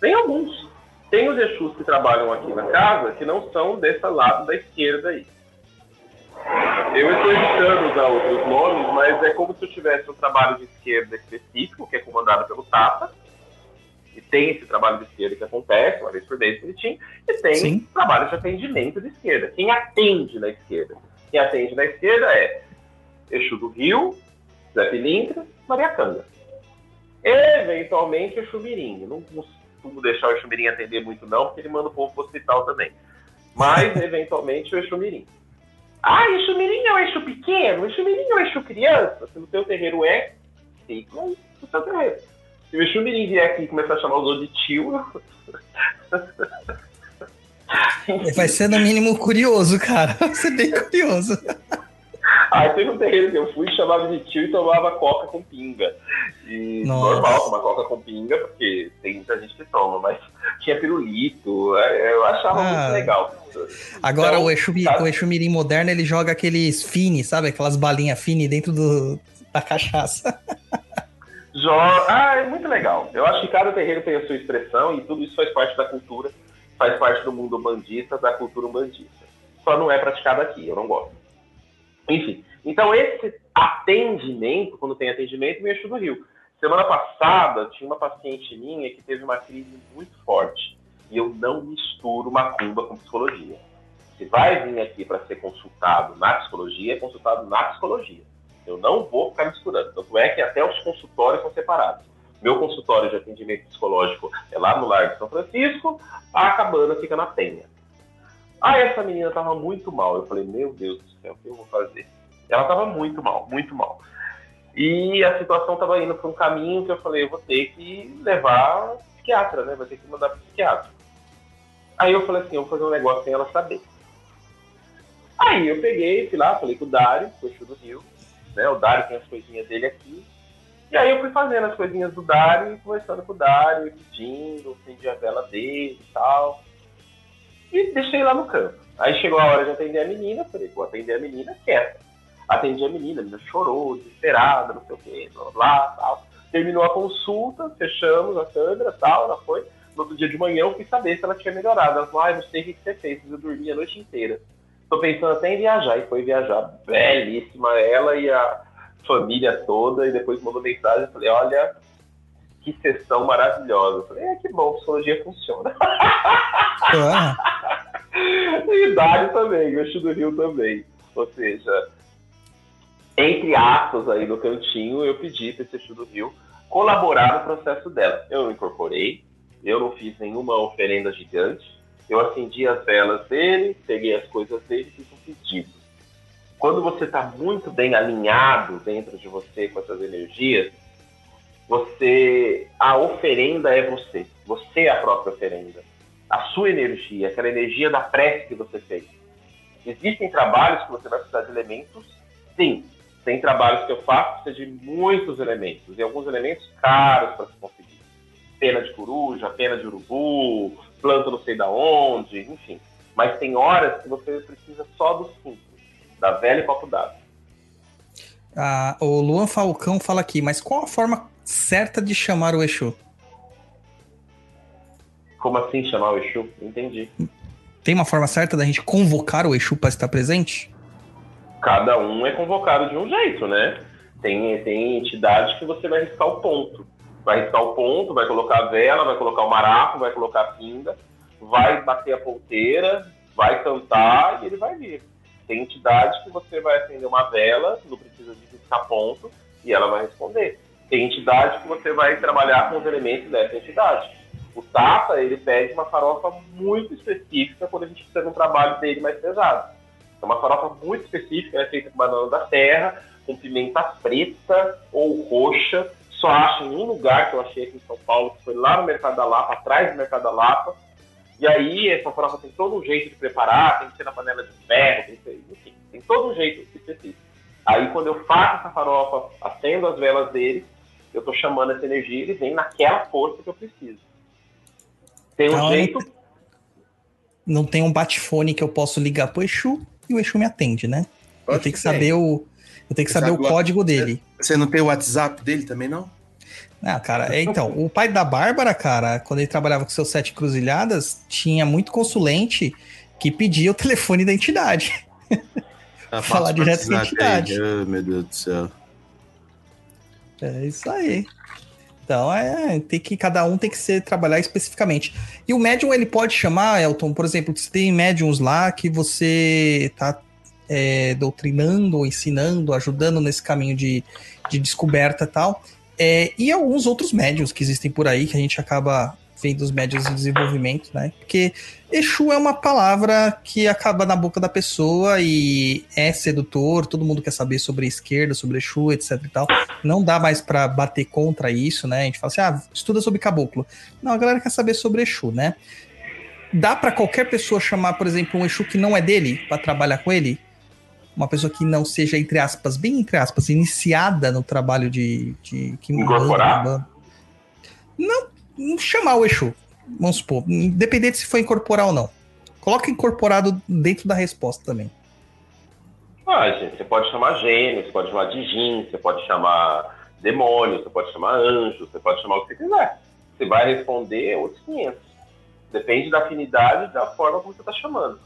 Tem alguns. Tem os Exus que trabalham aqui na casa que não são desse lado da esquerda aí. Eu estou evitando usar outros nomes, mas é como se eu tivesse um trabalho de esquerda específico, que é comandado pelo Tata, e tem esse trabalho de esquerda que acontece, uma vez por mês bonitinho, e tem Sim. trabalho de atendimento de esquerda. Quem atende na esquerda? Quem atende na esquerda é Exu do Rio, Zé Pilintra, Maria Canga. Eventualmente Exu Mirim. Eu Não costumo deixar o Exu Mirim atender muito não, porque ele manda o povo pro hospital também. Mas, eventualmente, o Exu Mirim. Ah, Exu Mirim é o Exu pequeno? Exu Mirim é o Exu criança? Se no teu terreiro é, fica no teu terreiro. Se o Exu Mirim vier aqui e começar a chamar os outros de tio... Vai ser no mínimo curioso, cara. Vai ser bem curioso. Ah, teve um terreiro que eu fui, chamava de tio e tomava coca com pinga. E Nossa. normal tomar coca com pinga, porque tem muita gente que toma, mas tinha pirulito, é, eu achava Ah. muito legal. Agora Então, o, Exu, Mi- sabe? o Exu Mirim moderno, ele joga aqueles fini, sabe? Aquelas balinhas fini dentro do, da cachaça. Jo... Ah, é muito legal. Eu acho que cada terreiro tem a sua expressão e tudo isso faz parte da cultura, faz parte do mundo bandista, da cultura umbandista. Só não é praticado aqui, eu não gosto. Enfim, então esse atendimento, quando tem atendimento, me Exu do Rio. Semana passada, tinha uma paciente minha que teve uma crise muito forte. E eu não misturo macumba com psicologia. Se vai vir aqui para ser consultado na psicologia, é consultado na psicologia. Eu não vou ficar misturando. Tanto é que até os consultórios são separados. Meu consultório de atendimento psicológico é lá no Largo de São Francisco, a cabana fica na Penha. Aí essa menina tava muito mal. Eu falei, meu Deus do céu, o que eu vou fazer? Ela tava muito mal, muito mal. E a situação tava indo para um caminho que eu falei, eu vou ter que levar psiquiatra, né? Vou ter que mandar pro psiquiatra. Aí eu falei assim, eu vou fazer um negócio sem ela saber. Aí eu peguei, fui lá, falei com o Dário, com o Exu do Rio, né? O Dário tem as coisinhas dele aqui. E aí eu fui fazendo as coisinhas do Dário e conversando com o Dário, pedindo, acendi a vela dele e tal. E deixei lá no campo. Aí chegou a hora de atender a menina, falei, vou atender a menina quieta. Atendi a menina, a menina chorou, desesperada, não sei o quê, blá blá, tal. Terminou a consulta, fechamos a câmera tal, ela foi. No outro dia de manhã eu fui saber se ela tinha melhorado. Ela falou, ah, não sei o que que você fez, eu dormi a noite inteira. Tô pensando até em viajar, e foi viajar. Belíssima ela e a família toda, e depois mandou mensagem, eu falei, olha, que sessão maravilhosa. Eu falei, é que bom, psicologia funciona. Ah, E Dário também, o do Rio também. Ou seja, entre aspas aí no cantinho, eu pedi para esse do Rio colaborar no processo dela. Eu não incorporei, eu não fiz nenhuma oferenda gigante, eu acendi as velas dele, peguei as coisas dele e fiz um pedido. Quando você está muito bem alinhado dentro de você com essas energias, você a oferenda é você. Você é a própria oferenda. A sua energia, aquela energia da prece que você fez. Existem trabalhos que você vai precisar de elementos? Sim. Tem trabalhos que eu faço que precisa de muitos elementos, e alguns elementos caros para se conseguir. Pena de coruja, pena de urubu, planta não sei da onde, enfim. Mas tem horas que você precisa só do simples, da velha e copo d'água. Ah, o Luan Falcão fala aqui, mas qual a forma certa de chamar o Exu? Como assim chamar o Exu? Entendi. Tem uma forma certa da gente convocar o Exu para estar presente? Cada um é convocado de um jeito, né? Tem, tem entidade que você vai riscar o ponto. Vai riscar o ponto, vai colocar a vela, vai colocar o maraco, vai colocar a pinga, vai bater a ponteira, vai cantar e ele vai vir. Tem entidade que você vai acender uma vela, não precisa de riscar ponto, e ela vai responder. Tem entidade que você vai trabalhar com os elementos dessa entidade. O Tata, ele pede uma farofa muito específica quando a gente precisa de um trabalho dele mais pesado. É uma farofa muito específica, é feita com banana da terra, com pimenta preta ou roxa. Só acha em um lugar que eu achei aqui em São Paulo, que foi lá no Mercado da Lapa, atrás do Mercado da Lapa. E aí, essa farofa tem todo um jeito de preparar, tem que ser na panela de ferro, tem que ser, enfim, tem todo um jeito específico. Aí, quando eu faço essa farofa, acendo as velas dele, eu estou chamando essa energia, ele vem naquela força que eu preciso. Tem um Então, jeito. Não tem um bate-fone que eu posso ligar pro Exu e o Exu me atende, né? eu Lógico tenho que saber o. Eu tenho que saber o sabe o código dele. Você não tem o WhatsApp dele também, não? Ah, cara, é, então, o pai da Bárbara, cara, quando ele trabalhava com seus sete cruzilhadas, tinha muito consulente que pedia o telefone da entidade. Ah, Falar direto com a WhatsApp aí. entidade. Oh, meu Deus do céu. É isso aí. Então, é, tem que cada um tem que ser trabalhar especificamente. E o médium ele pode chamar, Elton, por exemplo, se tem médiums lá que você tá é, doutrinando, ou ensinando, ajudando nesse caminho de, de descoberta tal. É, e alguns outros médiums que existem por aí, que a gente acaba vendo os médiums em desenvolvimento, né? Porque Exu é uma palavra que acaba na boca da pessoa e é sedutor, todo mundo quer saber sobre a esquerda, sobre Exu, etc e tal. Não dá mais pra bater contra isso, né? A gente fala assim, ah, estuda sobre caboclo. Não, a galera quer saber sobre Exu, né? Dá pra qualquer pessoa chamar, por exemplo, um Exu que não é dele, pra trabalhar com ele? Uma pessoa que não seja, entre aspas, bem entre aspas, iniciada no trabalho de. de que Incorporar? Não chamar o Exu. Vamos supor, independente se for incorporar ou não. Coloca incorporado dentro da resposta também. Ah, gente, você pode chamar gênio, você pode chamar de Jin, você pode chamar demônio, você pode chamar anjo, você pode chamar o que você quiser. Você vai responder outros 500. Depende da afinidade da forma como você está chamando.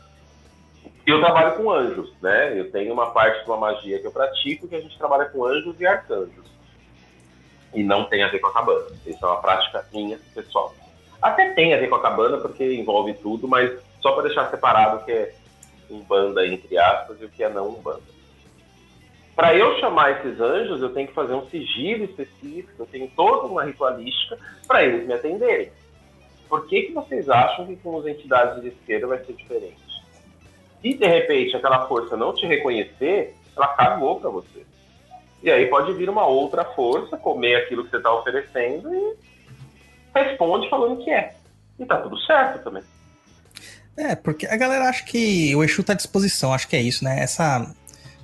Eu trabalho com anjos, né? Eu tenho uma parte de uma magia que eu pratico que a gente trabalha com anjos e arcanjos. E não tem a ver com a cabana. Isso é uma prática minha, pessoal. Até tem a ver com a cabana, porque envolve tudo, mas só para deixar separado o que é umbanda, entre aspas, e o que é não umbanda. Para eu chamar esses anjos, eu tenho que fazer um sigilo específico, eu tenho toda uma ritualística para eles me atenderem. Por que, que vocês acham que com as entidades de esquerda vai ser diferente? Se de repente aquela força não te reconhecer, ela cagou para você. E aí pode vir uma outra força, comer aquilo que você está oferecendo e responde falando que é. E tá tudo certo também. É, porque a galera acha que o Exu tá à disposição, acho que é isso, né? Essa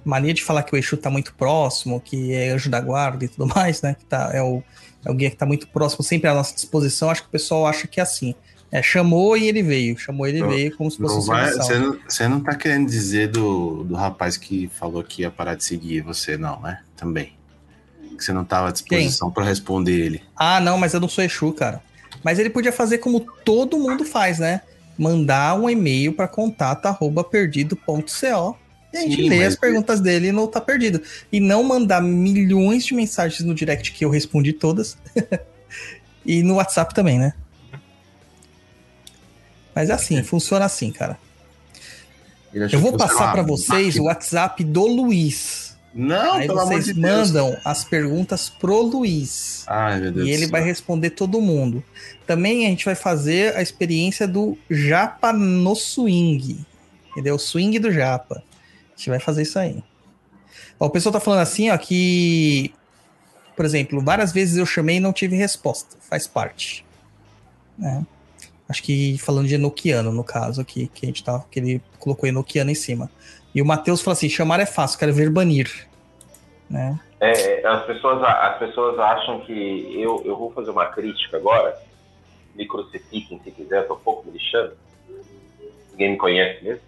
mania de falar que o Exu tá muito próximo, que é anjo da guarda e tudo mais, né? Que tá, é, o, é o guia que tá muito próximo, sempre à nossa disposição. Acho que o pessoal acha que é assim. É, chamou e ele veio, chamou e ele Não- veio como se fosse Não um vai- você, não, você não tá querendo dizer do, do rapaz que falou que ia parar de seguir você, não, né? Também. Que você não tava à disposição para responder ele. Ah, não, mas eu não sou Exu, cara. Mas ele podia fazer como todo mundo faz, né? Mandar um e-mail para contato@perdido.co e a gente Sim, lê as perguntas dele e não tá perdido. E não mandar milhões de mensagens no direct que eu respondi todas. e no WhatsApp também, né? Mas é assim, funciona assim, cara. Eu vou passar para vocês o. WhatsApp do Luiz. Não, Aí pelo amor de Deus. mandam as perguntas pro Luiz. Ai, meu Deus E ele vai responder todo mundo. Também a gente vai fazer a experiência do Japa no Swing. Entendeu? O swing do Japa. A gente vai fazer isso aí. Ó, o pessoal tá falando assim, ó, que. Por exemplo, várias vezes eu chamei e não tive resposta. Faz parte. né? Acho que falando de Enochiano, no caso aqui, que a gente tava, que ele colocou Enochiano em cima. E o Matheus falou assim: chamar é fácil, quero ver banir. Né? É, as, pessoas, as pessoas acham que eu, eu vou fazer uma crítica agora. Me crucifiquem se quiser, tô um pouco me lixando. Ninguém me conhece mesmo.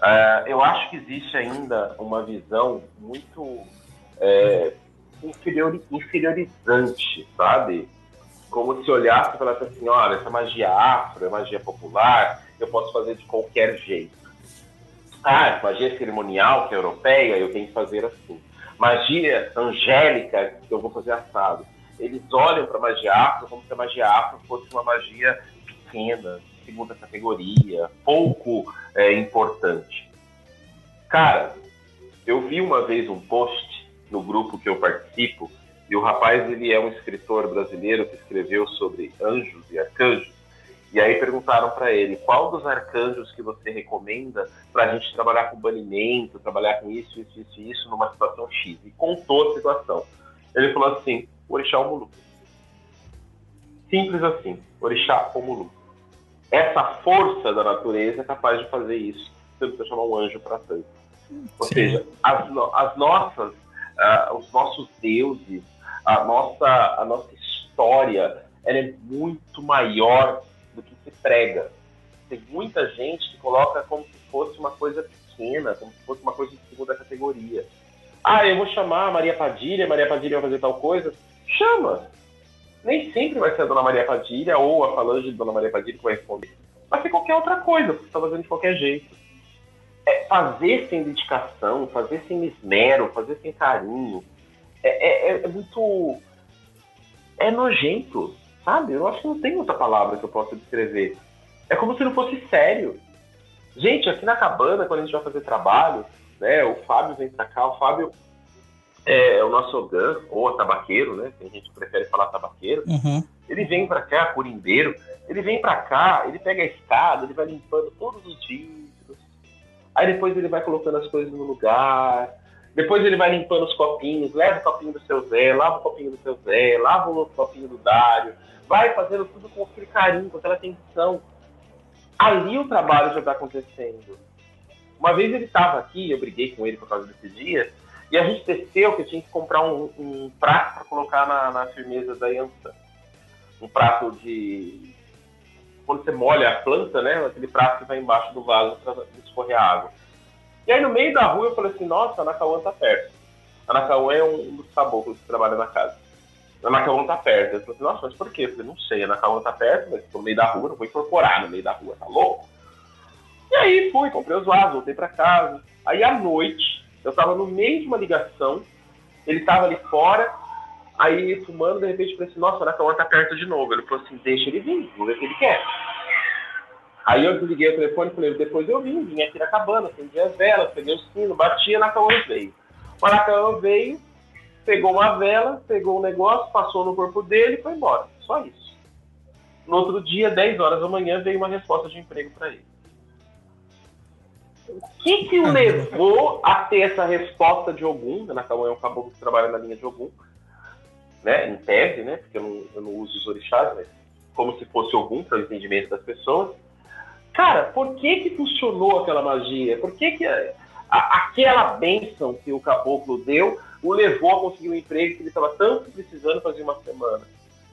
Ah, eu acho que existe ainda uma visão muito é, inferiori- inferiorizante, sabe? Como se olhasse e falasse assim: olha, essa magia afro, é magia popular, eu posso fazer de qualquer jeito. Ah, magia cerimonial, que é europeia, eu tenho que fazer assim magia angélica que eu vou fazer assado. Eles olham para magia afro como se a magia afro fosse uma magia pequena, segunda categoria, pouco é, importante. Cara, eu vi uma vez um post no grupo que eu participo e o rapaz ele é um escritor brasileiro que escreveu sobre anjos e arcanjos. E aí perguntaram para ele qual dos arcanjos que você recomenda para a gente trabalhar com banimento, trabalhar com isso, isso, isso, isso numa situação X. E contou a situação. Ele falou assim: Orixá Omulu. Simples assim: Orixá Omulu. Essa força da natureza é capaz de fazer isso. Você não precisa chamar um anjo para tanto. Ou Sim. seja, as, as nossas, ah, os nossos deuses, a nossa, a nossa história, ela é muito maior do que se prega. Tem muita gente que coloca como se fosse uma coisa pequena, como se fosse uma coisa de segunda categoria. Ah, eu vou chamar a Maria Padilha, Maria Padilha vai fazer tal coisa. Chama! Nem sempre vai ser a Dona Maria Padilha ou a falange de Dona Maria Padilha que vai responder. Vai ser qualquer outra coisa, porque está fazendo de qualquer jeito. É fazer sem dedicação, fazer sem esmero, fazer sem carinho. É, é- é muito. É nojento, sabe? Eu acho que não tem outra palavra que eu possa descrever. É como se não fosse sério. Gente, aqui na cabana, quando a gente vai fazer trabalho, né? O Fábio vem pra cá, o Fábio é o nosso Ogan, ou tabaqueiro, né? Tem gente que prefere falar tabaqueiro. Uhum. Ele vem pra cá, curimbeiro, ele vem pra cá, ele pega a escada, ele vai limpando todos os vidros. Aí depois ele vai colocando as coisas no lugar. Depois ele vai limpando os copinhos, leva o copinho do seu Zé, lava o copinho do seu Zé, lava o copinho do Dário. Vai fazendo tudo com aquele carinho, com aquela atenção. Ali o trabalho já está acontecendo. Uma vez ele estava aqui, eu briguei com ele por causa desse dia, e a gente desceu que tinha que comprar um, um prato para colocar na, na firmeza da Yansan. Um prato de. Quando você molha a planta, né? Aquele prato que vai embaixo do vaso para escorrer a água. E aí no meio da rua eu falei assim: nossa, a Nakauan tá perto. A Nakauan é um dos caboclos que trabalha na casa. A Nakauan tá perto. Eu falei assim: nossa, mas por quê? Eu falei: não sei, a Nakauan tá perto, mas tô no meio da rua, não vou incorporar no meio da rua, tá louco? E aí fui, comprei os vasos, voltei para casa. Aí à noite, eu tava no meio de uma ligação, ele tava ali fora, aí fumando, de repente eu falei assim, nossa, o Nakauan tá perto de novo. Ele falou assim, deixa ele vir, vamos ver o que ele quer. Aí eu desliguei o telefone e falei, depois eu vim, vim aqui na cabana, acendi as velas, peguei o sino, batia, Nakauan veio. O Nakauan veio, pegou uma vela, pegou um negócio, passou no corpo dele e foi embora. Só isso. No outro dia, 10 horas da manhã, veio uma resposta de emprego para ele. O que que o levou a ter essa resposta de Ogum? A Nakauan é um caboclo que trabalha na linha de Ogum, né? Em tese, né? Porque eu não, eu não uso os orixás, mas como se fosse Ogum para o entendimento das pessoas. Cara, por que que funcionou aquela magia? Por que que a- a- aquela bênção que o caboclo deu o levou a conseguir um emprego que ele estava tanto precisando fazer uma semana?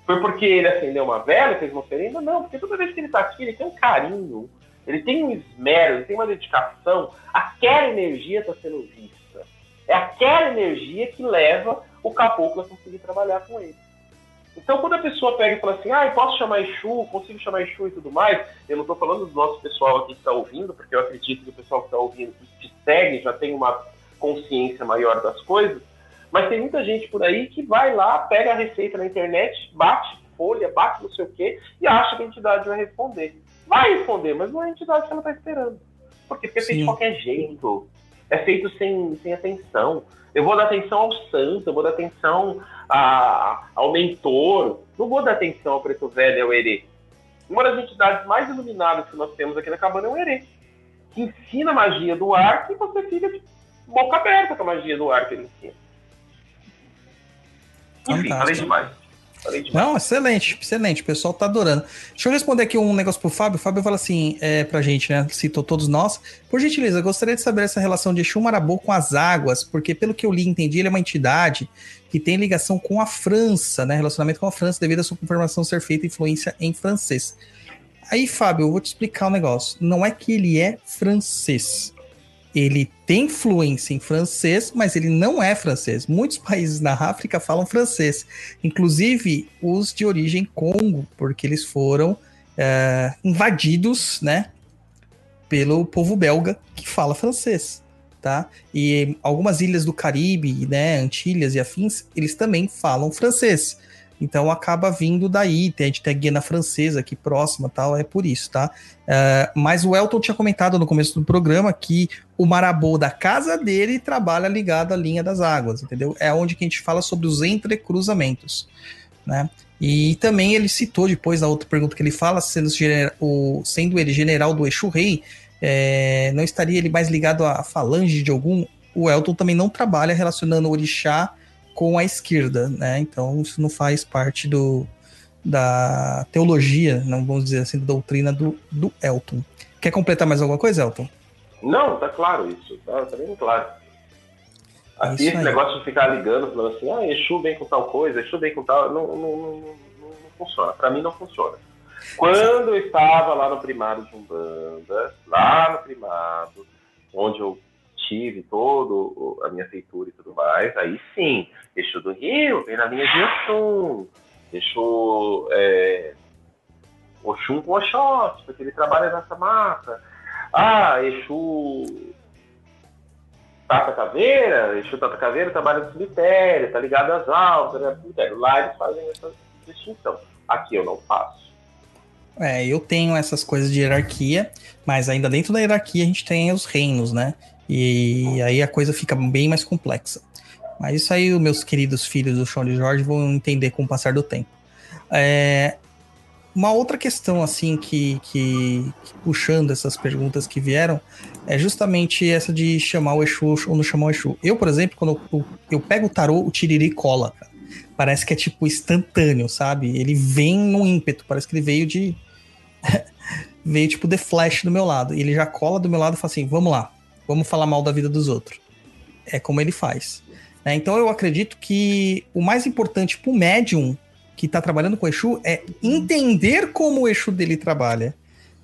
Foi porque ele acendeu uma vela, fez uma oferenda? Não, porque toda vez que ele está aqui, ele tem um carinho, ele tem um esmero, ele tem uma dedicação. Aquela energia está sendo vista. É aquela energia que leva o caboclo a conseguir trabalhar com ele. Então, quando a pessoa pega e fala assim, ah, eu posso chamar Exu, consigo chamar Exu e tudo mais, eu não estou falando do nosso pessoal aqui que está ouvindo, porque eu acredito que o pessoal que está ouvindo, que te segue, já tem uma consciência maior das coisas, mas tem muita gente por aí que vai lá, pega a receita na internet, bate folha, bate não sei o quê, e acha que a entidade vai responder. Vai responder, mas não é a entidade que ela está esperando. Por quê? Porque é feito de qualquer jeito. É feito sem, sem atenção. Eu vou dar atenção ao santo, eu vou dar atenção a- ao mentor, não vou dar atenção ao preto velho e ao herê. Uma das entidades mais iluminadas que nós temos aqui na cabana é o herê, que ensina a magia do ar e você fica de boca aberta com a magia do ar que ele ensina. Enfim, Fantástico. falei demais. Não, excelente, excelente. O pessoal tá adorando. Deixa eu responder aqui um negócio pro Fábio. O Fábio fala assim, é, pra gente, né? Citou todos nós. Por gentileza, gostaria de saber essa relação de Exu com as águas, porque pelo que eu li e entendi, ele é uma entidade que tem ligação com a França, né? Relacionamento com a França, devido à sua confirmação ser feita influência em francês. Aí, Fábio, eu vou te explicar um negócio. Não é que ele é francês. Ele tem influência em francês, mas ele não é francês. Muitos países na África falam francês, inclusive os de origem Congo, porque eles foram é, invadidos, né, pelo povo belga que fala francês, tá? E algumas ilhas do Caribe, né, Antilhas e afins, eles também falam francês. Então acaba vindo daí, a gente tem a Guiana Francesa aqui próxima tal, é por isso, tá? É, mas o Elton tinha comentado no começo do programa que o marabô da casa dele trabalha ligado à linha das águas, entendeu? É onde que a gente fala sobre os entrecruzamentos, né? E também ele citou depois na outra pergunta que ele fala, sendo, o, sendo ele general do Exu Rei, é, não estaria ele mais ligado à falange de algum? O Elton também não trabalha relacionando o orixá com a esquerda, né? Então isso não faz parte do, da teologia, não vamos dizer assim, da doutrina do, do Elton. Quer completar mais alguma coisa, Elton? Não, tá claro isso. Tá, tá bem claro. É Aqui esse negócio de ficar ligando, falando assim, ah, Exu vem com tal coisa, Exu vem com tal, não, não, não, não- funciona. Pra mim não funciona. Quando eu estava lá no primário de Umbanda, lá no primado, onde eu tive todo a minha feitura e tudo mais, aí sim, Exu do Rio, vem na linha de Oxum, Exu é, Oxum com Oxóssi, porque ele trabalha nessa mata. Ah, Exu Tata Caveira, Exu Tata Caveira trabalha no cemitério, tá ligado às almas, né. Lá eles fazem essa distinção. Aqui eu não faço. É, eu tenho essas coisas de hierarquia, mas ainda dentro da hierarquia a gente tem os reinos, né? E aí a coisa fica bem mais complexa. Mas isso aí os meus queridos filhos do Chão de Jorge vão entender com o passar do tempo. É, uma outra questão, assim, que, que, que puxando essas perguntas que vieram, é justamente essa de chamar o Exu ou não chamar o Exu. Eu, por exemplo, quando eu, eu pego o tarô, o tiriri cola, cara. Parece que é tipo instantâneo, sabe? Ele vem num ímpeto, parece que ele veio de. veio tipo The Flash do meu lado. E ele já cola do meu lado e fala assim: vamos lá, vamos falar mal da vida dos outros. É como ele faz. Né? Então eu acredito que o mais importante pro médium que tá trabalhando com o Exu é entender como o Exu dele trabalha.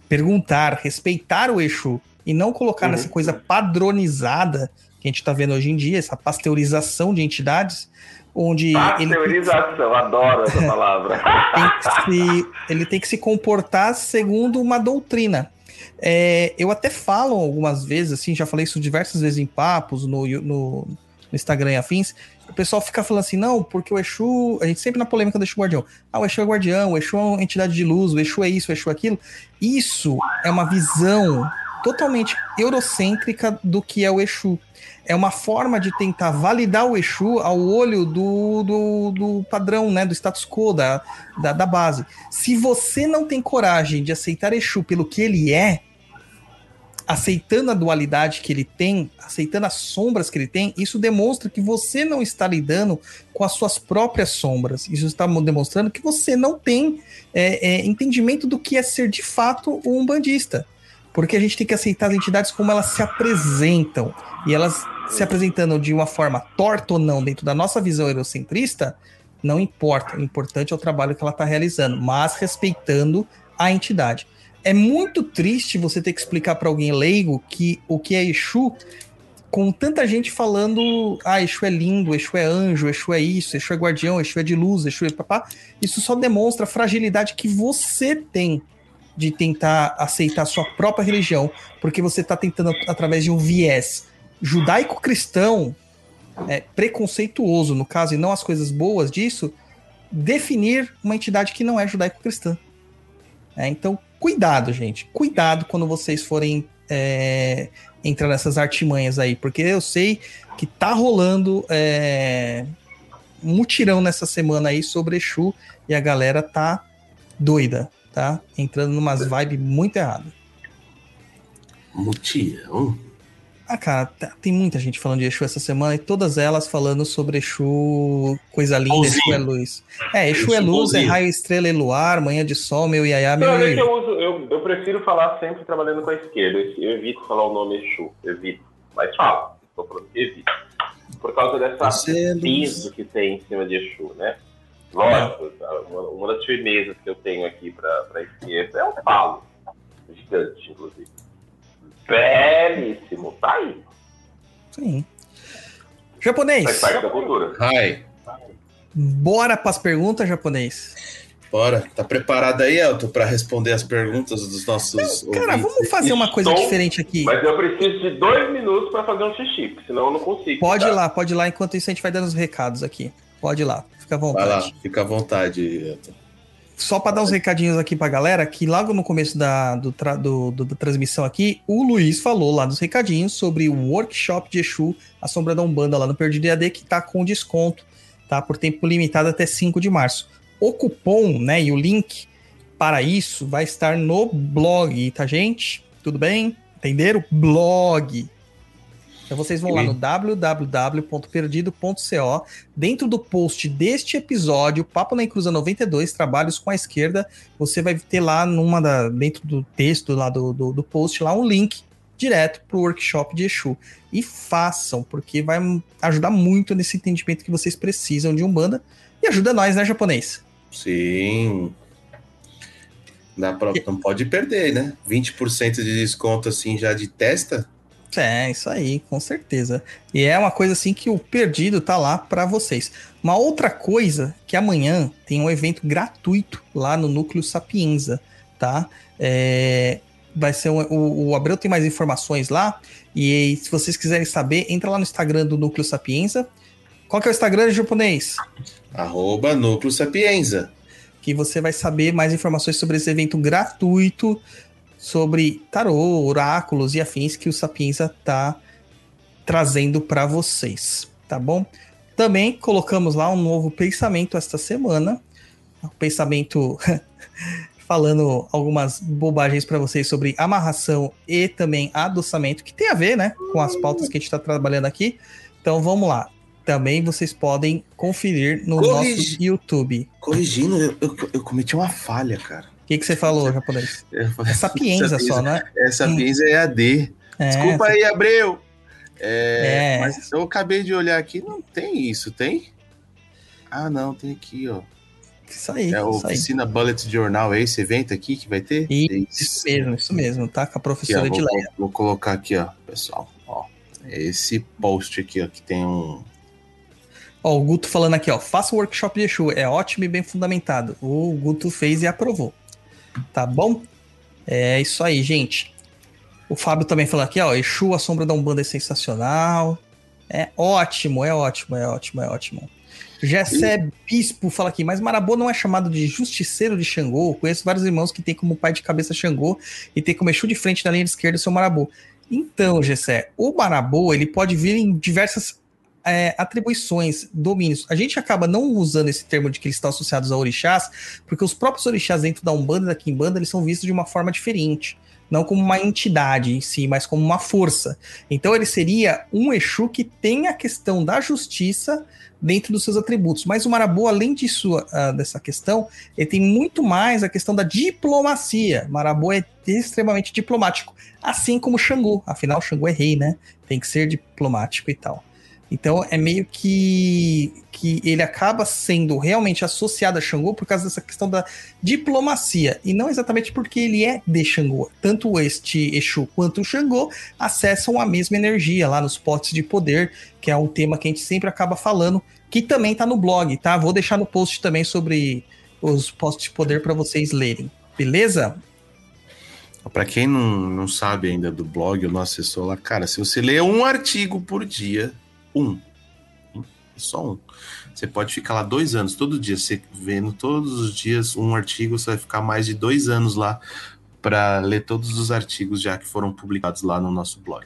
Perguntar, respeitar o Exu. E não colocar Uhum. nessa coisa padronizada que a gente tá vendo hoje em dia, essa pasteurização de entidades, onde ele Pasteurização, adoro essa palavra. tem se, ele tem que se comportar segundo uma doutrina. É, eu até falo algumas vezes, assim, já falei isso diversas vezes em papos, no, no, no Instagram e afins. O pessoal fica falando assim, não, porque o Exu. A gente sempre na polêmica do Exu Guardião. Ah, o Exu é guardião, o Exu é uma entidade de luz, o Exu é isso, o Exu é aquilo. Isso é uma visão totalmente eurocêntrica do que é o Exu. É uma forma de tentar validar o Exu ao olho do, do, do padrão, né? Do status quo, da, da, da base. Se você não tem coragem de aceitar Exu pelo que ele é, aceitando a dualidade que ele tem, aceitando as sombras que ele tem, isso demonstra que você não está lidando com as suas próprias sombras. Isso está demonstrando que você não tem é, é, entendimento do que é ser de fato um bandista. Porque a gente tem que aceitar as entidades como elas se apresentam. E elas se apresentando de uma forma torta ou não, dentro da nossa visão eurocentrista, não importa. O importante é o trabalho que ela está realizando, mas respeitando a entidade. É muito triste você ter que explicar para alguém leigo que o que é Exu, com tanta gente falando, ah, Exu é lindo, Exu é anjo, Exu é isso, Exu é guardião, Exu é de luz, Exu é papá. Isso só demonstra a fragilidade que você tem de tentar aceitar a sua própria religião, porque você está tentando, através de um viés judaico-cristão, é, preconceituoso, no caso, e não as coisas boas disso, definir uma entidade que não é judaico-cristã. É, então, cuidado, gente. Cuidado quando vocês forem é, entrar nessas artimanhas aí, porque eu sei que tá rolando é, um mutirão nessa semana aí sobre Exu e a galera tá doida, tá? Entrando numas vibes muito erradas. Mutirão? Ah, cara, tá- tem muita gente falando de Exu essa semana e todas elas falando sobre Exu, coisa linda, Bonzinho. Exu é luz. É, Exu, Exu é luz, é bonzinho. raio, estrela e luar, manhã de sol, meu iaiá, meu Não, é eu, uso, eu, eu prefiro falar sempre trabalhando com a esquerda. Eu evito falar o nome Exu. Evito. Mas falo. Estou falando que evito. Por causa dessa é peso que tem em cima de Exu, né? Lógico, tá? uma, uma das firmezas que eu tenho aqui para a esquerda é um palo. Gigante, inclusive. Belíssimo. Tá aí. Sim. Japonês, Faz parte da cultura. Ai, bora pras perguntas, japonês. bora. Tá preparado aí, Elton, para responder as perguntas dos nossos Cara, ouvintes? vamos fazer uma coisa Estou- diferente aqui. Mas eu preciso de dois minutos para fazer um xixi, senão eu não consigo. Pode tá? ir lá, pode ir lá. Enquanto isso, a gente vai dando os recados aqui. Pode ir lá, fica à Vai lá, vontade. fica à vontade, Elton. Só para dar uns recadinhos aqui pra galera, que logo no começo da, do, tra- do- do- da transmissão aqui, o Luiz falou lá nos recadinhos sobre o workshop de Exu, a Sombra da Umbanda lá no Perdido EAD, que tá com desconto, tá? Por tempo limitado até 5 de março. O cupom, né, e o link para isso vai estar no blog, tá, gente? Tudo bem? Entenderam? Blog. Então vocês vão lá no www.perdido.co. Dentro do post deste episódio, Papo na Encruza 92, Trabalhos com a Esquerda, você vai ter lá numa da, dentro do texto lá do, do, do post lá um link direto para o workshop de Exu. E façam, porque vai ajudar muito nesse entendimento que vocês precisam de Umbanda. E ajuda nós, né, japonês? Sim. Dá pra, não pode perder, né? 20% de desconto assim já de testa. É, isso aí, com certeza. E é uma coisa assim que o perdido tá lá para vocês. Uma outra coisa que amanhã tem um evento gratuito lá no Núcleo Sapienza, tá? É, vai ser um- o, o Abreu tem mais informações lá e se vocês quiserem saber, entra lá no Instagram do Núcleo Sapienza. Qual que é o Instagram japonês? Arroba Núcleo Sapienza. que você vai saber mais informações sobre esse evento gratuito, sobre tarô, oráculos e afins que o Sapienza tá trazendo para vocês, tá bom? Também colocamos lá um novo pensamento esta semana, um pensamento falando algumas bobagens para vocês sobre amarração e também adoçamento, que tem a ver, né, com as pautas que a gente está trabalhando aqui. Então vamos lá. Também vocês podem conferir no Corrigi- nosso YouTube. Corrigindo, eu, eu, eu cometi uma falha, cara. O que, que você falou, japonês? É sapienza só, né? É Sapienza é AD. É, Desculpa aí, Abreu. É, É. Mas eu acabei de olhar aqui, não tem isso, tem? Ah, não, tem aqui, ó. Isso aí, É a isso aí. Oficina Bullet Journal, é esse evento aqui que vai ter? Isso, É isso mesmo, isso mesmo, tá? Com a Aqui, ó, professora de vou, vou colocar aqui, ó, pessoal. Ó, esse post aqui, ó, que tem um. Ó, o Guto falando aqui, ó. Faça o workshop de Exu, é ótimo e bem fundamentado. O Guto fez e aprovou. Tá bom? É isso aí, gente. O Fábio também falando aqui, ó. Exu, a sombra da Umbanda é sensacional. É ótimo, é ótimo, é ótimo, é ótimo. Gessé Bispo fala aqui, mas Marabô não é chamado de justiceiro de Xangô? Conheço vários irmãos que tem como pai de cabeça Xangô e tem como Exu de frente na linha de esquerda o seu Marabô. Então, Gessé, o Marabô, ele pode vir em diversas é, atribuições, domínios. A gente acaba não usando esse termo de que eles estão associados a orixás, porque os próprios orixás dentro da Umbanda e da Quimbanda, eles são vistos de uma forma diferente. Não como uma entidade em si, mas como uma força. Então ele seria um Exu que tem a questão da justiça dentro dos seus atributos. Mas o Marabô, além disso, ah, dessa questão, ele tem muito mais a questão da diplomacia. Marabô é extremamente diplomático, assim como Xangô. Afinal, Xangô é rei, né? Tem que ser diplomático e tal. Então é meio que que ele acaba sendo realmente associado a Xangô por causa dessa questão da diplomacia e não exatamente porque ele é de Xangô. Tanto este Exu quanto o Xangô acessam a mesma energia lá nos potes de poder, que é um tema que a gente sempre acaba falando, que também tá no blog, tá? Vou deixar no post também sobre os potes de poder para vocês lerem. Beleza? Pra quem não, não sabe ainda do blog, o nosso assessor lá, cara, se você lê um artigo por dia, um, só um, você pode ficar lá dois anos, todo dia, você vendo todos os dias um artigo, você vai ficar mais de dois anos lá para ler todos os artigos já que foram publicados lá no nosso blog.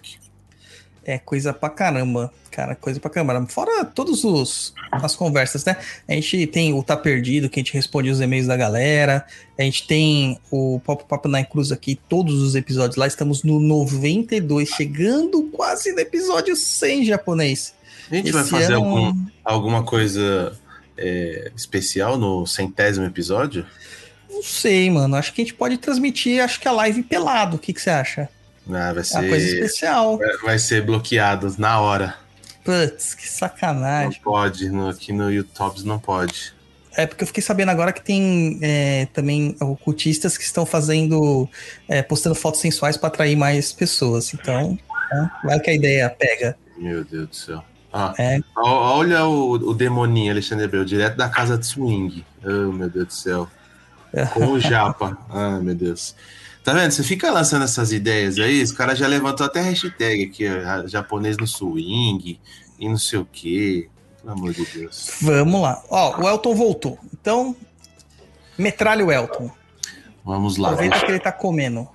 É coisa pra caramba, cara, coisa pra caramba. Fora todas as conversas, né? A gente tem o Tá Perdido, que a gente responde os e-mails da galera. A gente tem o Papo Papo na Cruz aqui, todos os episódios lá. Estamos no 92, chegando quase no episódio 100 japonês. A gente Esse vai fazer ano- algum- alguma coisa é, especial no centésimo episódio? Não sei, mano. Acho que a gente pode transmitir, acho que a live pelado. O que, que você acha? Ah, vai É uma coisa ser, especial. vai- vai ser bloqueado na hora. Putz, que Não sacanagem. pode, no- aqui no YouTube não pode. É porque eu fiquei sabendo agora que tem é, também ocultistas que estão fazendo, é, postando fotos sensuais para atrair mais pessoas. Então, né, vai que a ideia pega. Meu Deus do céu. Ah, É. Olha o, o demoninho, Alexandre Abreu, direto da casa de swing. Oh, meu Deus do céu. Com o japa. Ah, meu Deus. Tá vendo? Você fica lançando essas ideias aí, os caras já levantou até hashtag aqui, ó, japonês no swing e não sei o quê. Pelo amor de Deus. Vamos lá. Ó, o Elton voltou. Então, metralha o Elton. Vamos lá. Aproveita O que ele tá comendo.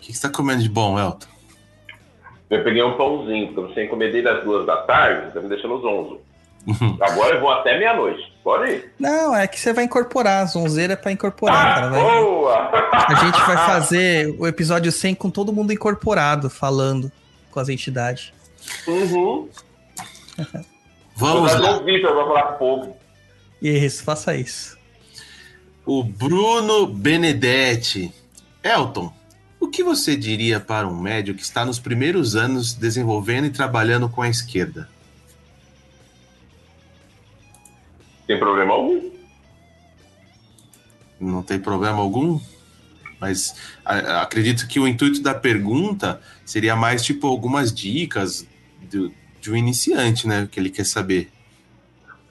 que que você tá comendo de bom, Elton? Eu peguei um pãozinho, porque eu sem comer desde as duas da tarde, tá me deixando 11. Agora eu vou até meia-noite. Pode ir. Não, é que você vai incorporar. Zonzeira é pra incorporar, cara. Ah, Vai- boa! A gente vai fazer o episódio 100 com todo mundo incorporado, falando com as entidades. Uhum. Vamos Vou lá. um Vitor pra falar com o povo. Isso, faça isso. O Bruno Benedetti. Elton, o que você diria para um médio que está nos primeiros anos desenvolvendo e trabalhando com a esquerda? Tem problema algum? Não tem problema algum? Mas a- acredito que o intuito da pergunta seria mais tipo algumas dicas do- de um iniciante, né? Que ele quer saber.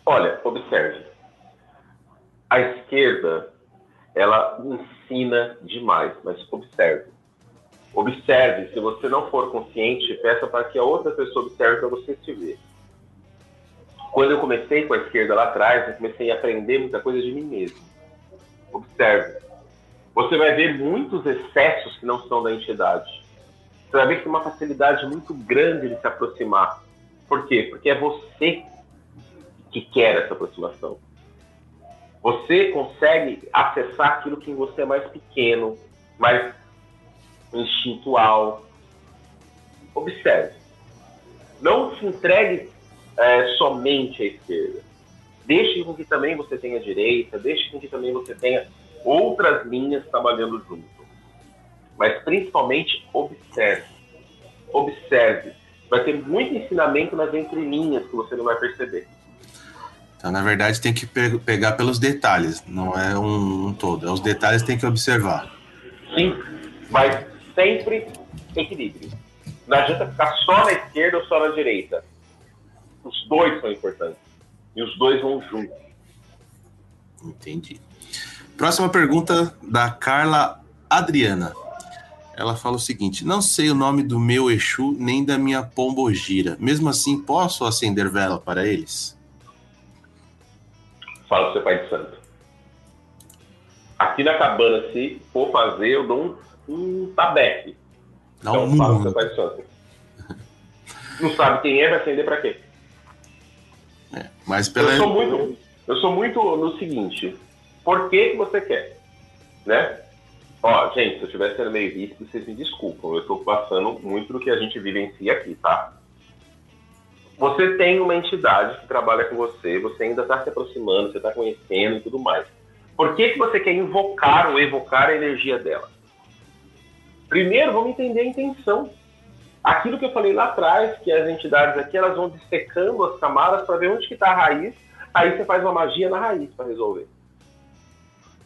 Olha, observe. A esquerda, ela ensina demais, mas observe. Observe, se você não for consciente, peça para que a outra pessoa observe para você se ver. Quando eu comecei com a esquerda lá atrás, eu comecei a aprender muita coisa de mim mesmo. Observe. Você vai ver muitos excessos que não são da entidade. Você vai ver que tem uma facilidade muito grande de se aproximar. Por quê? Porque é você que quer essa aproximação. Você consegue acessar aquilo que em você é mais pequeno, mais instintual. Observe. Não se entregue é, somente à esquerda. Deixe com que também você tenha a direita, deixe com que também você tenha outras linhas trabalhando junto. Mas principalmente observe. Observe. Vai ter muito ensinamento nas entrelinhas que você não vai perceber. Então, na verdade, tem que pe- pegar pelos detalhes, não é um, um todo. É os detalhes que tem que observar. Sim, mas sempre equilíbrio. Não adianta ficar só na esquerda ou só na direita. Os dois são importantes. E os dois vão juntos. Entendi. Próxima pergunta da Carla Adriana. Ela fala o seguinte: Não sei o nome do meu Exu nem da minha pombogira. Mesmo assim, posso acender vela para eles? Fala pro seu pai de santo. Aqui na cabana, se for fazer, eu dou um, um Então um fala seu pai de. Não sabe quem é, vai acender pra quê? É, mas pela. Eu sou muito, eu sou muito no seguinte. Por que, que você quer? Né? Ó, gente, se eu estiver sendo meio visto, vocês me desculpam. Eu estou passando muito do que a gente vivencia aqui, tá? Você tem uma entidade que trabalha com você, você ainda está se aproximando, você está conhecendo e tudo mais. Por que, que você quer invocar ou evocar a energia dela? Primeiro, vamos entender a intenção. Aquilo que eu falei lá atrás, que as entidades aqui elas vão dissecando as camadas para ver onde que está a raiz, aí você faz uma magia na raiz para resolver.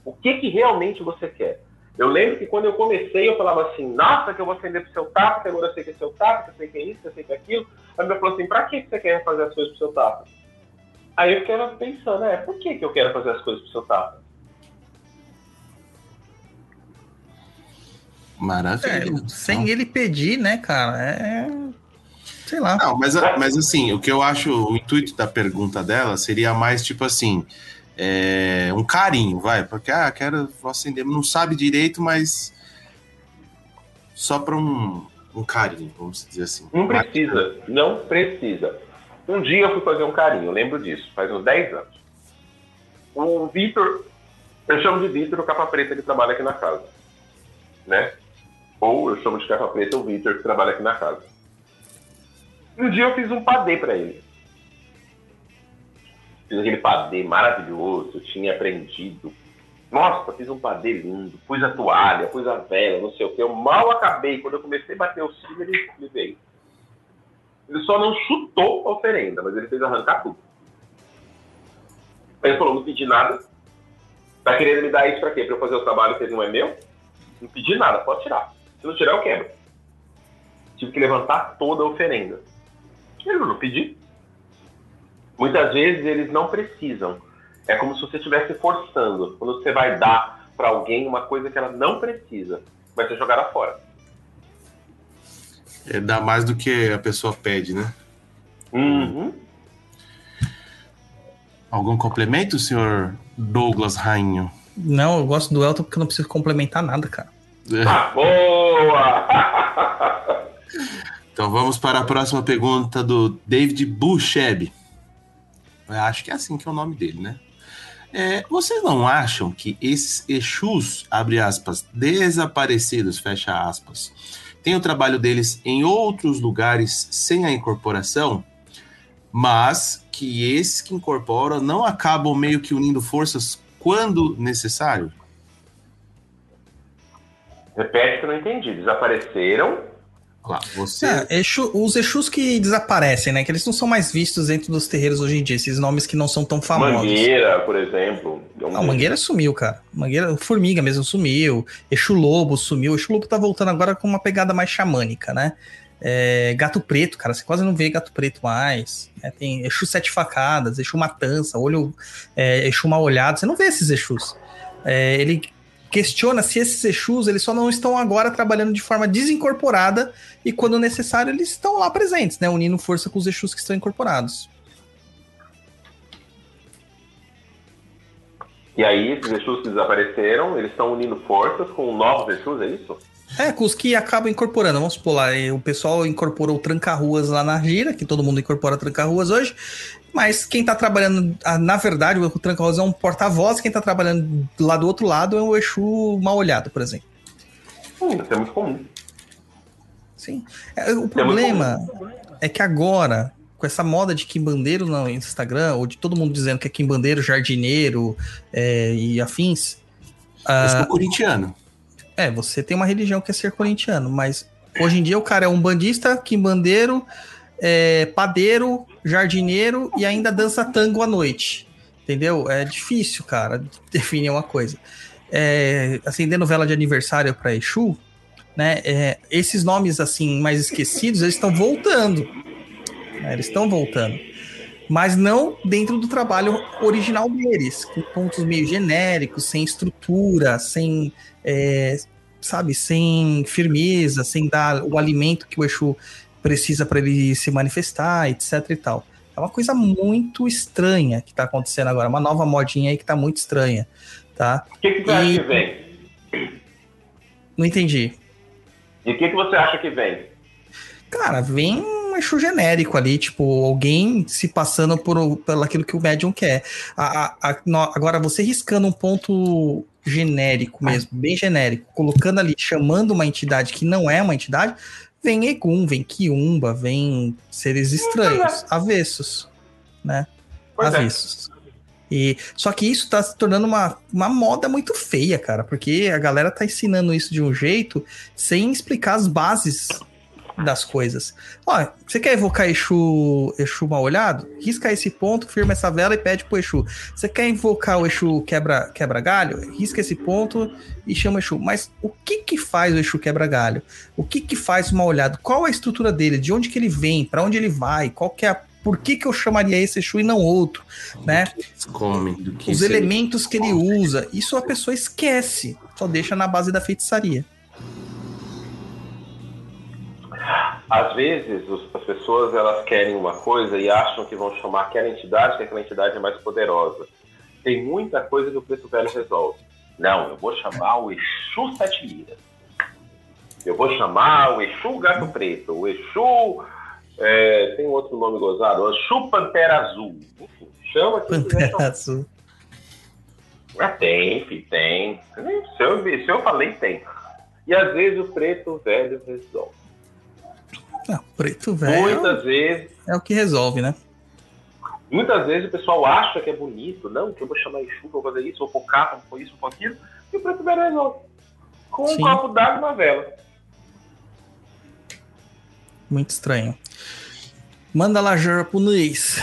O que, que realmente você quer? Eu lembro que quando eu comecei, eu falava assim, nossa, que eu vou acender pro seu tapa, que agora eu sei que é seu tapa, que eu sei que é isso, que eu sei que é aquilo. Aí meu falou assim, pra que você quer fazer as coisas pro seu tapa? Aí eu fiquei pensando, é, por que, que eu quero fazer as coisas pro seu tapa? Maravilha. É, sem ele pedir, né, cara? É. Sei lá. Não, mas, mas assim, o que eu acho, o intuito da pergunta dela seria mais tipo assim, é, um carinho, vai, porque, ah, quero vou acender, não sabe direito, mas só para um, um carinho, vamos dizer assim. Não precisa, não precisa. Um dia eu fui fazer um carinho, lembro disso, faz uns 10 anos. O Vitor, eu chamo de Vitor o capa preta que trabalha aqui na casa. Né? Ou eu chamo de capa preta o Vitor que trabalha aqui na casa. Um dia eu fiz um padê para ele. Fiz aquele padê maravilhoso, tinha aprendido. Nossa, fiz um padê lindo, pus a toalha, pus a vela, não sei o que. Eu mal acabei, quando eu comecei a bater o sino, ele, veio. Ele só não chutou a oferenda, mas ele fez arrancar tudo. Ele falou, não pedi nada. Tá querendo me dar isso pra quê? Pra eu fazer o trabalho que não é meu? Não pedi nada, pode tirar. Se não tirar, eu quebro. Tive que levantar toda a oferenda. Eu não pedi. Muitas vezes eles não precisam. É como se você estivesse forçando. Quando você vai dar para alguém uma coisa que ela não precisa, vai ser jogada fora. É dar mais do que a pessoa pede, né? Uhum. Algum complemento, senhor Douglas Rainho? Não, eu gosto do Elton porque eu não preciso complementar nada, cara. Ah, boa! Então vamos para a próxima pergunta do David Bucheb. Acho que é assim que é o nome dele, né? É, vocês não acham que esses Exus, abre aspas, desaparecidos, fecha aspas, tem o trabalho deles em outros lugares sem a incorporação, mas que esses que incorporam não acabam meio que unindo forças quando necessário? Repete que eu não entendi. Desapareceram. Lá, você. É, Exu- os Exus que desaparecem, né? Que eles não são mais vistos dentro dos terreiros hoje em dia. Esses nomes que não são tão famosos. Mangueira, por exemplo. Não, Mangueira sumiu, cara. Mangueira, Formiga mesmo sumiu. Exu Lobo sumiu. Exu Lobo tá voltando agora com uma pegada mais xamânica, né? É, gato Preto, cara, você quase não vê Gato Preto mais. É, tem Exu Sete Facadas, Exu Matança, Olho, é, Exu Mal Olhado. Você não vê esses Exus. É, ele questiona se esses Exus eles só não estão agora trabalhando de forma desincorporada e quando necessário eles estão lá presentes, né? Unindo força com os Exus que estão incorporados. E aí, esses Exus que desapareceram, eles estão unindo forças com novos Exus, é isso? É, com os que acabam incorporando. Vamos supor lá, eh, o pessoal incorporou o tranca-ruas lá na gira, que todo mundo incorpora tranca-ruas hoje. Mas quem tá trabalhando, ah, na verdade, o tranca-ruas é um porta-voz, quem tá trabalhando lá do outro lado é o Exu mal olhado, por exemplo. Hum, isso é muito comum. Sim. É, O problema é que agora, com essa moda de quimbandeiro no Instagram, ou de todo mundo dizendo que é quimbandeiro, jardineiro é, e afins, Eu sou corintiano. É, você tem uma religião que é ser corintiano, mas hoje em dia o cara é um bandista, quimbandeiro, é, padeiro, jardineiro e ainda dança tango à noite. Entendeu? É difícil, cara, definir uma coisa. É, acendendo vela de aniversário para Exu, né? é, esses nomes assim mais esquecidos, eles estão voltando. né, Eles estão voltando. Mas não dentro do trabalho original deles, com pontos meio genéricos, sem estrutura, sem é, sabe, sem firmeza, sem dar o alimento que o Exu precisa para ele se manifestar, etc e tal. É uma coisa muito estranha que está acontecendo agora, uma nova modinha aí que está muito estranha, tá? O que, que você acha E- que vem? Não entendi. E o que, que você acha que vem? Cara, vem Exu genérico ali, tipo, alguém se passando por, pelo aquilo que o médium quer. A- a- a- agora, você riscando um ponto genérico mesmo, bem genérico, colocando ali, chamando uma entidade que não é uma entidade, vem Egum, vem Kiumba, vem seres estranhos, avessos, né? Pois é. avessos. E, só que isso tá se tornando uma, uma moda muito feia, cara, porque a galera tá ensinando isso de um jeito sem explicar as bases das coisas. Ó, você quer evocar Exu, Exu mal olhado? Risca esse ponto, firma essa vela e pede pro Exu. Você quer invocar o Exu quebra, quebra galho? Risca esse ponto e chama o Exu. Mas o que que faz o Exu quebra galho? O que que faz o mal olhado? Qual a estrutura dele? De onde que ele vem? Para onde ele vai? Qual que é a por que, que eu chamaria esse Exu e não outro, né? Os elementos que ele usa, isso a pessoa esquece, só deixa na base da feitiçaria. Às vezes, os- as pessoas elas querem uma coisa e acham que vão chamar aquela entidade, que aquela entidade é mais poderosa. Tem muita coisa que o preto velho resolve. Não, eu vou chamar o Exu Sete Liras. Eu vou chamar o Exu Gato Preto, o Exu. é, tem outro nome gozado, o Exu Pantera Azul. Enfim, chama chamar. Pantera Azul. Ah, tem, tem. Se eu, se eu falei, tem. E às vezes o preto velho resolve. Não, preto velho Muitas vezes, é o que resolve, né? muitas vezes o pessoal acha que é bonito, não, que eu vou chamar eu vou fazer isso, vou pôr capa, vou pôr isso, vou pôr aquilo, e o preto velho resolve. Com Sim. um copo d'água e uma vela. Muito estranho. Manda lá, japonês.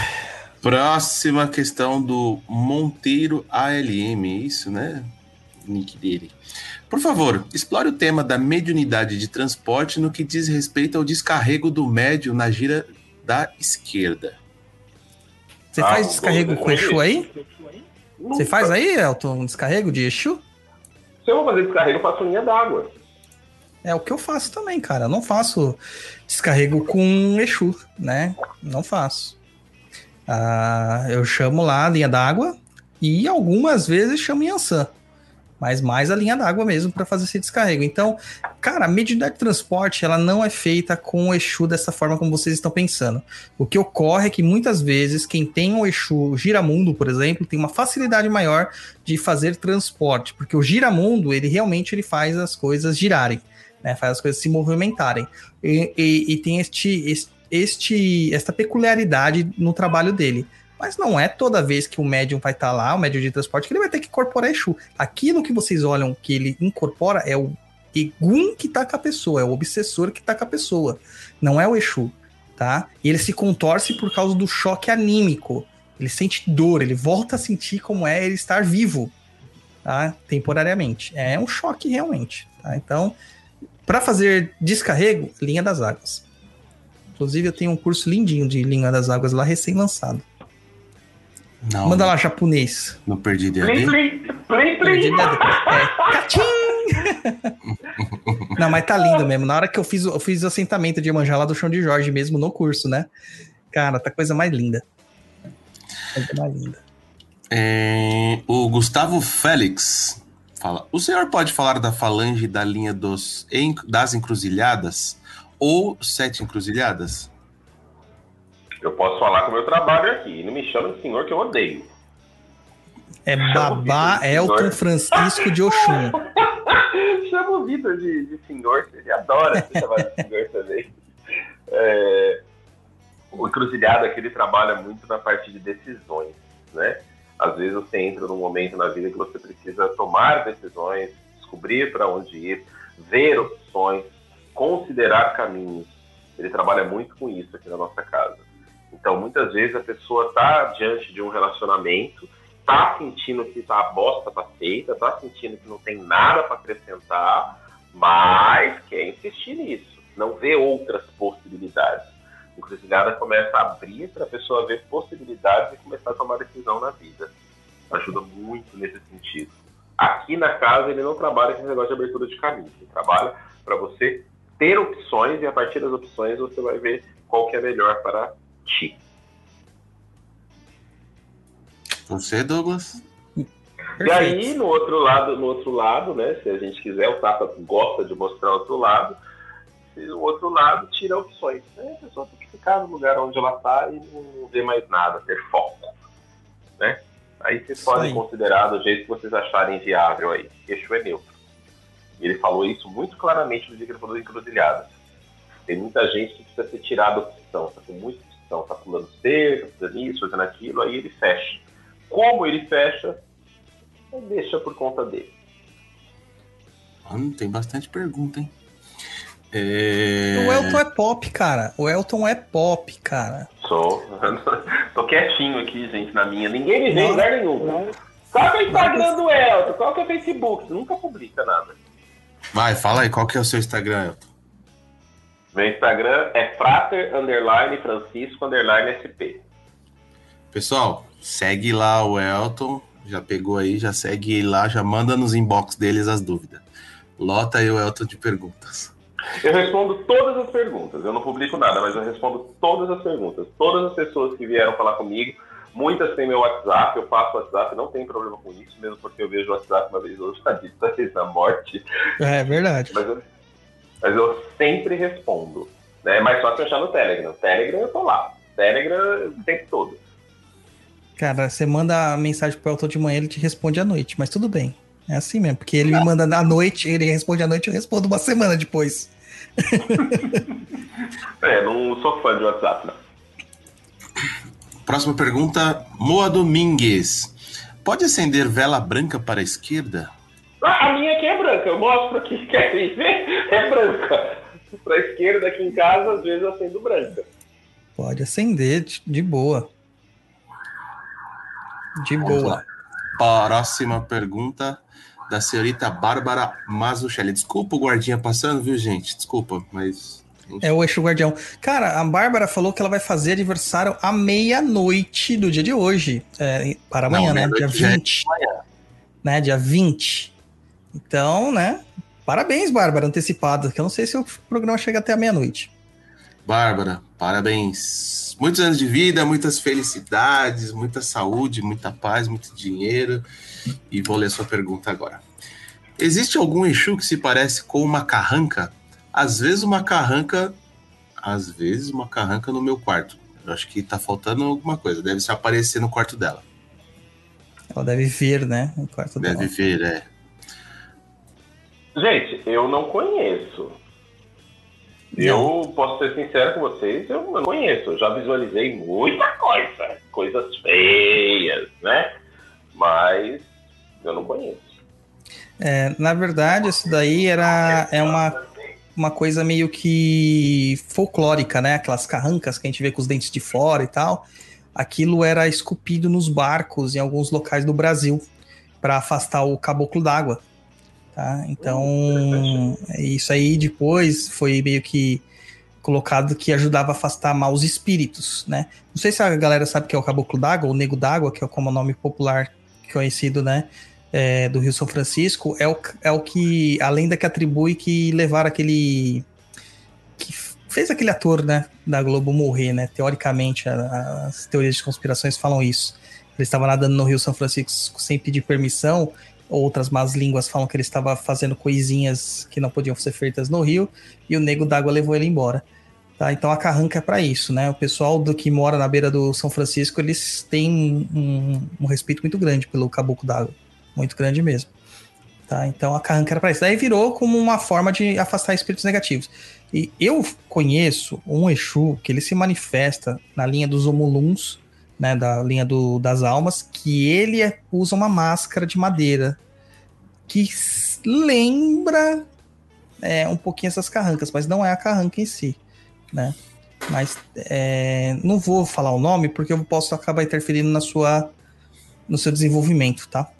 Próxima questão do Monteiro ALM, é isso, né? Nick dele. Por favor, explore o tema da mediunidade de transporte no que diz respeito ao descarrego do médium na gira da esquerda. Você Ah, faz descarrego com Exu aí? Nunca. Você faz aí, Elton, um descarrego de Exu? Se eu vou fazer descarrego, eu faço linha d'água. É o que eu faço também, cara. Eu não faço descarrego com Exu, né? Não faço. Ah, eu chamo lá a linha d'água e algumas vezes chamo Yansan. Mas mais a linha d'água mesmo para fazer esse descarrego. Então, cara, a mediunidade de transporte ela não é feita com o Exu dessa forma como vocês estão pensando. O que ocorre é que muitas vezes quem tem o Exu giramundo, por exemplo, tem uma facilidade maior de fazer transporte, porque o giramundo ele realmente ele faz as coisas girarem né, faz as coisas se movimentarem. E, e- e tem este, es- este, esta peculiaridade no trabalho dele. Mas não é toda vez que o médium vai estar lá, o médium de transporte, que ele vai ter que incorporar Exu. Aquilo que vocês olham que ele incorpora é o Egum que tá com a pessoa, é o obsessor que tá com a pessoa. Não é o Exu, tá? E ele se contorce por causa do choque anímico. Ele sente dor, ele volta a sentir como é ele estar vivo, tá? Temporariamente. É um choque realmente, tá? Então, para fazer descarrego, linha das águas. Inclusive, eu tenho um curso lindinho de linha das águas lá, recém-lançado. Não, Manda lá, japonês. não perdi Plim, DAD. plim, plim, Perdi. É, cachim! Não, mas tá lindo mesmo. Na hora que eu fiz, o- eu fiz o assentamento de Iemanjá lá do chão de Jorge mesmo no curso, né? Cara, tá coisa mais linda. Coisa mais linda. É, o Gustavo Félix fala: O senhor pode falar da falange da linha dos, das encruzilhadas ou sete encruzilhadas? Eu posso falar com o meu trabalho aqui. Não me chama de senhor que eu odeio. É Babá Elton Francisco de Oxum. Chama o Vitor de, de senhor, ele adora ser chamado de senhor também. É, o encruzilhado aqui ele trabalha muito na parte de decisões, né? Às vezes você entra num momento na vida que você precisa tomar decisões, descobrir para onde ir, ver opções, considerar caminhos. Ele trabalha muito com isso aqui na nossa casa. Então, muitas vezes a pessoa está diante de um relacionamento, tá sentindo que tá a bosta tá feita, tá sentindo que não tem nada para acrescentar, mas quer insistir nisso, não vê outras possibilidades. A encruzilhada começa a abrir para a pessoa ver possibilidades e começar a tomar decisão na vida. Ajuda muito nesse sentido. Aqui na casa ele não trabalha com esse negócio de abertura de caminho, ele trabalha para você ter opções e a partir das opções você vai ver qual que é melhor para. Você, Douglas? E aí, no outro lado, no outro lado, né? Se a gente quiser, o Tata gosta de mostrar o outro lado. E o outro lado tira opções. Né? A pessoa tem que ficar no lugar onde ela está e não ver mais nada, ter foco. Né? Aí vocês Isso podem considerar do jeito que vocês acharem viável aí. Eixo é neutro. E ele falou isso muito claramente no dia que ele falou de encruzilhada. Tem muita gente que precisa ser tirada da opção, tá com muita opção, tá pulando cerca, fazendo isso, fazendo aquilo, aí ele fecha. Como ele fecha, deixa por conta dele. Mano, tem bastante pergunta, hein? É... O Elton é pop, cara. O Elton é pop, cara. Sou. Tô quietinho aqui, gente, na minha. Ninguém me vê em Não. lugar nenhum. Qual que é o Instagram do Elton? Qual que é o Facebook? Você nunca publica nada. Vai, fala aí, qual que é o seu Instagram, Elton? Meu Instagram é frater, underline, francisco, underline, sp. Pessoal, segue lá o Elton, já pegou aí, já segue ele lá, já manda nos inbox deles as dúvidas. Lota aí o Elton de perguntas. Eu respondo todas as perguntas. Eu não publico nada, mas eu respondo todas as perguntas. Todas as pessoas que vieram falar comigo, muitas têm meu WhatsApp, eu faço WhatsApp, não tem problema com isso, mesmo porque eu vejo o WhatsApp uma vez ou outra, uma vez na morte. É verdade. Mas eu, Mas eu sempre respondo. Né? É mais fácil achar no Telegram. Telegram eu tô lá. Telegram o tempo todo. Cara, você manda a mensagem pro Elton de manhã, ele te responde à noite, mas tudo bem. É assim mesmo, porque ele me manda à noite, ele responde à noite, eu respondo uma semana depois. É, não sou fã de WhatsApp, não. Próxima pergunta, Moa Domingues. Pode acender vela branca para a esquerda? Ah, a minha aqui é branca, eu mostro aqui, querem ver? É branca. Pra esquerda aqui em casa, às vezes eu acendo branca. Pode acender de- de boa. De Vamos boa. lá. Próxima pergunta da senhorita Bárbara Mazuchelli. Desculpa o guardinha passando, viu, gente? Desculpa, mas. É o eixo guardião. Cara, a Bárbara falou que ela vai fazer aniversário à meia-noite do dia de hoje. É, para Não, amanhã, né? Dia meia-noite já é 20. Né? Dia 20. Então, né? Parabéns, Bárbara, antecipado. Que eu não sei se o programa chega até a meia-noite. Bárbara, parabéns. Muitos anos de vida, muitas felicidades, muita saúde, muita paz, muito dinheiro. E vou ler sua pergunta agora. Existe algum Exu que se parece com uma carranca? Às vezes uma carranca. Às vezes uma carranca no meu quarto. Eu acho que tá faltando alguma coisa. Deve se aparecer no quarto dela. Ela deve ver, né? No quarto dela. Deve ver, é. Gente, eu não conheço. Eu posso ser sincero com vocês, eu não conheço. Eu já visualizei muita coisa, coisas feias, né? Mas eu não conheço. É, na verdade, isso daí era é uma, uma coisa meio que folclórica, né? Aquelas carrancas que a gente vê com os dentes de fora e tal. Aquilo era esculpido nos barcos em alguns locais do Brasil para afastar o caboclo d'água. Tá? Então, isso aí depois foi meio que colocado que ajudava a afastar maus espíritos, né? Não sei se a galera sabe que é o caboclo d'água, ou nego d'água, que é como o nome popular conhecido, né? é, do Rio São Francisco é o, é o que a lenda que atribui que levaram aquele que fez aquele ator né da Globo morrer né teoricamente a- as teorias de conspirações falam isso ele estava nadando no Rio São Francisco sem pedir permissão outras más línguas falam que ele estava fazendo coisinhas que não podiam ser feitas no rio e o nego d'água levou ele embora Tá, então a carranca é para isso, né? O pessoal do que mora na beira do São Francisco, eles têm um, um respeito muito grande pelo caboclo d'água muito grande mesmo. Tá? Então a carranca era para isso. Daí virou como uma forma de afastar espíritos negativos. E eu conheço um Exu que ele se manifesta na linha dos Omuluns, né, da linha do, das almas, que ele é- usa uma máscara de madeira que lembra é, um pouquinho essas carrancas, mas não é a carranca em si, né? Mas é, não vou falar o nome porque eu posso acabar interferindo na sua, no seu desenvolvimento, tá?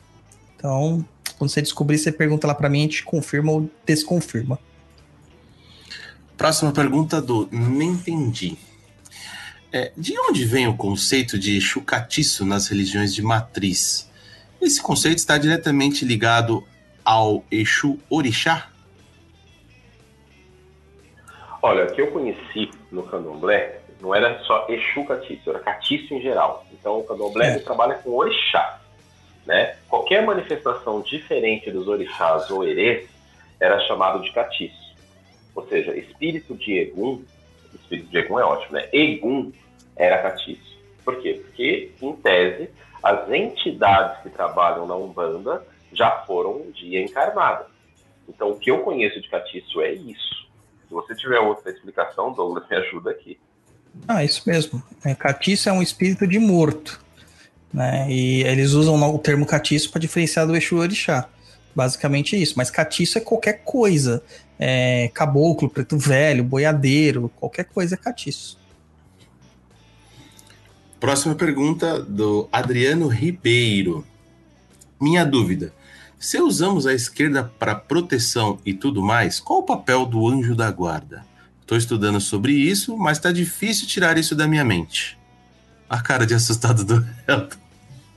Então, quando você descobrir, você pergunta lá pra mim, a gente confirma ou desconfirma. Próxima pergunta do Nem Entendi. É, de onde vem o conceito de Exu catiço nas religiões de matriz? Esse conceito está diretamente ligado ao Exu Orixá? Olha, o que eu conheci no candomblé não era só Exu Catiço, era Catiço em geral. Então o candomblé É. trabalha com orixá. Né? Qualquer manifestação diferente dos orixás ou erês era chamado de catiço. Ou seja, espírito de Egum, espírito de Egum é ótimo, né? Egum era catiço. Por quê? Porque, em tese, as entidades que trabalham na Umbanda já foram um dia encarnadas. Então, o que eu conheço de catiço é isso. Se você tiver outra explicação, Douglas, me ajuda aqui. Ah, isso mesmo. É, catiço é um espírito de morto. Né? E eles usam o termo catiço para diferenciar do Exu Orixá. Basicamente isso. Mas catiço é qualquer coisa. É, caboclo, preto velho, boiadeiro, qualquer coisa é catiço. Próxima pergunta do Adriano Ribeiro. Minha dúvida: se usamos a esquerda para proteção e tudo mais, qual o papel do anjo da guarda? Estou estudando sobre isso, mas está difícil tirar isso da minha mente. A cara de assustado do Elton.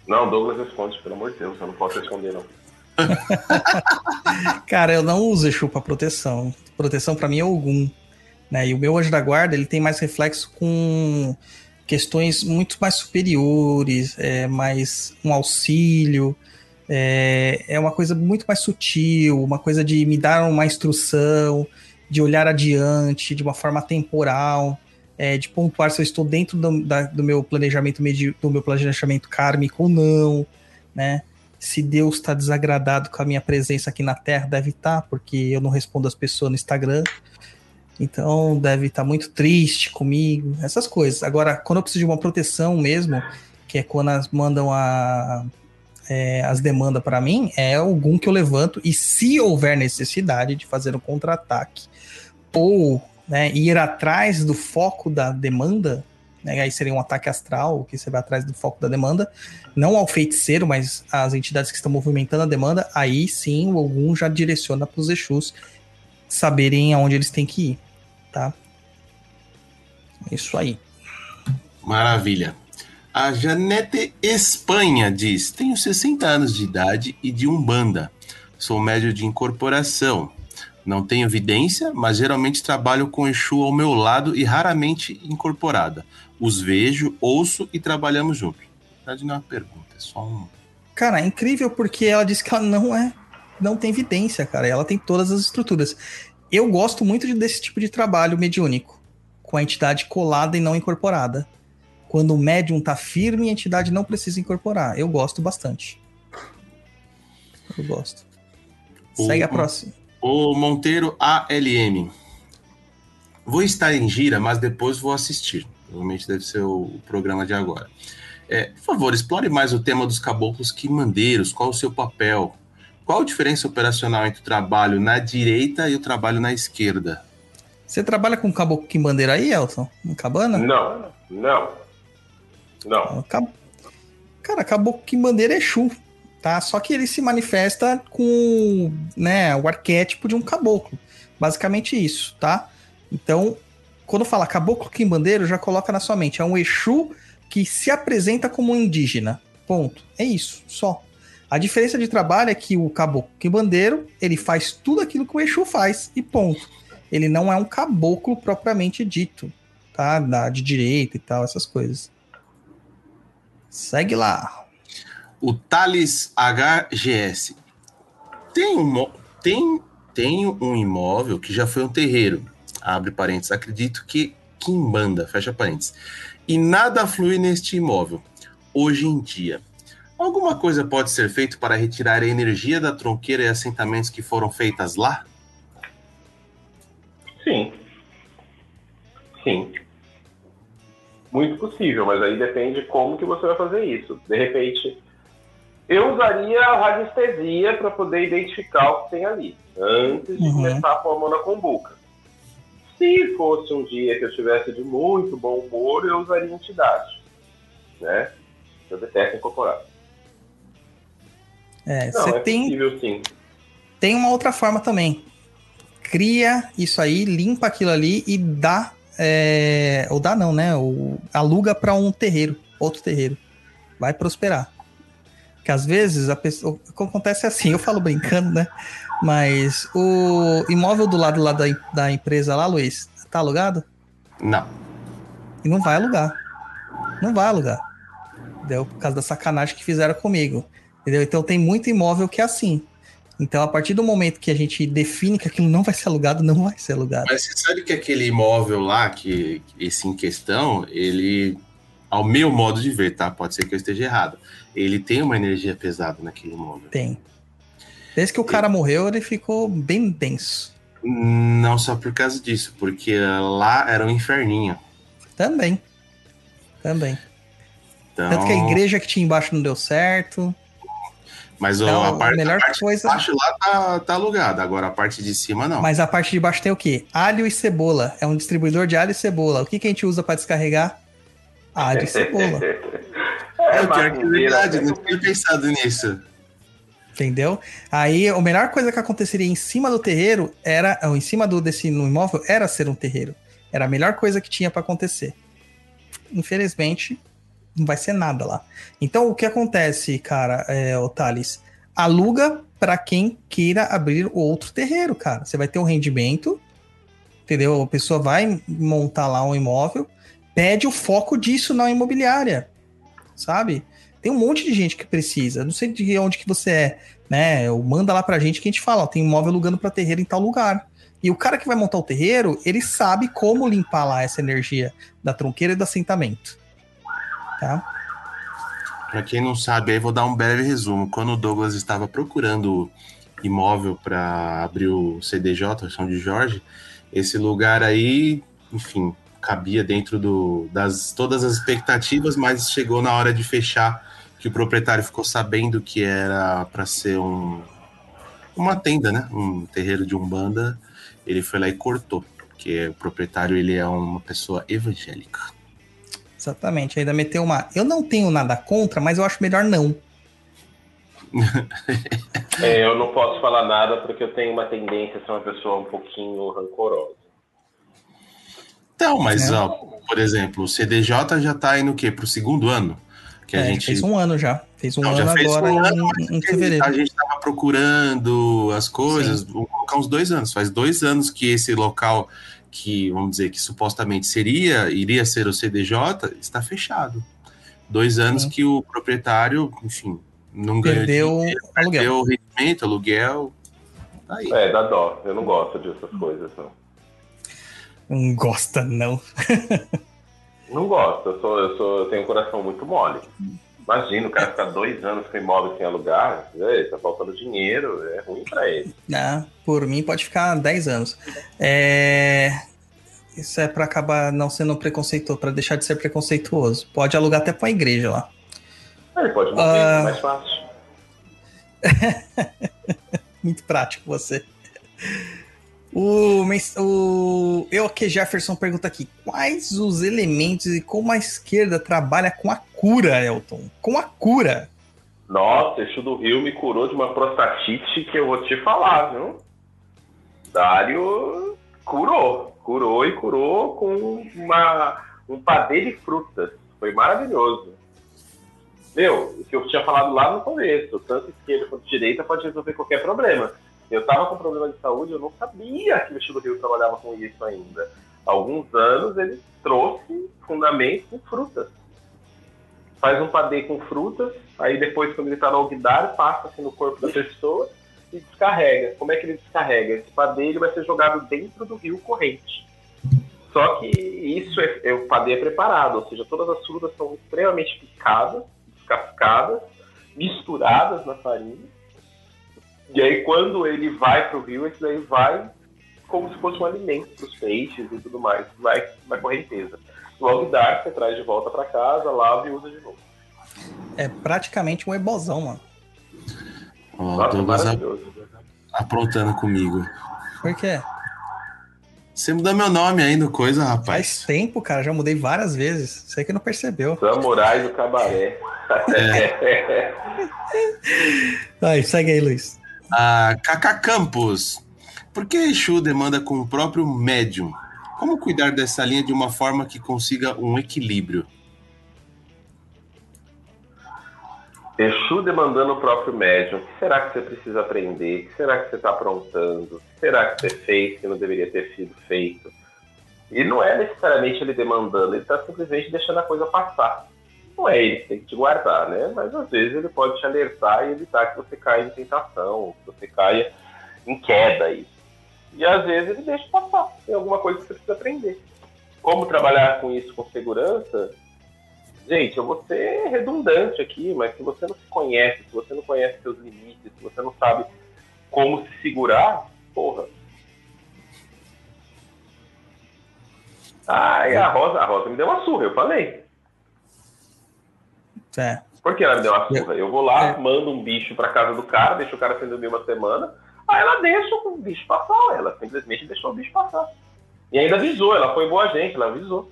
Não, Douglas responde, pelo amor de Deus, eu não posso responder, não. Cara, eu não uso Exu para proteção. Proteção para mim é Ogum. Né? E o meu anjo da guarda ele tem mais reflexo com questões muito mais superiores, é mais um auxílio, é, é uma coisa muito mais sutil, uma coisa de me dar uma instrução. de olhar adiante, de uma forma temporal, é, de pontuar se eu estou dentro do, da- do meu planejamento do meu planejamento kármico ou não, né? Se Deus está desagradado com a minha presença aqui na Terra, deve estar, porque eu não respondo as pessoas no Instagram. Então deve estar muito triste comigo, essas coisas. Agora, quando eu preciso de uma proteção mesmo, que é quando elas mandam a, é, as demandas para mim, é algum que eu levanto e se houver necessidade de fazer um contra-ataque ou né, ir atrás do foco da demanda, né, aí seria um ataque astral, que você vai atrás do foco da demanda, não ao feiticeiro, mas às entidades que estão movimentando a demanda, aí sim o algum já direciona para os Exus saberem aonde eles têm que ir, tá? Isso aí. Maravilha. A Janete Espanha diz: Tenho 60 anos de idade e de Umbanda. Sou médio de incorporação. Não tenho evidência, mas geralmente trabalho com Exu ao meu lado e raramente incorporada. Os vejo, ouço e trabalhamos juntos. Na verdade, não é uma pergunta, é só um. Cara, é incrível porque ela disse que ela não é, não tem evidência, cara. Ela tem todas as estruturas. Eu gosto muito de- desse tipo de trabalho mediúnico, com a entidade colada e não incorporada. Quando o médium tá firme, a entidade não precisa incorporar. Eu gosto bastante. Eu gosto. Segue a O- próxima. O Monteiro ALM. Vou estar em gira, mas depois vou assistir. Provavelmente deve ser o, o programa de agora. É, por favor, explore mais o tema dos caboclos quimandeiros. Qual o seu papel? Qual a diferença operacional entre o trabalho na direita e o trabalho na esquerda? Você trabalha com caboclo que bandeira aí, Elton? Em cabana? Não, não. Não. Cab- Cara, caboclo que bandeira é Exu, tá? Só que ele se manifesta com né, o arquétipo de um caboclo. Basicamente isso, tá? Então, quando fala caboclo quimbandeiro, já coloca na sua mente. É um Exu que se apresenta como um indígena. Ponto. É isso, só. A diferença de trabalho é que o caboclo quimbandeiro, ele faz tudo aquilo que o Exu faz e ponto. Ele não é um caboclo propriamente dito, tá? De direita e tal, essas coisas. Segue lá. O Thales HGS. Tem um, tem, tem um imóvel que já foi um terreiro. Abre parênteses. Acredito que Quimbanda, fecha parênteses. E nada flui neste imóvel. Hoje em dia. Alguma coisa pode ser feita para retirar a energia da tronqueira e assentamentos que foram feitas lá? Sim. Sim. Muito possível, mas aí depende como que você vai fazer isso. De repente, eu usaria a radiestesia para poder identificar o que tem ali, antes de Uhum. começar a pôr a mão na combuca. Se fosse um dia que eu estivesse de muito bom humor, eu usaria entidade, né? Eu detesto incorporar. É, Não, você é tem, possível sim. tem uma outra forma também. Cria isso aí, limpa aquilo ali e dá. É, ou dá não, né? Ou aluga para um terreiro, outro terreiro. Vai prosperar. Porque às vezes a pessoa. O que acontece é assim, eu falo brincando, né? Mas o imóvel do lado lá da, da empresa lá, Luiz, tá alugado? Não. E não vai alugar. Não vai alugar. Entendeu? Por causa da sacanagem que fizeram comigo. Entendeu? Então tem muito imóvel que é assim. Então, a partir do momento que a gente define que aquilo não vai ser alugado, não vai ser alugado. Mas você sabe que aquele imóvel lá, que esse em questão, ele, ao meu modo de ver, tá? Pode ser que eu esteja errado. Ele tem uma energia pesada naquele imóvel. Tem. Desde que o cara morreu, ele ficou bem denso. Não só por causa disso, porque lá era um inferninho. Também. Também. Então, Tanto que a igreja que tinha embaixo não deu certo. Mas Então, a, parte, a melhor a parte coisa- de baixo lá tá, tá alugada, agora a parte de cima não. Mas a parte de baixo tem o quê? Alho e cebola. É um distribuidor de alho e cebola. O que, que a gente usa para descarregar? Alho e cebola. é, o pior que é verdade, não tinha pensado nisso. Entendeu? Aí a melhor coisa que aconteceria em cima do terreiro era, ou em cima do desse no imóvel, era ser um terreiro. Era a melhor coisa que tinha para acontecer. Infelizmente, não vai ser nada lá. Então, o que acontece, cara, é, o Thales? Aluga para quem queira abrir outro terreiro, cara. Você vai ter um rendimento, entendeu? A pessoa vai montar lá um imóvel, pede o foco disso na imobiliária, sabe? Tem um monte de gente que precisa. Não sei de onde que você é, né? Ou manda lá pra gente que a gente fala, ó, tem imóvel alugando para terreiro em tal lugar. E o cara que vai montar o terreiro, ele sabe como limpar lá essa energia da tronqueira e do assentamento. Tá? Pra quem não sabe, aí vou dar um breve resumo. Quando o Douglas estava procurando imóvel para abrir o CDJ, São de Jorge, esse lugar aí, enfim, cabia dentro do, das todas as expectativas, mas chegou na hora de fechar que o proprietário ficou sabendo que era para ser um uma tenda, né? Um terreiro de umbanda. Ele foi lá e cortou, porque o proprietário ele é uma pessoa evangélica. Exatamente. Ainda meteu uma. Eu não tenho nada contra, mas eu acho melhor não. É, eu não posso falar nada porque eu tenho uma tendência a ser uma pessoa um pouquinho rancorosa. Então, mas, É. ó, por exemplo, o CDJ já tá indo o quê? Pro segundo ano? Que a É, gente. Fez um ano já. Fez um Não, já ano fez agora um ano, em, em fevereiro. A gente tava procurando as coisas, vamos colocar uns dois anos. Faz dois anos que esse local que, vamos dizer, que supostamente seria, iria ser o CDJ, está fechado. Dois anos Sim. que o proprietário, enfim, não ganhou Perdeu dinheiro, aluguel. perdeu rendimento, aluguel. Tá aí. É, dá dó. Eu não gosto dessas coisas, não. Não gosta, não. Não gosto. Eu, sou, eu, sou, eu tenho um coração muito mole. Imagina o cara ficar dois anos com imóvel sem alugar. É, tá faltando dinheiro. É ruim pra ele. Ah, por mim pode ficar 10 anos. É... Isso é pra acabar não sendo preconceituoso, pra deixar de ser preconceituoso. Pode alugar até pra igreja lá. Ele pode morrer, Ah. é mais fácil. Muito prático você. O, o eu que Jefferson pergunta aqui: quais os elementos e como a esquerda trabalha com a cura, Elton? Com a cura. Nossa, Exu do Rio me curou de uma prostatite que eu vou te falar, viu? Dário curou. Curou e curou com uma, um padê de frutas. Foi maravilhoso. Meu, o que eu tinha falado lá no começo, tanto esquerda quanto direita pode resolver qualquer problema. Eu tava com problema de saúde, eu não sabia que o do Rio trabalhava com isso ainda. Há alguns anos ele trouxe fundamento com frutas faz um padê com frutas, aí depois, quando ele está no alguidar, passa assim no corpo da pessoa e descarrega. Como é que ele descarrega? Esse padê ele vai ser jogado dentro do rio corrente. Só que isso é, é- o padê é preparado, ou seja, todas as frutas são extremamente picadas, descascadas, misturadas na farinha. E aí, quando ele vai para o rio, esse daí vai como se fosse um alimento para os peixes e tudo mais. Vai, vai correnteza. No alguidar, você traz de volta para casa, lava e usa de novo. É praticamente um ebozão, mano. Ó, o Nossa, Douglas a- maravilhoso. aprontando comigo. Por quê? Você mudou meu nome aí no coisa, Faz rapaz. tempo, cara. Já mudei várias vezes. Você que não percebeu. Samurai do cabaré. Aí, segue aí, Luiz. A Kaká Campos. Por que Exu demanda com o próprio médium? Como cuidar dessa linha de uma forma que consiga um equilíbrio? Exu demandando o próprio médium. O que será que você precisa aprender? O que será que você está aprontando? O que será que você fez que não deveria ter sido feito? E não é necessariamente ele demandando, ele está simplesmente deixando a coisa passar. Não é ele que tem que te guardar, né? Mas às vezes ele pode te alertar e evitar que você caia em tentação, que você caia em queda aí. E às vezes ele deixa passar. Tem alguma coisa que você precisa aprender. Como trabalhar com isso com segurança? Gente, eu vou ser redundante aqui, mas se você não se conhece, se você não conhece seus limites, se você não sabe como se segurar, porra. E a Rosa, a Rosa me deu uma surra, eu falei. É. Por que ela me deu uma surra? Eu vou lá, É. mando um bicho pra casa do cara, deixo o cara sem dormir uma semana, aí ela deixa o bicho passar, ela simplesmente deixou o bicho passar. E ainda avisou, ela foi boa gente, ela avisou.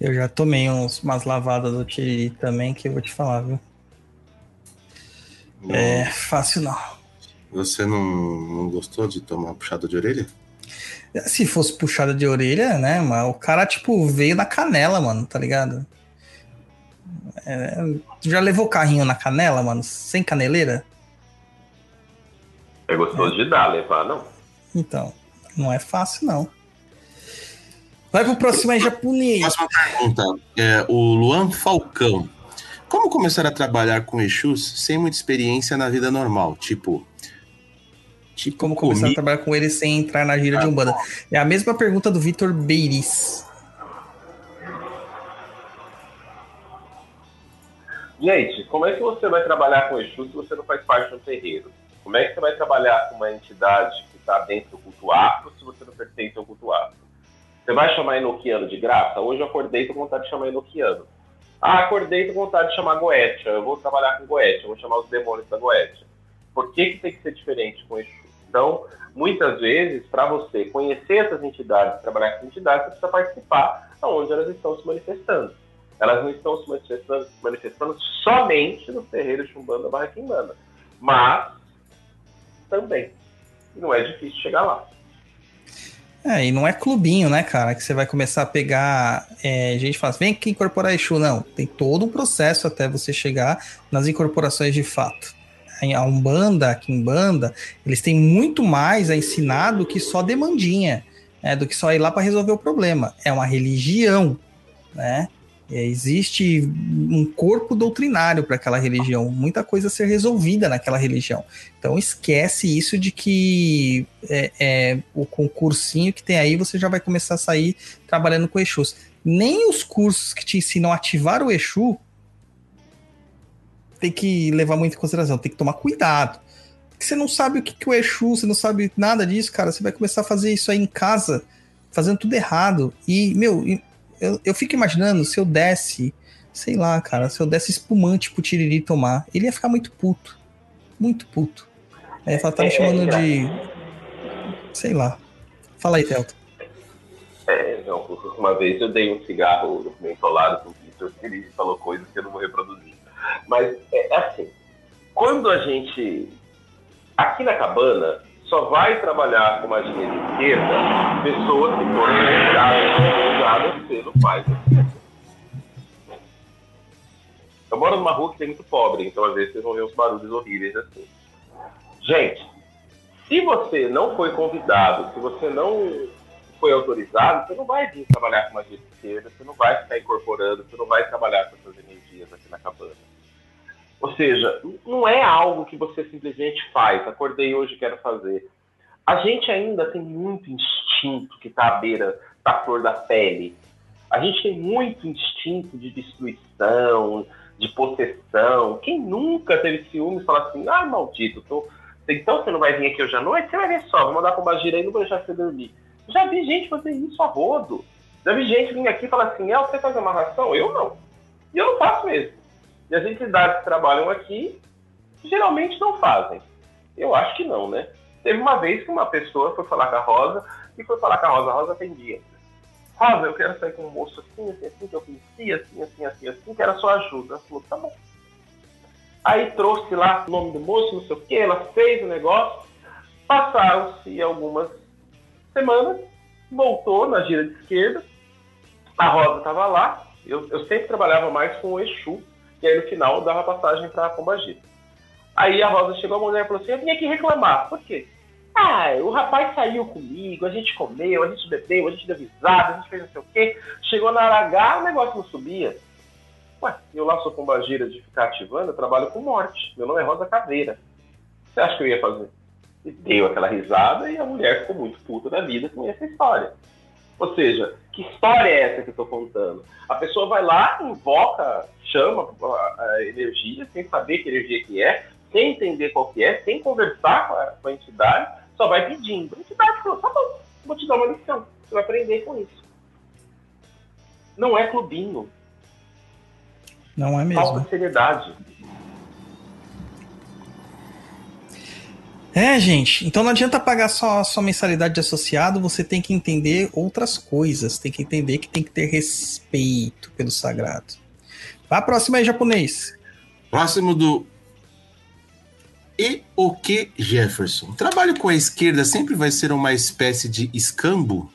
Eu já tomei uns, umas lavadas do Tiriri também, que eu vou te falar, viu? É fácil não. Você não, não gostou de tomar puxada de orelha? Se fosse puxada de orelha, né? Mas o cara, tipo, veio na canela, mano, tá ligado? É, tu já levou carrinho na canela, mano? Sem caneleira? É gostoso de dar, levar, não. Então, não é fácil, não. Vai pro próximo aí, japonês. Próxima pergunta. É, o Luan Falcão. Como começar a trabalhar com Exus sem muita experiência na vida normal? Tipo, Tipo, como começar a Comi- trabalhar com ele sem entrar na gira de Umbanda. É a mesma pergunta do Vitor Beiris. Gente, como é que você vai trabalhar com Exu se você não faz parte de um terreiro? Como é que você vai trabalhar com uma entidade que está dentro do culto afro se você não pertence ao culto afro? Você vai chamar Enoquiano de graça? Hoje eu acordei com vontade de chamar Enoquiano. Ah, acordei com vontade de chamar Goetia. Eu vou trabalhar com Goetia, vou chamar os demônios da Goetia. Por que, que tem que ser diferente com Exu? Então, muitas vezes, para você conhecer essas entidades, trabalhar com essas entidades, você precisa participar onde elas estão se manifestando. Elas não estão se manifestando, manifestando somente nos terreiros de Umbanda barra mas também. E não é difícil chegar lá. É, e não é clubinho, né, cara? Que você vai começar a pegar. É, gente fala vem aqui incorporar Exu. Não, tem todo um processo até você chegar nas incorporações de fato. A Umbanda, a Kimbanda, eles têm muito mais a ensinar do que só demandinha, né, do que só ir lá para resolver o problema. É uma religião, né? É, existe um corpo doutrinário para aquela religião, muita coisa a ser resolvida naquela religião. Então esquece isso de que é, é, o concursinho que tem aí você já vai começar a sair trabalhando com Exus. Nem os cursos que te ensinam a ativar o Exu tem que levar muito em consideração, tem que tomar cuidado. Porque você não sabe o que, que o Exu, você não sabe nada disso, cara. Você vai começar a fazer isso aí em casa, fazendo tudo errado. E, meu, eu, eu fico imaginando se eu desse, sei lá, cara, se eu desse espumante pro Tiriri tomar, ele ia ficar muito puto. Muito puto. Aí ele fala, tá me É, chamando é, de. Sei lá. Fala aí, Telto. É, não, uma vez eu dei um cigarro mentolado pro Vitor e ele falou coisas que eu não vou reproduzir. Mas é assim, quando a gente. Aqui na cabana, só vai trabalhar com magia de esquerda pessoas que foram usadas pelo pai da esquerda. Eu moro numa rua que tem muito pobre, então às vezes vocês vão ver uns barulhos horríveis assim. Gente, se você não foi convidado, se você não foi autorizado, você não vai vir trabalhar com magia de esquerda, você não vai ficar incorporando, você não vai trabalhar com essas energias aqui na cabana. Ou seja, não é algo que você simplesmente faz, acordei hoje quero fazer. A gente ainda tem muito instinto que está à beira da flor da pele. A gente tem muito instinto de destruição, de possessão. Quem nunca teve ciúmes fala assim, ah, maldito, tô... então você não vai vir aqui hoje à noite? Você vai ver só, vou mandar pra Bagira aí e não vou deixar você dormir. Já vi gente fazer isso a rodo. Já vi gente vir aqui e falar assim, é, você faz amarração? Eu não. E eu não faço mesmo. E as entidades que trabalham aqui geralmente não fazem. Eu acho que não, né? Teve uma vez que uma pessoa foi falar com a Rosa e foi falar com a Rosa. A Rosa atendia. Rosa, eu quero sair com um moço assim, assim, assim, que eu conhecia, assim, assim, assim, assim, que era sua ajuda. Ela falou, tá bom. Aí trouxe lá o nome do moço, não sei o quê, ela fez o negócio. Passaram-se algumas semanas, voltou na gira de esquerda, a Rosa estava lá, eu, eu, sempre trabalhava mais com o Exu, e aí no final dava passagem para a Pombagira. Aí a Rosa chegou a mulher falou assim, eu vim aqui reclamar. Por quê? Ah, o rapaz saiu comigo, a gente comeu, a gente bebeu, a gente deu risada, a gente fez não sei o quê. Chegou na hora o negócio não subia. Ué, eu lá sou pombagira de ficar ativando, eu trabalho com morte. Meu nome é Rosa Caveira. Você acha que eu ia fazer? E deu aquela risada e a mulher ficou muito puta da vida com essa história. Ou seja, que história é essa que eu estou contando? A pessoa vai lá, invoca, chama a, a energia, sem saber que energia que é, sem entender qual que é, sem conversar com a, com a entidade, só vai pedindo. A entidade falou, tá bom, vou te dar uma lição, você vai aprender com isso. Não é clubinho. Não é mesmo. Falta seriedade. É, gente. Então não adianta pagar só, só mensalidade de associado, você tem que entender outras coisas. Tem que entender que tem que ter respeito pelo sagrado. Vá a próxima aí, japonês. Próximo do E o que Jefferson? Trabalho com a esquerda sempre vai ser uma espécie de escambo?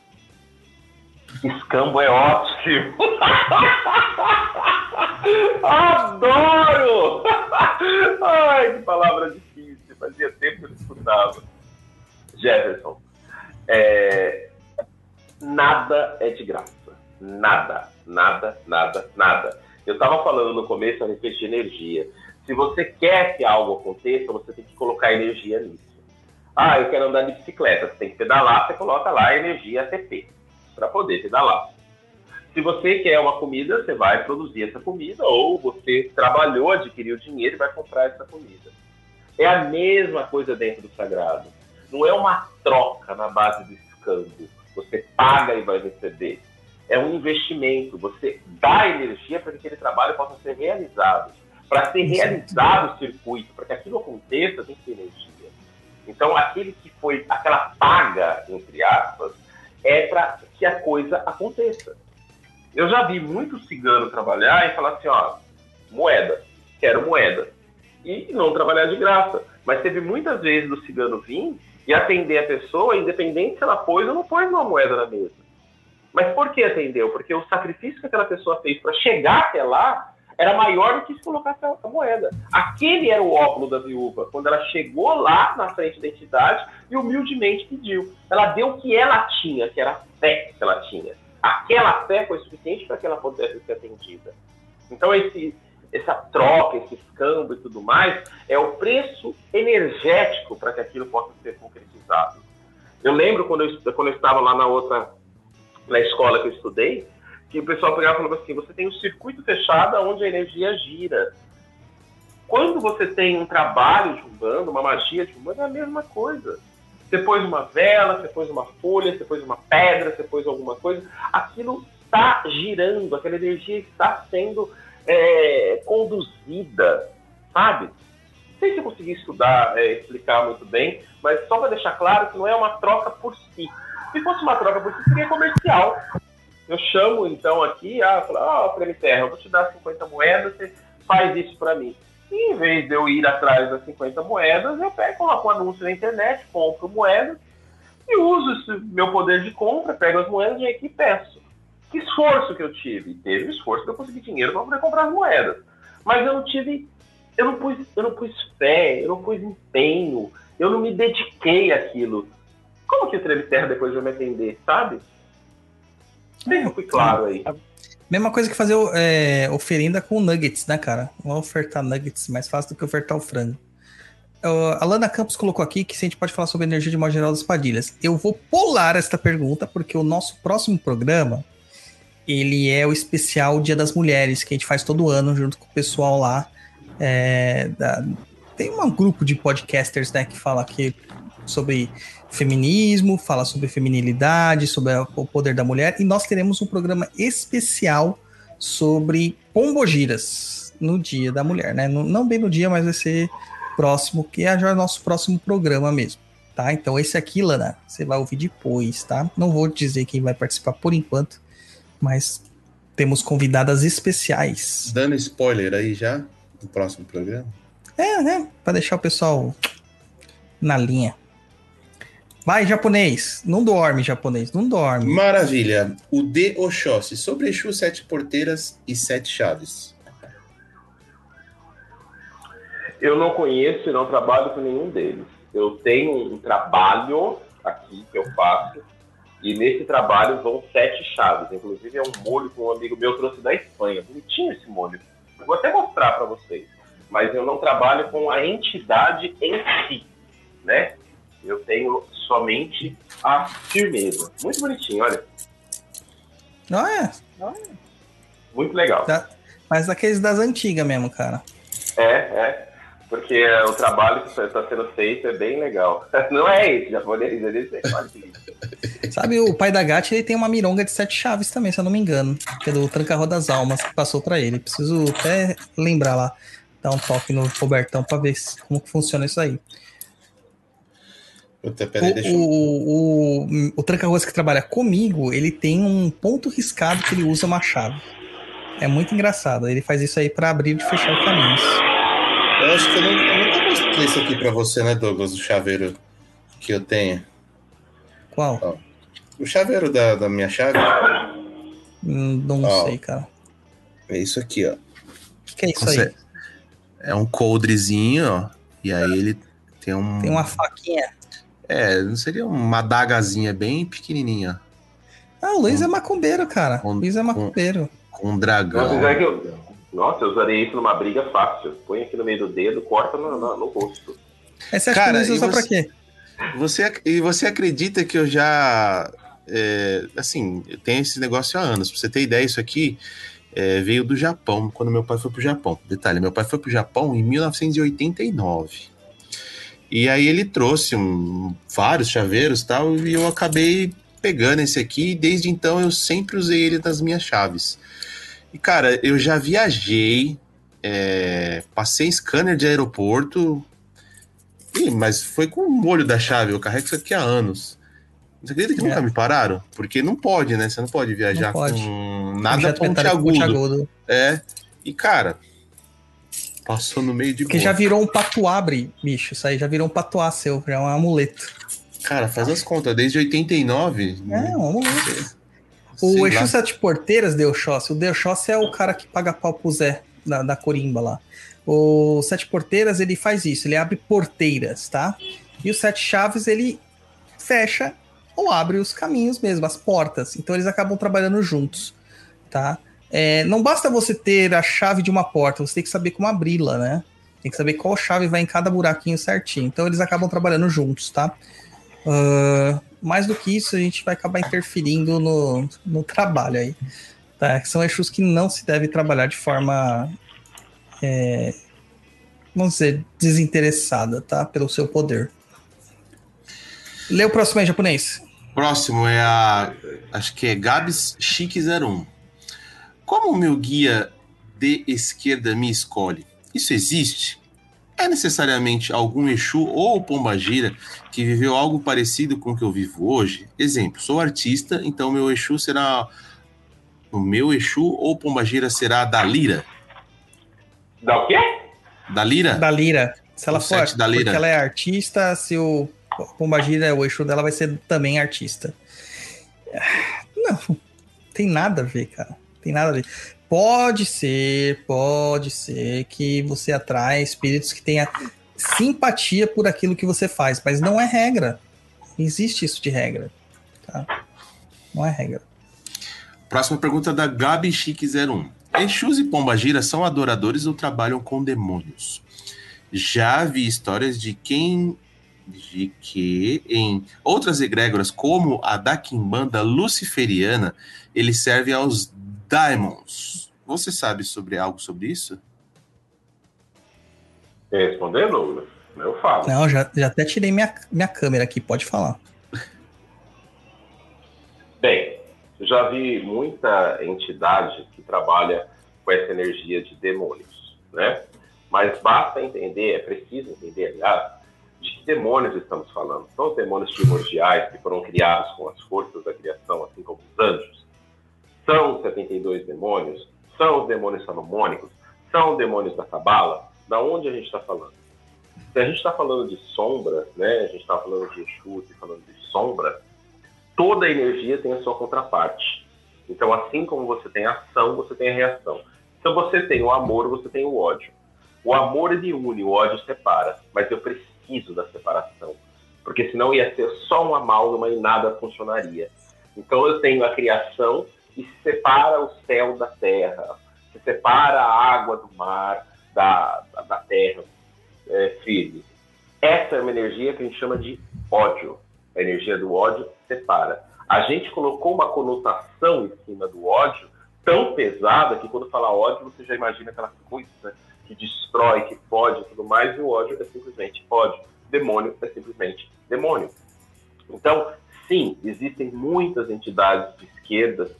Escambo é ótimo. Adoro! Ai, que palavra difícil. Fazia tempo que eu escutava. Jefferson, é... nada é de graça. Nada, nada, nada, nada. Eu estava falando no começo a respeito de energia. Se você quer que algo aconteça, você tem que colocar energia nisso. Ah, eu quero andar de bicicleta. Você tem que pedalar, você coloca lá energia ATP para poder pedalar. Se você quer uma comida, você vai produzir essa comida, ou você trabalhou, adquiriu dinheiro e vai comprar essa comida. É a mesma coisa dentro do sagrado. Não é uma troca na base do escambo. Você paga e vai receber. É um investimento. Você dá energia para que aquele trabalho possa ser realizado. Para ser realizado o circuito, para que aquilo aconteça, tem que ter energia. Então, aquele que foi, aquela paga, entre aspas, é para que a coisa aconteça. Eu já vi muito cigano trabalhar e falar assim, ó, moeda, quero moeda. E não trabalhar de graça. Mas teve muitas vezes do cigano vir e atender a pessoa, independente se ela pôs ou não pôs uma moeda na mesa. Mas por que atendeu? Porque o sacrifício que aquela pessoa fez para chegar até lá era maior do que se colocasse a moeda. Aquele era o óculo da viúva, quando ela chegou lá na frente da entidade e humildemente pediu. Ela deu o que ela tinha, que era a fé que ela tinha. Aquela fé foi suficiente para que ela pudesse ser atendida. Então, esse, essa troca, esse escambo e tudo mais, é o preço energético para que aquilo possa ser concretizado. Eu lembro quando eu, quando eu estava lá na outra, na escola que eu estudei, que o pessoal pegava e falava assim: você tem um circuito fechado onde a energia gira. Quando você tem um trabalho de umbanda, uma magia de umbanda, é a mesma coisa. Você pôs uma vela, você pôs uma folha, você pôs uma pedra, você pôs alguma coisa, aquilo está girando, aquela energia está sendo é, conduzida, sabe? Não sei se eu consegui estudar, é, explicar muito bem, mas só para deixar claro que não é uma troca por si. Se fosse uma troca por si, seria comercial. Eu chamo então aqui, ah, falo, ah, Prêmio Terra, eu vou te dar 50 moedas, você faz isso para mim. E em vez de eu ir atrás das 50 moedas, eu pego, coloco um anúncio na internet, compro moedas e uso esse meu poder de compra, pego as moedas e aqui peço. Que esforço que eu tive? Teve esforço que eu consegui dinheiro para poder comprar as moedas. Mas eu não tive, eu não pus, eu não pus fé, eu não pus empenho, eu não me dediquei àquilo. Como que o Treve Terra depois vai me atender, sabe? Bem, fui claro aí. Mesma coisa que fazer é, oferenda com nuggets, né, cara? Vamos ofertar nuggets mais fácil do que ofertar o frango. Uh, a Lana Campos colocou aqui que se a gente pode falar sobre energia de modo geral das padilhas. Eu vou pular esta pergunta, porque o nosso próximo programa ele é o especial Dia das Mulheres, que a gente faz todo ano junto com o pessoal lá. É, da, tem um grupo de podcasters né, que fala aqui sobre feminismo, fala sobre feminilidade, sobre o poder da mulher, e nós teremos um programa especial sobre pombogiras no Dia da Mulher, né? Não bem no dia, mas vai ser próximo, que é já o nosso próximo programa mesmo, tá? Então esse aqui, Lana, você vai ouvir depois, tá? Não vou dizer quem vai participar por enquanto, mas temos convidadas especiais. Dando spoiler aí já do próximo programa? É, né? Pra deixar o pessoal na linha. Vai, japonês. Não dorme, japonês. Não dorme. Maravilha. O de Oxóssi. Sobre Exu, sete porteiras e sete chaves. Eu não conheço e não trabalho com nenhum deles. Eu tenho um trabalho aqui que eu faço. E nesse trabalho vão sete chaves. Inclusive é um molho que um amigo meu trouxe da Espanha. Bonitinho esse molho. Eu vou até mostrar para vocês. Mas eu não trabalho com a entidade em si, né? Eu tenho somente a firmeza. Muito bonitinho, olha. Não é? Muito legal. Da, mas daqueles das antigas mesmo, cara. É, é. Porque o trabalho que está sendo feito é bem legal. Não é esse, japonês, é que lindo. Sabe, o pai da Gatti, ele tem uma mironga de sete chaves também, se eu não me engano. Que é do Tranca das Almas, que passou para ele. Preciso até lembrar lá, dar um toque no Robertão para ver como funciona isso aí. Puta, peraí, o, deixa eu... o, o, o tranca-ruas que trabalha comigo, ele tem um ponto riscado que ele usa uma chave. É muito engraçado. Ele faz isso aí para abrir e fechar caminhos. Eu acho que eu, não, eu nunca mostrei isso aqui pra você, né, Douglas? O chaveiro que eu tenho. Qual? Ó, o chaveiro da, da minha chave. Hum, Não Ó. sei, cara. É isso aqui, ó. O que, que é isso Você- aí? É um coldrezinho, ó. E aí ele tem um. Tem uma faquinha. É, não seria uma adagazinha bem pequenininha. Ah, o Luiz é macumbeiro, cara. O Com- Luiz é macumbeiro. Com um Nossa, dragão. é que eu... Nossa, eu usaria isso numa briga fácil. Põe aqui no meio do dedo, corta no, no- no rosto. Você acha Cara, que o Luiz usa pra você- quê? Você, e você acredita que eu já. é, assim, eu tenho esse negócio há anos. Pra você ter ideia, isso aqui é, veio do Japão, quando meu pai foi pro Japão. Detalhe, meu pai foi pro Japão em 1989. E aí ele trouxe um- vários chaveiros e tal, e eu acabei pegando esse aqui, e desde então eu sempre usei ele nas minhas chaves. E cara, eu já viajei, é, passei scanner de aeroporto, Ih, mas foi com o molho da chave, eu carrego isso aqui há anos. Você acredita que É. nunca me pararam? Porque não pode, né? Você não pode viajar Não pode. com nada pontiagudo. É. E, cara, passou no meio de Porque boa. já virou um patuabre, bicho. Isso aí já virou um patuá seu, já é um amuleto. Cara, faz as contas, desde 89. É, um amuleto. sei O lá. Exu Sete Porteiras deu Xóssi. O Deu Xóssi é o cara que paga pau pro Zé da, da Corimba lá. O Sete Porteiras, ele faz isso, ele abre porteiras, tá? E o Sete Chaves, ele fecha ou abre os caminhos mesmo, as portas. Então eles acabam trabalhando juntos, tá? É, não basta você ter a chave de uma porta, você tem que saber como abri-la, né? Tem que saber qual chave vai em cada buraquinho certinho. Então eles acabam trabalhando juntos, tá? Ah, mais do que isso, a gente vai acabar interferindo no, no trabalho aí. Tá? São Exus que não se deve trabalhar de forma, é, vamos dizer, desinteressada, tá? Pelo seu poder. Lê o próximo aí, japonês. Próximo é a. Acho que é Gabs Chique 01. Como o meu guia de esquerda me escolhe? Isso existe? É necessariamente algum Exu ou Pombagira que viveu algo parecido com o que eu vivo hoje? Exemplo, sou artista, então meu Exu será. O meu Exu ou Pombagira será da Lira? Dá o quê? Da Lira? Da Lira. Se ela O for, da Lira. porque ela é artista, se o Pombagira é o Exu dela, vai ser também artista. Não, tem nada a ver, cara. Tem nada a ver. Pode ser, pode ser que você atrai espíritos que tenha simpatia por aquilo que você faz, mas não é regra. Existe isso de regra. Tá? Não é regra. Próxima pergunta da Gabi Chique 01. Exus e Pombagira são adoradores ou trabalham com demônios? Já vi histórias de quem de que em outras egrégoras, como a da Quimbanda Luciferiana, ele serve aos Daimons. Você sabe sobre algo sobre isso? Quer responder, Douglas? Eu falo. Não, já, já até tirei minha, minha câmera aqui, pode falar. Bem, já vi muita entidade que trabalha com essa energia de demônios, né? Mas basta entender, é preciso entender, aliás, de que demônios estamos falando. São os demônios primordiais que foram criados com as forças da criação, assim como os anjos. São os 72 demônios? São os demônios salomônicos? São os demônios da Cabala? Da onde a gente está falando? Se a gente está falando de sombra, né? A gente está falando de Exu, e falando de sombra, toda energia tem a sua contraparte. Então, assim como você tem ação, você tem a reação. Então, você tem o amor, você tem o ódio. O amor ele une, o ódio separa. Mas eu preciso da separação. Porque senão ia ser só um amálgama e nada funcionaria. Então, eu tenho a criação e se separa o céu da terra, se separa a água do mar, da, da, da terra é. Essa é uma energia que a gente chama de ódio. A energia do ódio separa. A gente colocou uma conotação em cima do ódio tão pesada que quando fala ódio você já imagina aquela coisa que destrói, que pode e tudo mais, e o ódio é simplesmente ódio. Demônio é simplesmente demônio. Então, sim, existem muitas entidades de esquerdas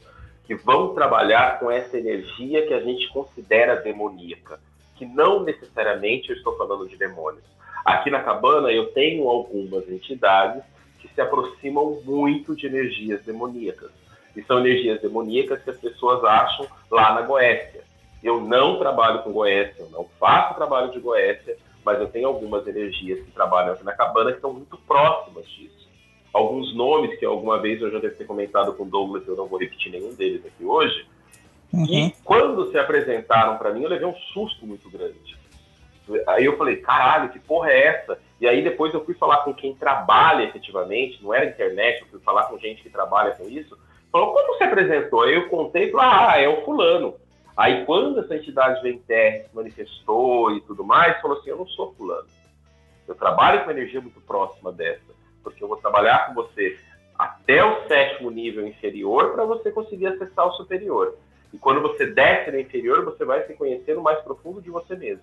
que vão trabalhar com essa energia que a gente considera demoníaca, que não necessariamente eu estou falando de demônios. Aqui na cabana eu tenho algumas entidades que se aproximam muito de energias demoníacas. E são energias demoníacas que as pessoas acham lá na Goécia. Eu não trabalho com Goécia, eu não faço trabalho de Goécia, mas eu tenho algumas energias que trabalham aqui na cabana que são muito próximas disso. Alguns nomes que alguma vez eu já devo ter comentado com o Douglas, eu não vou repetir nenhum deles aqui hoje. Uhum. E quando se apresentaram para mim, eu levei um susto muito grande. Aí eu falei, caralho, que porra é essa? E aí depois eu fui falar com quem trabalha efetivamente, não era internet, eu fui falar com gente que trabalha com isso. Falou, como se apresentou? Aí eu contei ah, é o fulano. Aí quando essa entidade vem terra se manifestou e tudo mais, falou assim, eu não sou fulano. Eu trabalho com energia muito próxima dessa. Porque eu vou trabalhar com você até o sétimo nível inferior para você conseguir acessar o superior. E quando você desce no inferior, você vai se conhecer no mais profundo de você mesmo.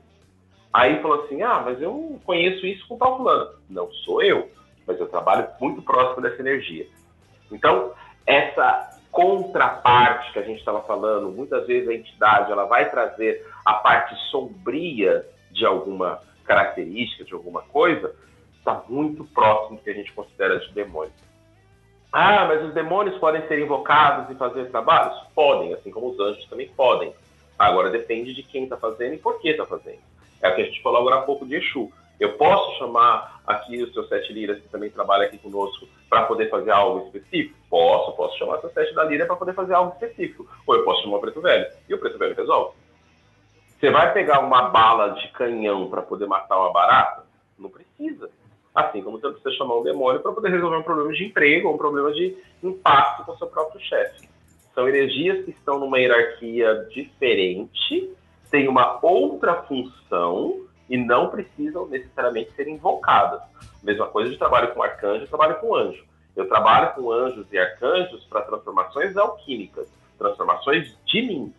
Aí falou assim: ah, mas eu conheço isso com tal fulano. Não sou eu, mas eu trabalho muito próximo dessa energia. Então, essa contraparte que a gente estava falando, muitas vezes a entidade ela vai trazer a parte sombria de alguma característica, de alguma coisa, está muito próximo do que a gente considera de demônio. Ah, mas os demônios podem ser invocados e fazer trabalhos? Podem, assim como os anjos também podem. Agora depende de quem está fazendo e por que está fazendo. É o que a gente falou agora há pouco de Exu. Eu posso chamar aqui o seu Sete Liras, que também trabalha aqui conosco, para poder fazer algo específico? Posso, posso chamar o seu Sete da Lira para poder fazer algo específico. Ou eu posso chamar o Preto Velho, e o Preto Velho resolve. Você vai pegar uma bala de canhão para poder matar uma barata? Não precisa. Assim como você precisa chamar um demônio para poder resolver um problema de emprego ou um problema de impacto com o seu próprio chefe. São energias que estão numa hierarquia diferente, têm uma outra função e não precisam necessariamente ser invocadas. Mesma coisa de trabalho com arcanjo, trabalho com anjo. Eu trabalho com anjos e arcanjos para transformações alquímicas, transformações de mim,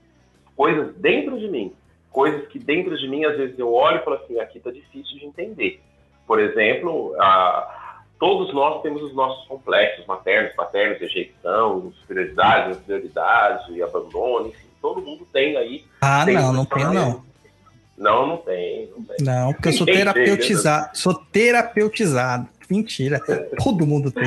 coisas dentro de mim, coisas que dentro de mim às vezes eu olho e falo assim, aqui está difícil de entender. Por exemplo, a, todos nós temos os nossos complexos maternos, paternos, rejeição, superioridade, inferioridade, abandono, enfim, todo mundo tem aí. Ah, não, não tem não. Não, não tem, não tem. Não, porque eu sou terapeutizado. Sou terapeutizado. Mentira. Todo mundo tem.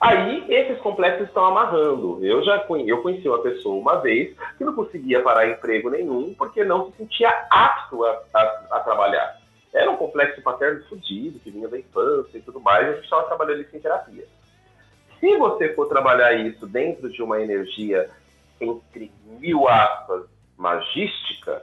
Aí, esses complexos estão amarrando. Eu já conheci, eu conheci uma pessoa uma vez que não conseguia parar emprego nenhum porque não se sentia apto a, a, a trabalhar. Era um complexo paterno fudido, que vinha da infância e tudo mais, e a gente estava trabalhando isso em terapia. Se você for trabalhar isso dentro de uma energia, entre mil aspas, magística,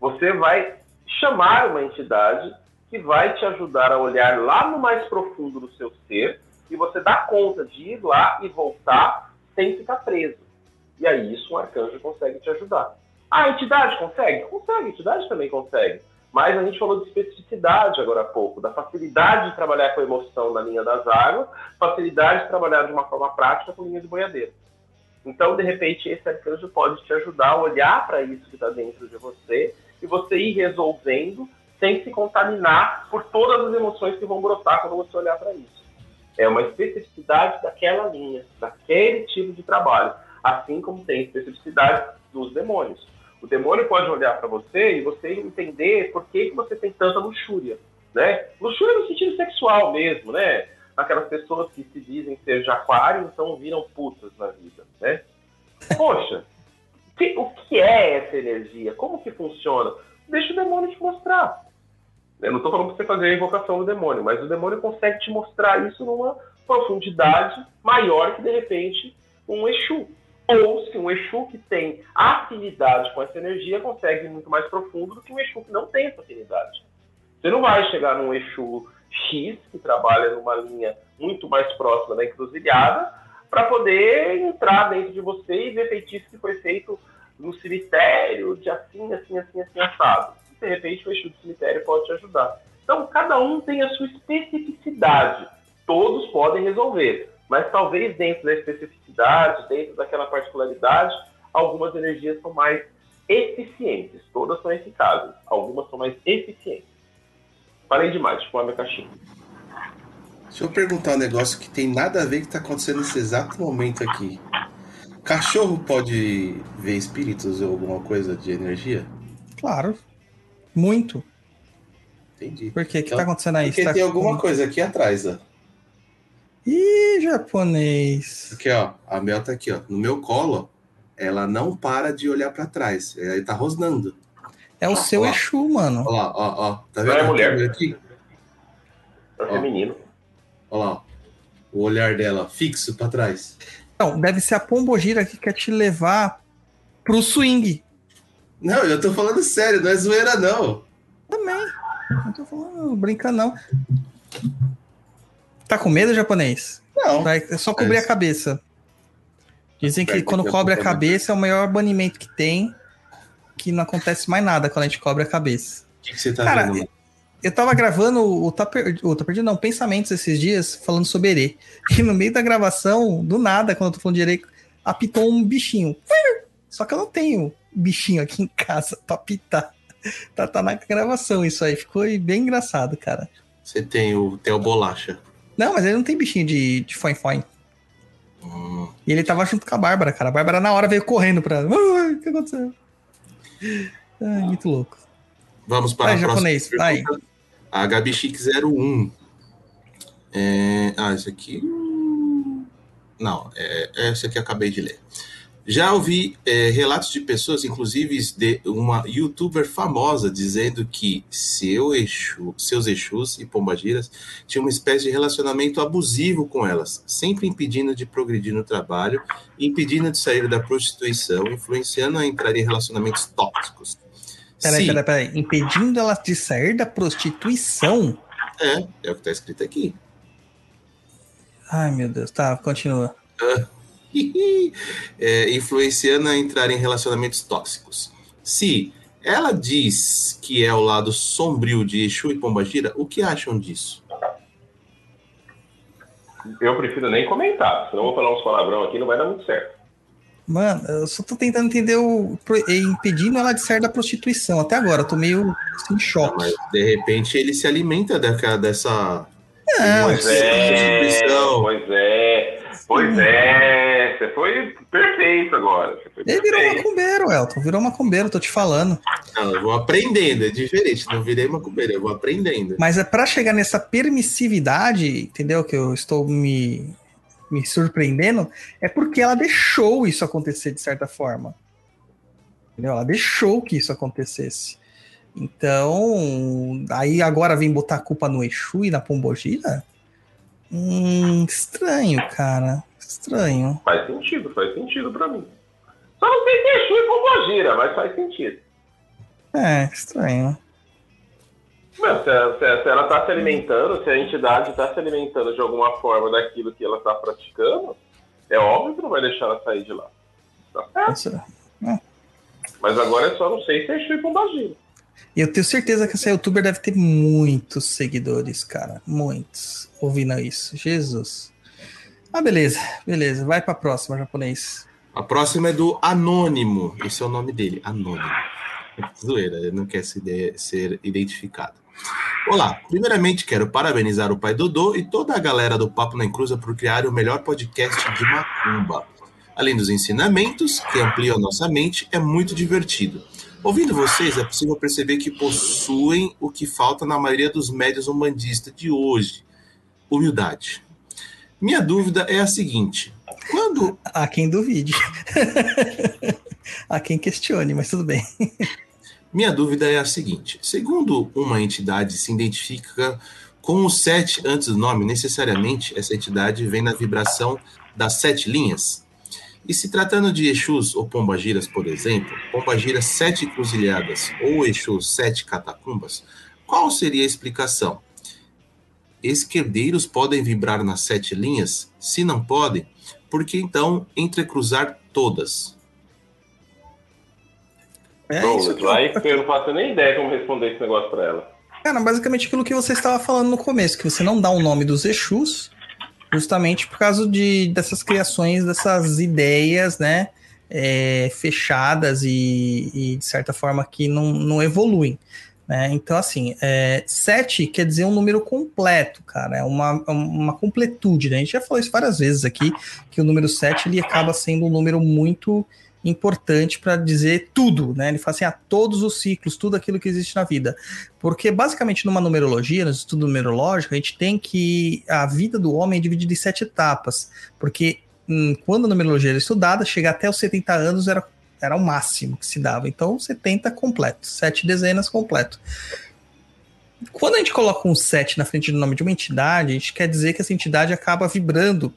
você vai chamar uma entidade que vai te ajudar a olhar lá no mais profundo do seu ser e você dá conta de ir lá e voltar sem ficar preso. E aí isso um arcanjo consegue te ajudar. Ah, a entidade consegue? Consegue, a entidade também consegue. Mas a gente falou de especificidade agora há pouco, da facilidade de trabalhar com emoção na linha das águas, facilidade de trabalhar de uma forma prática com linha de boiadeiro. Então, de repente, esse arcanjo pode te ajudar a olhar para isso que está dentro de você e você ir resolvendo sem se contaminar por todas as emoções que vão brotar quando você olhar para isso. É uma especificidade daquela linha, daquele tipo de trabalho, assim como tem especificidade dos demônios. O demônio pode olhar para você e você entender por que, que você tem tanta luxúria, né? Luxúria no sentido sexual mesmo, né? Aquelas pessoas que se dizem ser de aquário, então viram putas na vida, né? Poxa, que, o que é essa energia? Como que funciona? Deixa o demônio te mostrar. Eu não estou falando para você fazer a invocação do demônio, mas o demônio consegue te mostrar isso numa profundidade maior que, de repente, um Exu. Ou se um Exu que tem afinidade com essa energia consegue ir muito mais profundo do que um Exu que não tem essa afinidade. Você não vai chegar num Exu X, que trabalha numa linha muito mais próxima da encruzilhada, para poder entrar dentro de você e ver feitiço que foi feito no cemitério, de assim, assim, assim, assim, assado. De repente, o eixo do cemitério pode te ajudar. Então, cada um tem a sua especificidade. Todos podem resolver, mas talvez dentro da especificidade, dentro daquela particularidade, algumas energias são mais eficientes. Todas são eficazes, algumas são mais eficientes. Falei demais, tipo a minha caixinha. Deixa eu perguntar um negócio que tem nada a ver com o que está acontecendo nesse exato momento aqui. Cachorro pode ver espíritos ou alguma coisa de energia? Claro. Muito. Entendi. Por quê? O que Então, tá acontecendo aí? Porque tá tem alguma coisa aqui atrás, ó. Ih, japonês. Aqui, ó. A Mel tá aqui, ó. No meu colo, ela não para de olhar pra trás. Ela tá rosnando. É o Ó, seu ó. Exu, mano. Olha lá, ó, ó. Tá Não vendo é a mulher. câmera aqui? É Ó. feminino. Lá, ó. O olhar dela fixo pra trás. Não, deve ser a Pombogira que quer te levar pro swing. Não, eu tô falando sério, não é zoeira, não. Também. Não tô falando, brinca não. Tá com medo, japonês? Não. Vai, é só cobrir É. a cabeça. Dizem que quando cobre a cabeça é o maior banimento que tem, que não acontece mais nada quando a gente cobre a cabeça. O que, que você tá Cara, vendo? eu tava gravando o Tá, o tá Perdido, não, Pensamentos esses dias, falando sobre Erê. E no meio da gravação, do nada, quando eu tô falando de Erê, apitou um bichinho. Só que eu não tenho bichinho aqui em casa pra apitar. Tá, tá na gravação isso aí, ficou bem engraçado, cara. Você tem o, tem o bolacha. Não, mas ele não tem bichinho de, de foin foin. Hum, E ele tava junto com a Bárbara, cara. A Bárbara na hora veio correndo pra. O que aconteceu? Ai, muito louco. Vamos para Vai, a próxima japonês, vai. pergunta. A Gabi Chic 01. É... Ah, esse aqui. hum, Não, é... é esse aqui eu acabei de ler. Já ouvi é, relatos de pessoas, inclusive de uma youtuber famosa, dizendo que seu Exu, seus Exus e Pombagiras tinham uma espécie de relacionamento abusivo com elas, sempre impedindo de progredir no trabalho, impedindo de sair da prostituição, influenciando a entrar em relacionamentos tóxicos. Peraí, peraí, peraí. Impedindo ela de sair da prostituição. É, é o que está escrito aqui. Ai, meu Deus. Tá, continua. É, influenciando a entrar em relacionamentos tóxicos. Se ela diz que é o lado sombrio de Exu e Pombagira, o que acham disso? Eu prefiro nem comentar, senão eu vou falar uns palavrão aqui e não vai dar muito certo. Mano, eu só tô tentando entender o. é, Impedindo ela de sair da prostituição. Até agora, eu tô meio assim, em choque. Mas de repente ele se alimenta daquela, dessa. Não, Pois é, pois é, pois é. Você foi perfeito agora. Foi Ele virou macumbeiro, Elton. Virou macumbeiro, tô te falando. Não, eu vou aprendendo, é diferente. Não virei macumbeira, eu vou aprendendo. Mas é pra chegar nessa permissividade, entendeu? Que eu estou me, me surpreendendo, é porque ela deixou isso acontecer de certa forma. Entendeu? Ela deixou que isso acontecesse. Então, aí agora vem botar a culpa no Exu e na Pombogira? Hum, estranho, cara. Estranho. Faz sentido, faz sentido pra mim. Só não sei se é Exu e Pombogira, mas faz sentido. É, estranho. Meu, se, se- se ela está se alimentando, se a entidade está se alimentando de alguma forma daquilo que ela está praticando, é óbvio que não vai deixar ela sair de lá. Tá certo? Isso- Mas agora é só não sei se é Exu e Pombogira. E eu tenho certeza que essa youtuber deve ter muitos seguidores, cara. Muitos. Ouvindo isso. Jesus. Ah, beleza. Beleza. Vai pra próxima, japonês. A próxima é do Anônimo. Esse é o nome dele, Anônimo. Zoeira, ele não quer se de- ser identificado. Olá, primeiramente quero parabenizar o pai Dodô e toda a galera do Papo na Encruza por criar o melhor podcast de Macumba. Além dos ensinamentos, que ampliam nossa mente, é muito divertido. Ouvindo vocês, é possível perceber que possuem o que falta na maioria dos médios umbandistas de hoje: humildade. Minha dúvida é a seguinte: quando Há quem duvide. Há quem questione, mas tudo bem. Minha dúvida é a seguinte: segundo uma entidade se identifica com o 7 antes do nome, necessariamente essa entidade vem na vibração das sete linhas? E se tratando de Exus ou Pombagiras, por exemplo, Pombagiras sete cruzilhadas ou Exus sete catacumbas, qual seria a explicação? Esquerdeiros podem vibrar nas sete linhas? Se não podem, por que então entrecruzar todas? É Bom, isso que vai que eu não faço nem ideia como responder esse negócio pra ela. Cara, basicamente aquilo que você estava falando no começo, que você não dá o nome dos Exus, justamente por causa de, dessas criações, dessas ideias, né, é, fechadas e, e, de certa forma, que não, não evoluem. Né? Então, assim, é, sete quer dizer um número completo, cara, é uma, uma completude, né? A gente já falou isso várias vezes aqui, que o número sete ele acaba sendo um número muito importante para dizer tudo, né? Ele fala assim, a todos os ciclos, tudo aquilo que existe na vida. Porque basicamente numa numerologia, no estudo numerológico, a gente tem que a vida do homem é dividida em sete etapas, porque hum, quando a numerologia era estudada, chegar até os 70 anos era era o máximo que se dava. Então 70 completo, sete dezenas completo. Quando a gente coloca um 7 na frente do nome de uma entidade, a gente quer dizer que essa entidade acaba vibrando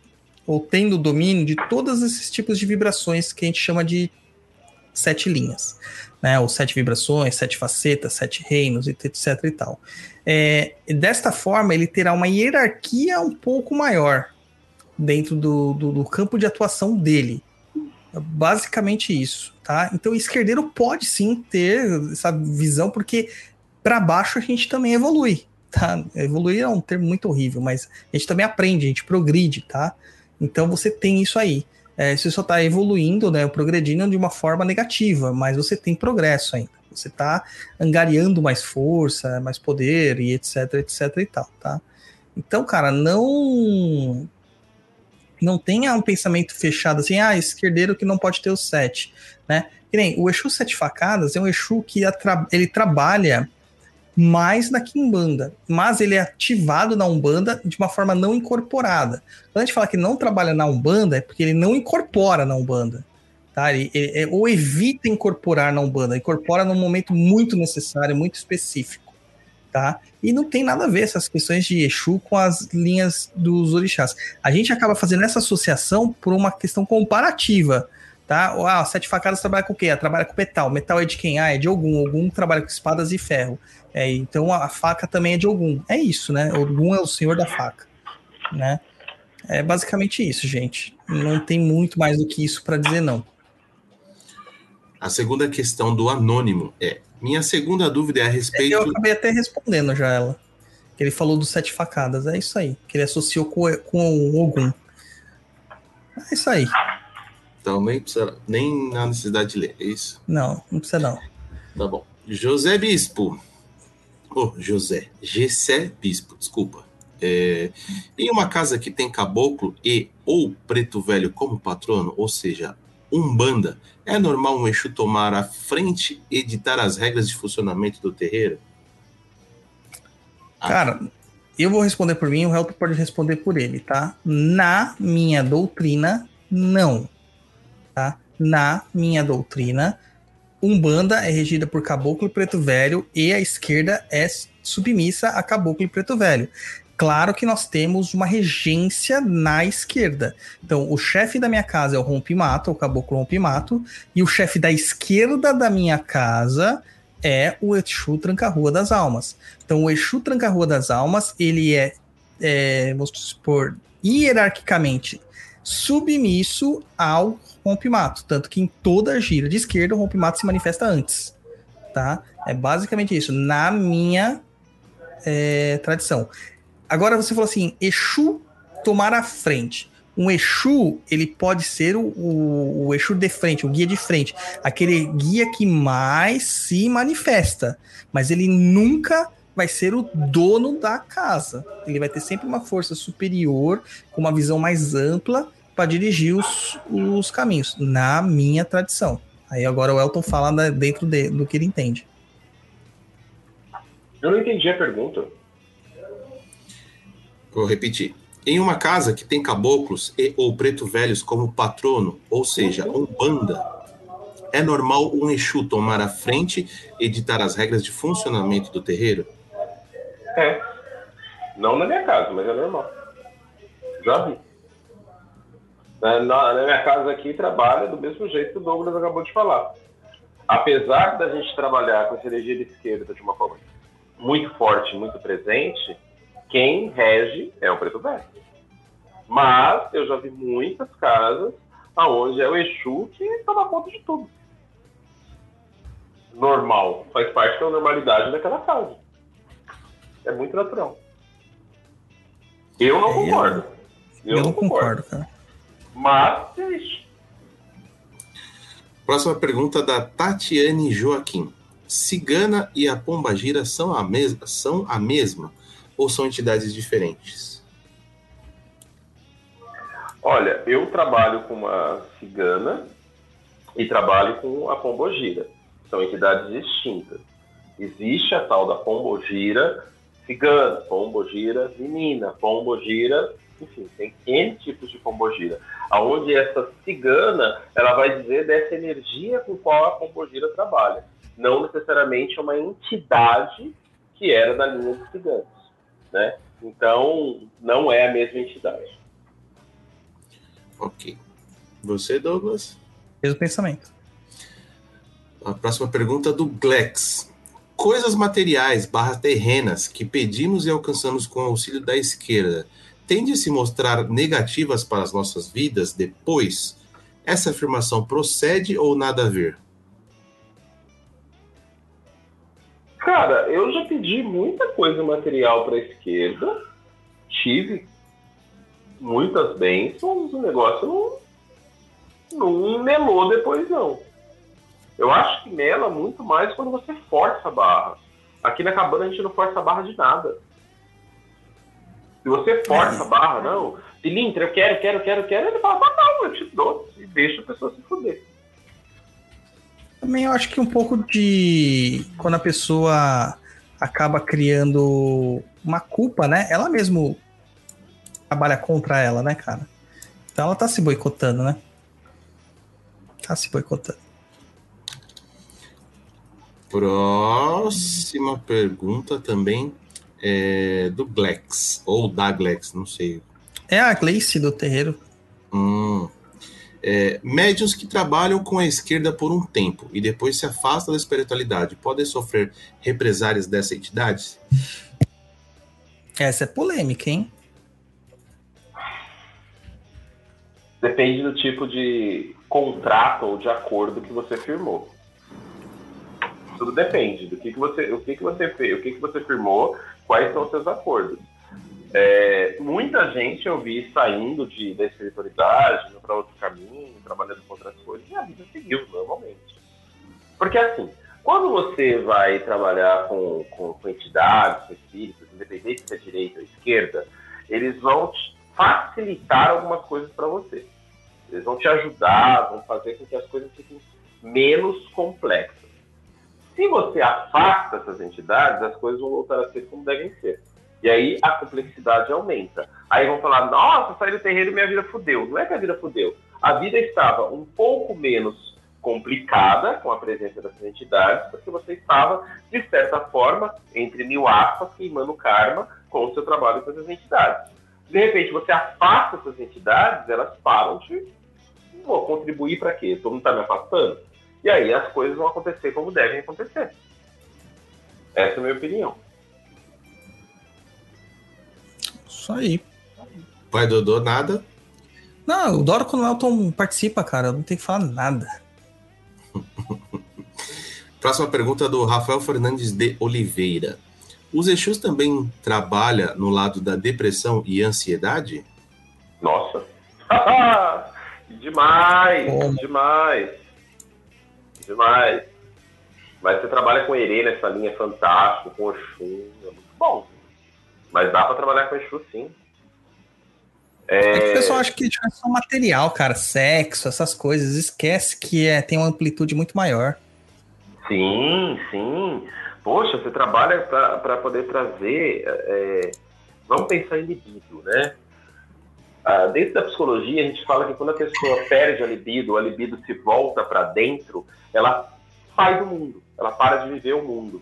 ou tendo domínio de todos esses tipos de vibrações que a gente chama de sete linhas, né? Ou sete vibrações, sete facetas, sete reinos, etc e tal. É, desta forma, ele terá uma hierarquia um pouco maior dentro do, do, do campo de atuação dele. Basicamente isso, tá? Então, esquerdeiro pode sim ter essa visão, porque para baixo a gente também evolui, tá? Evoluir é um termo muito horrível, mas a gente também aprende, a gente progride, tá? Então você tem isso aí. É, você só está evoluindo, né, progredindo de uma forma negativa, mas você tem progresso ainda. Você está angariando mais força, mais poder e etc, etc e tal, tá? Então, cara, não não tenha um pensamento fechado assim, ah, esquerdeiro que não pode ter o sete, né? Nem o Exu Sete Facadas é um Exu que ele trabalha mais na Kimbanda, mas ele é ativado na Umbanda de uma forma não incorporada. Quando a gente fala que não trabalha na Umbanda, é porque ele não incorpora na Umbanda. Tá? Ele, ele, ele, ou evita incorporar na Umbanda, incorpora num momento muito necessário, muito específico. Tá? E não tem nada a ver essas questões de Exu com as linhas dos orixás. A gente acaba fazendo essa associação por uma questão comparativa. Tá? Ah, Sete Facadas trabalha com o quê? Trabalha com metal. Metal é de quem? Ah, é de Ogum. Ogum trabalha com espadas e ferro. É, então a faca também é de Ogum. É isso, né? Ogum é o senhor da faca, né? É basicamente isso, gente. Não tem muito mais do que isso para dizer, não. A segunda questão do anônimo é: minha segunda dúvida é a respeito. Eu acabei até respondendo já ela. Que ele falou dos sete facadas. É isso aí. Que ele associou com, com o Ogum. É isso aí. Então nem precisa, nem na necessidade de ler, é isso? Não, não precisa não. Tá bom. José Bispo. Oh, José. Gessé Bispo, desculpa. É, em uma casa que tem caboclo e ou preto velho como patrono, ou seja, umbanda, é normal um Exu tomar a frente e editar as regras de funcionamento do terreiro? Ah. Cara, eu vou responder por mim, o Help pode responder por ele, tá? Na minha doutrina, não. Tá? Na minha doutrina, Umbanda é regida por Caboclo e Preto Velho e a esquerda é submissa a Caboclo e Preto Velho. Claro que nós temos uma regência na esquerda. Então, o chefe da minha casa é o Rompimato, o Caboclo Rompimato, e o chefe da esquerda da minha casa é o Exu Tranca-Rua das Almas. Então, o Exu Tranca-Rua das Almas, ele é, é, vamos supor, hierarquicamente submisso ao rompimato. Tanto que em toda gira de esquerda, o rompimato se manifesta antes. Tá? É basicamente isso, na minha é, tradição. Agora você falou assim: Exu tomar a frente. Um Exu, ele pode ser o, o, o, Exu de frente, o guia de frente, aquele guia que mais se manifesta, mas ele nunca vai ser o dono da casa. Ele vai ter sempre uma força superior, com uma visão mais ampla para dirigir os, os caminhos, na minha tradição. Aí agora o Elton fala dentro de, do que ele entende. Eu não entendi a pergunta. Vou repetir. Em uma casa que tem caboclos e ou preto velhos como patrono, ou seja, um banda, é normal um Exu tomar a frente e ditar as regras de funcionamento do terreiro? É. Não na minha casa, mas é normal. Já vi. Na, na, minha casa aqui trabalha do mesmo jeito que o Douglas acabou de falar. Apesar da gente trabalhar com essa energia de esquerda de uma forma muito forte, muito presente, quem rege é o preto velho. Mas eu já vi muitas casas aonde é o Exu que toma conta de tudo. Normal. Faz parte da normalidade daquela casa. É muito natural. Eu não é, concordo. Eu, eu não concordo, concordo cara. Mas é isso. Próxima pergunta da Tatiane Joaquim. Cigana e a Pombagira são a, mes são a mesma ou são entidades diferentes? Olha, eu trabalho com uma cigana e trabalho com a pombogira. São entidades distintas. Existe a tal da pombogira cigana, pombogira menina, pombogira enfim, tem N tipos de pombogira. Aonde essa cigana, ela vai dizer dessa energia com qual a pombogira trabalha. Não necessariamente uma entidade que era da linha dos ciganos, né? Então, não é a mesma entidade. Ok. Você, Douglas? Mesmo pensamento. A próxima pergunta é do Glex. Coisas materiais barra terrenas que pedimos e alcançamos com o auxílio da esquerda tende a se mostrar negativas para as nossas vidas depois, essa afirmação procede ou nada a ver? Cara, eu já pedi muita coisa material para esquerda, tive muitas bênçãos, o negócio não, não melou depois, não. Eu acho que mela muito mais quando você força a barra. Aqui na cabana a gente não força a barra de nada. Se você força a barra, não, pilintra, eu quero, quero, quero, quero, ele fala, tá, não, eu te dou, e deixa a pessoa se fuder. Também eu acho que um pouco de. Quando a pessoa acaba criando uma culpa, né? Ela mesmo trabalha contra ela, né, cara? Então ela tá se boicotando, né? Tá se boicotando. Próxima pergunta também é do Glex, ou da Glex, não sei. É a Gleice do terreiro. Hum. É, médiuns que trabalham com a esquerda por um tempo e depois se afastam da espiritualidade podem sofrer represárias dessa entidade? Essa é polêmica, hein? Depende do tipo de contrato ou de acordo que você firmou. Tudo depende do que, que você, o que, que você fez, o que, que você firmou, quais são os seus acordos. É, muita gente eu vi saindo de, da espiritualidade, indo para outro caminho, trabalhando com outras coisas, e a vida seguiu normalmente. Porque assim, quando você vai trabalhar com, com, com entidades, com espíritos, independente se é direita ou esquerda, eles vão te facilitar algumas coisas para você. Eles vão te ajudar, vão fazer com que as coisas fiquem menos complexas. Se você afasta essas entidades, as coisas vão voltar a ser como devem ser. E aí a complexidade aumenta. Aí vão falar, nossa, saí do terreiro e minha vida fudeu. Não é que a vida fudeu. A vida estava um pouco menos complicada com a presença dessas entidades, porque você estava, de certa forma, entre mil aspas, queimando karma com o seu trabalho com essas entidades. De repente, você afasta essas entidades, elas param de contribuir para quê? Todo mundo está me afastando? E aí as coisas vão acontecer como devem acontecer. Essa é a minha opinião. Isso aí. Pai Dodô, nada? Não, o Doro quando o Elton participa, cara, não tem que falar nada. Próxima pergunta do Rafael Fernandes de Oliveira. Os Exus também trabalha no lado da depressão e ansiedade? Nossa. demais, Como? demais. Demais. Mas você trabalha com Herê nessa linha fantástico, com Oxum, é muito bom. Mas dá pra trabalhar com Exu sim. É que o pessoal acha que é só material, cara, sexo, essas coisas. Esquece que é, tem uma amplitude muito maior. Sim, sim. Poxa, você trabalha para poder trazer. é, vamos pensar em libido, né? Ah, dentro da psicologia, a gente fala que quando a pessoa perde a libido, a libido se volta para dentro, ela sai do mundo, ela para de viver o mundo.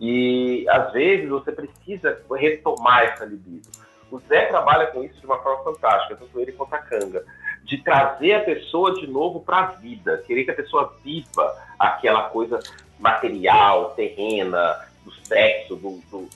E às vezes você precisa retomar essa libido. O Zé trabalha com isso de uma forma fantástica, tanto ele quanto a Kanga, de trazer a pessoa de novo para a vida, querer que a pessoa viva aquela coisa material, terrena, do sexo, do, do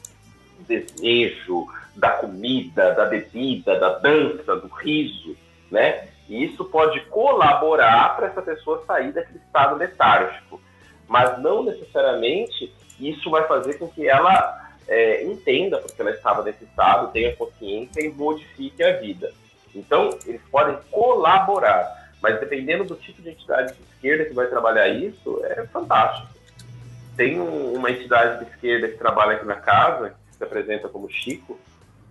desejo, da comida, da bebida, da dança, do riso, né? E isso pode colaborar para essa pessoa sair daquele estado letárgico, mas não necessariamente isso vai fazer com que ela é, entenda porque ela estava nesse estado, tenha consciência e modifique a vida. Então, eles podem colaborar, mas dependendo do tipo de entidade de esquerda que vai trabalhar isso, é fantástico. Tem um- uma entidade de esquerda que trabalha aqui na casa, que se apresenta como Chico,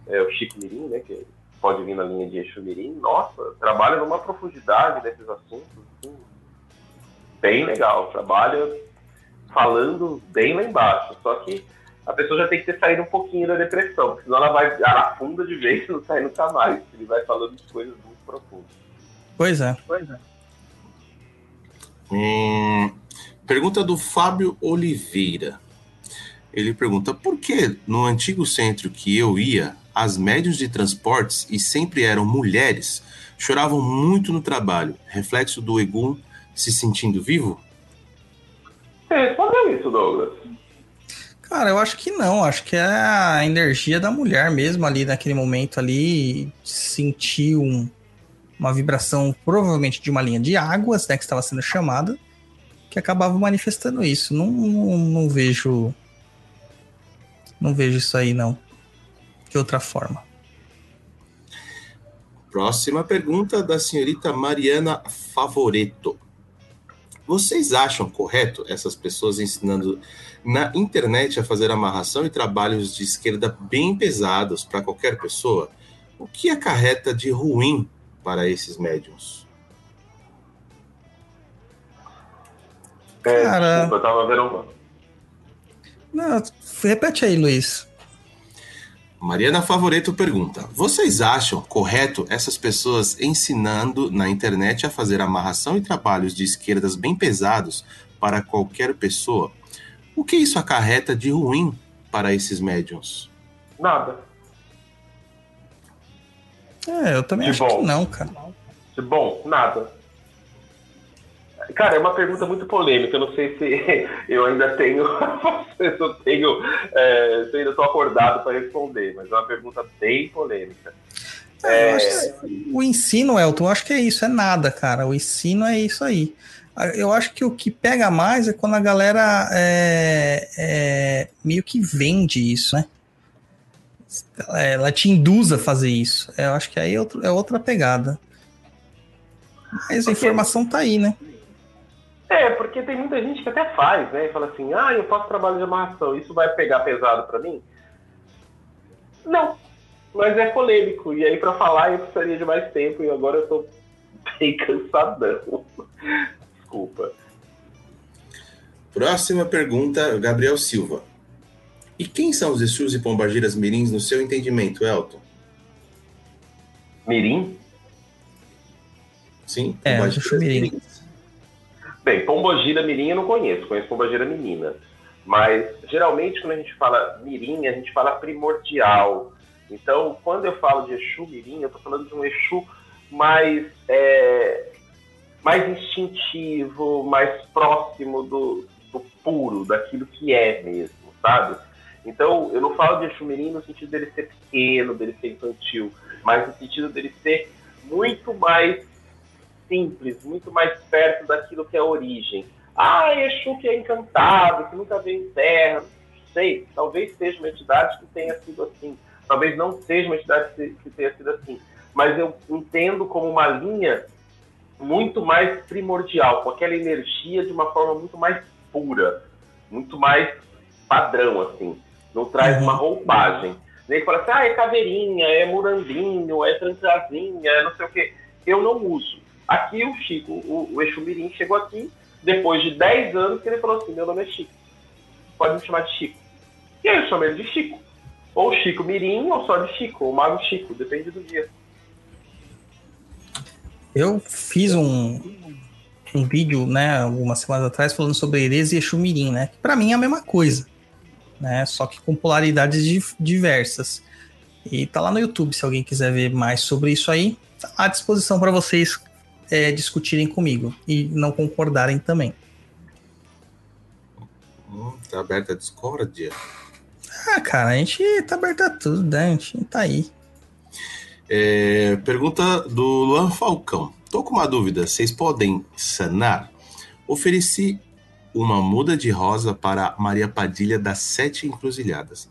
é o Chico Mirim, né, que pode vir na linha de Exu Mirim. Nossa, trabalha numa profundidade desses assuntos, assim, bem legal. Trabalha falando bem lá embaixo. Só que a pessoa já tem que ter saído um pouquinho da depressão, porque senão ela vai ela afunda de vez e não sai nunca mais. Ele vai falando de coisas muito profundas. Pois é. Pois é. Hum, pergunta do Fábio Oliveira. Ele pergunta: por que no antigo centro que eu ia, as médios de transportes, e sempre eram mulheres, choravam muito no trabalho? Reflexo do Egum se sentindo vivo? Você respondeu isso, Douglas? Cara, eu acho que não. Acho que é a energia da mulher mesmo ali naquele momento ali. Sentir um- uma vibração, provavelmente de uma linha de águas, né? Que estava sendo chamada, que acabava manifestando isso. Não, não, não vejo Não vejo isso aí, não. De outra forma. Próxima pergunta da senhorita Mariana Favoreto. Vocês acham correto essas pessoas ensinando na internet a fazer amarração e trabalhos de esquerda bem pesados para qualquer pessoa? O que acarreta de ruim para esses médiums? É, Cara- desculpa, eu tava vendo. um- Não, repete aí, Luiz. Mariana Favoreto pergunta: Vocês acham correto essas pessoas ensinando na internet a fazer amarração e trabalhos de esquerdas bem pesados para qualquer pessoa? O que isso acarreta de ruim para esses médiums? Nada. É, eu também De acho bom. que não, cara. De bom, nada. Cara, é uma pergunta muito polêmica. Eu não sei se eu ainda tenho. eu tenho. É, eu ainda estou acordado para responder, mas é uma pergunta bem polêmica. É, que o ensino, Elton, eu acho que é isso, é nada, cara. O ensino é isso aí. Eu acho que o que pega mais é quando a galera é, é, meio que vende isso, né? Ela te induz a fazer isso. Eu acho que aí é, é outra pegada. Mas a informação tá aí, né? É, porque tem muita gente que até faz, né? Fala assim, ah, eu faço trabalho de amarração, isso vai pegar pesado pra mim? Não, mas é polêmico. E aí pra falar eu precisaria de mais tempo e agora eu tô bem cansadão. Desculpa. Próxima pergunta, Gabriel Silva. E quem são os Exus e Pombagiras Mirins no seu entendimento, Elton? Mirim? Sim? É, Pombagiras. Mirins. Bem, Pombogira Mirim eu não conheço, conheço Pombogira Menina. Mas geralmente quando a gente fala Mirim, a gente fala primordial. Então, quando eu falo de Exu Mirim, eu tô falando de um Exu mais, é, mais instintivo, mais próximo do, do puro, daquilo que é mesmo, sabe? Então, eu não falo de Exu Mirim no sentido dele ser pequeno, dele ser infantil, mas no sentido dele ser muito mais simples, muito mais perto daquilo que é a origem. Ah, Exu que é encantado, que nunca veio em terra. Não sei, talvez seja uma entidade que tenha sido assim. Talvez não seja uma entidade que tenha sido assim. Mas eu entendo como uma linha muito mais primordial, com aquela energia de uma forma muito mais pura, muito mais padrão, assim. Não traz Uhum. uma roupagem. Nem que fala assim, ah, é caveirinha, é murandinho, é trancazinha, é não sei o quê. Eu não uso. Aqui o Chico, o, o Mirim chegou aqui, depois de 10 anos, que ele falou assim, meu nome é Chico. Pode me chamar de Chico. E aí eu chamo ele de Chico. Ou Chico Mirim, ou só de Chico, ou Mago Chico, depende do dia. Eu fiz um, um vídeo, né, algumas semanas atrás, falando sobre Ereza e Exu Mirim, né? Que pra mim é a mesma coisa, né? Só que com polaridades di- diversas. E tá lá no YouTube, se alguém quiser ver mais sobre isso aí, tá à disposição para vocês é, discutirem comigo e não concordarem também. Hum, tá aberta a discórdia. Ah, cara, a gente tá aberto a tudo, né? A gente tá aí. É, pergunta do Luan Falcão. Tô com uma dúvida. Vocês podem sanar? Ofereci uma muda de rosa para Maria Padilha das Sete Encruzilhadas.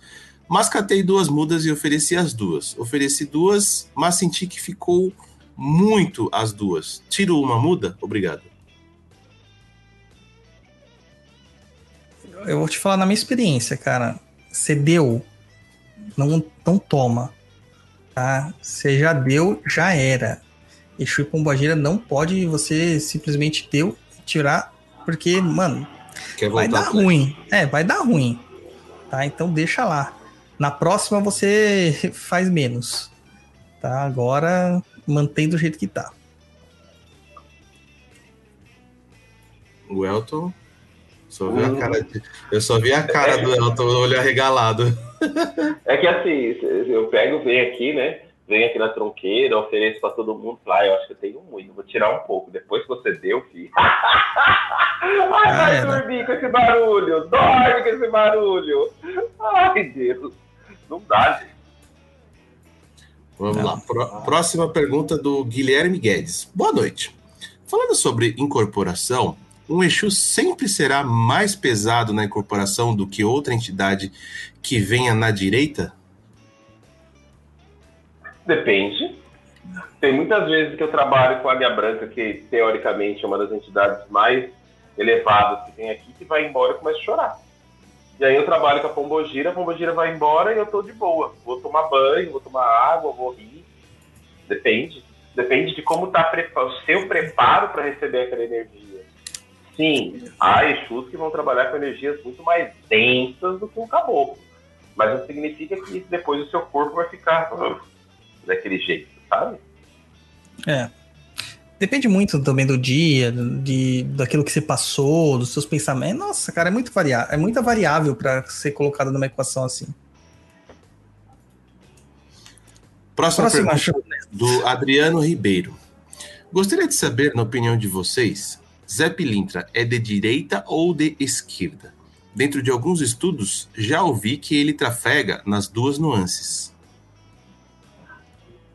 Mas catei duas mudas e ofereci as duas. Ofereci duas, mas senti que ficou muito as duas. Tiro uma muda? Obrigado. Eu vou te falar na minha experiência, cara. Você deu, não, não toma. Tá? Você já deu, já era. Exu e Pombagira não pode você simplesmente deu e tirar, porque, mano, vai dar ruim. É, vai dar ruim. Tá? Então deixa lá. Na próxima você faz menos. Tá? Agora mantém do jeito que tá. O Elton. Só vi a cara de- Eu só vi a cara do Elton, o olho arregalado. É que assim, eu pego, venho aqui, né? Venho aqui na tronqueira, ofereço pra todo mundo. Lá, eu acho que eu tenho muito, vou tirar um pouco. Depois que você deu, filho. Ai, vai era. dormir com esse barulho! Dorme com esse barulho! Ai, Deus! Não dá, gente. Vamos Não. lá. Pró- próxima pergunta do Guilherme Guedes. Boa noite. Falando sobre incorporação, um Exu sempre será mais pesado na incorporação do que outra entidade que venha na direita? Depende. Tem muitas vezes que eu trabalho com a Águia Branca, que teoricamente é uma das entidades mais elevadas que tem aqui, que vai embora e começa a chorar. E aí eu trabalho com a Pombogira, a Pombogira vai embora e eu tô de boa. Vou tomar banho, vou tomar água, vou rir. Depende. Depende de como tá o seu preparo para receber aquela energia. Sim, há Exus que vão trabalhar com energias muito mais densas do que um caboclo. Mas não significa que depois o seu corpo vai ficar uh, daquele jeito, sabe? É. Depende muito também do dia, de, daquilo que você passou, dos seus pensamentos. Nossa, cara, é muito variável, é muita variável para ser colocada numa equação assim. Próxima, Próxima pergunta do Adriano Ribeiro. Gostaria de saber, na opinião de vocês, Zé Pilintra é de direita ou de esquerda? Dentro de alguns estudos, já ouvi que ele trafega nas duas nuances.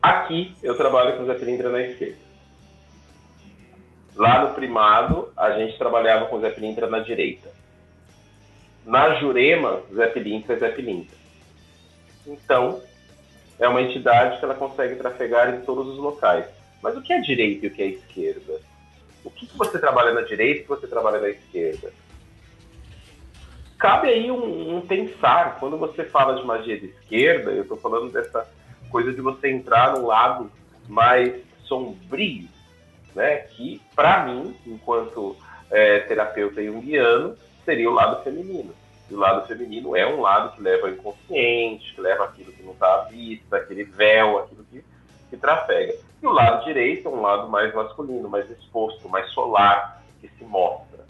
Aqui eu trabalho com o Zé Pilintra na esquerda. Lá no primado, a gente trabalhava com Zé Pilintra na direita. Na Jurema, Zé Pilintra é Zé Pilintra. Então, é uma entidade que ela consegue trafegar em todos os locais. Mas o que é direita e o que é esquerda? O que, que você trabalha na direita e o que você trabalha na esquerda? Cabe aí um, um pensar. Quando você fala de magia de esquerda, eu estou falando dessa coisa de você entrar num lado mais sombrio, né? Que, para mim, enquanto é, terapeuta junguiano, seria o lado feminino. E o lado feminino é um lado que leva ao inconsciente, que leva aquilo que não está à vista, aquele véu, aquilo que, que trafega. E o lado direito é um lado mais masculino, mais exposto, mais solar, que se mostra,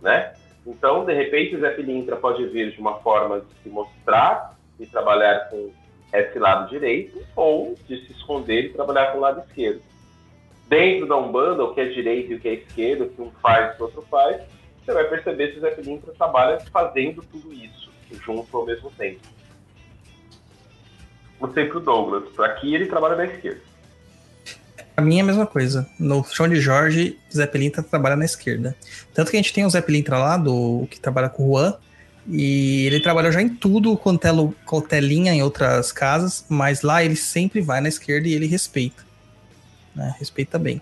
né? Então, de repente, o Zé Pilintra pode vir de uma forma de se mostrar e trabalhar com esse lado direito, ou de se esconder e trabalhar com o lado esquerdo. Dentro da Umbanda, o que é direito e o que é esquerdo, o que um faz e o que outro faz, você vai perceber se o Zé Pilintra trabalha fazendo tudo isso junto ao mesmo tempo. Você para o Douglas, aqui ele trabalha na esquerda. Pra mim é a mesma coisa. No chão de Jorge, Zé Pilintra trabalha na esquerda. Tanto que a gente tem o Zé Pilintra lá, do, que trabalha com o Juan, e ele trabalhou já em tudo com, telo, com telinha em outras casas, mas lá ele sempre vai na esquerda e ele respeita. Né? Respeita bem.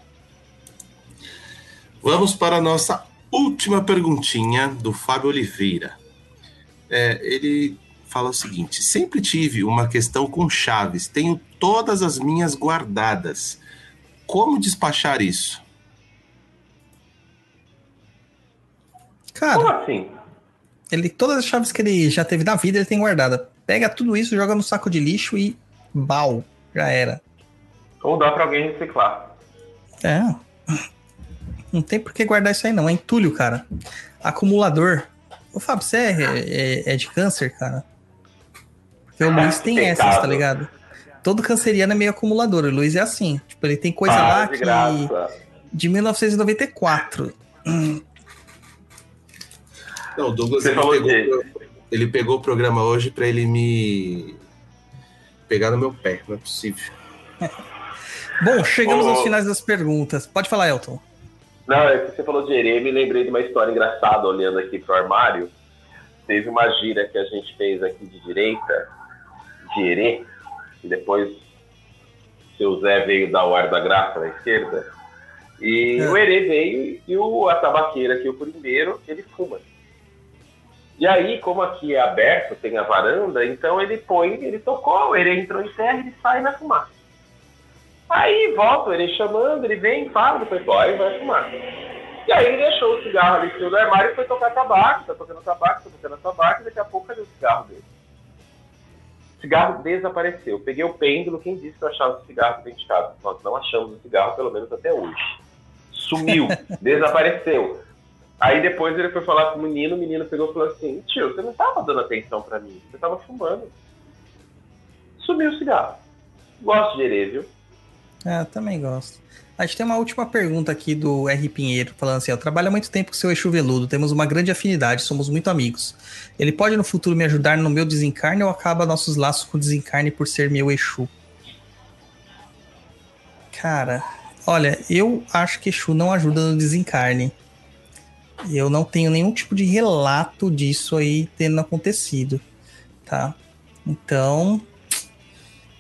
Vamos para a nossa última perguntinha do Fábio Oliveira. É, ele fala o seguinte: sempre tive uma questão com chaves, tenho todas as minhas guardadas. Como despachar isso? Cara, Como assim? ele, todas as chaves que ele já teve na vida, ele tem guardada. Pega tudo isso, joga no saco de lixo e bal, já era. Ou dá para alguém reciclar. É. Não tem por que guardar isso aí, não. É entulho, cara. Acumulador. Ô, Fábio, você é, é- é de câncer, cara? Porque o Luiz tem Pecado. essas, tá ligado? Todo canceriano é meio acumulador. O Luiz é assim. Tipo, ele tem coisa Ah, lá de que. graça. De 1994. Não, o Douglas ele pegou, ele pegou o programa hoje para ele me pegar no meu pé. Não é possível. Bom, chegamos Ô. aos finais das perguntas. Pode falar, Elton. Não, é que você falou de herê, me lembrei de uma história engraçada olhando aqui pro armário. Teve uma gira que a gente fez aqui de direita, de herê, e depois o seu Zé veio dar o ar da graça na esquerda. E É. o herê veio e o, a tabaqueira aqui, o primeiro, ele fuma. E aí, como aqui é aberto, tem a varanda, então ele põe, ele tocou, o entrou em terra e ele sai na fumaça. Aí volta, ele chamando, ele vem, fala, depois vai e vai fumar. E aí ele deixou o cigarro ali em cima do armário e foi tocar tabaco, tá tocando tabaco, tá tocando tabaco, e daqui a pouco cadê o cigarro dele? O cigarro desapareceu. Peguei o pêndulo, quem disse que eu achava o cigarro dentro de casa? Nós não achamos o cigarro, pelo menos até hoje. Sumiu, desapareceu. Aí depois ele foi falar com o menino, o menino pegou e falou assim, tio, você não tava dando atenção pra mim, você tava fumando. Sumiu o cigarro. Gosto de herê, eu também gosto. A gente tem uma última pergunta aqui do R. Pinheiro, falando assim: Eu trabalho há muito tempo com seu Exu Veludo, temos uma grande afinidade, somos muito amigos. Ele pode no futuro me ajudar no meu desencarne ou acaba nossos laços com o desencarne por ser meu Exu? Cara, olha, eu acho que Exu não ajuda no desencarne. Eu não tenho nenhum tipo de relato disso aí tendo acontecido, tá? Então,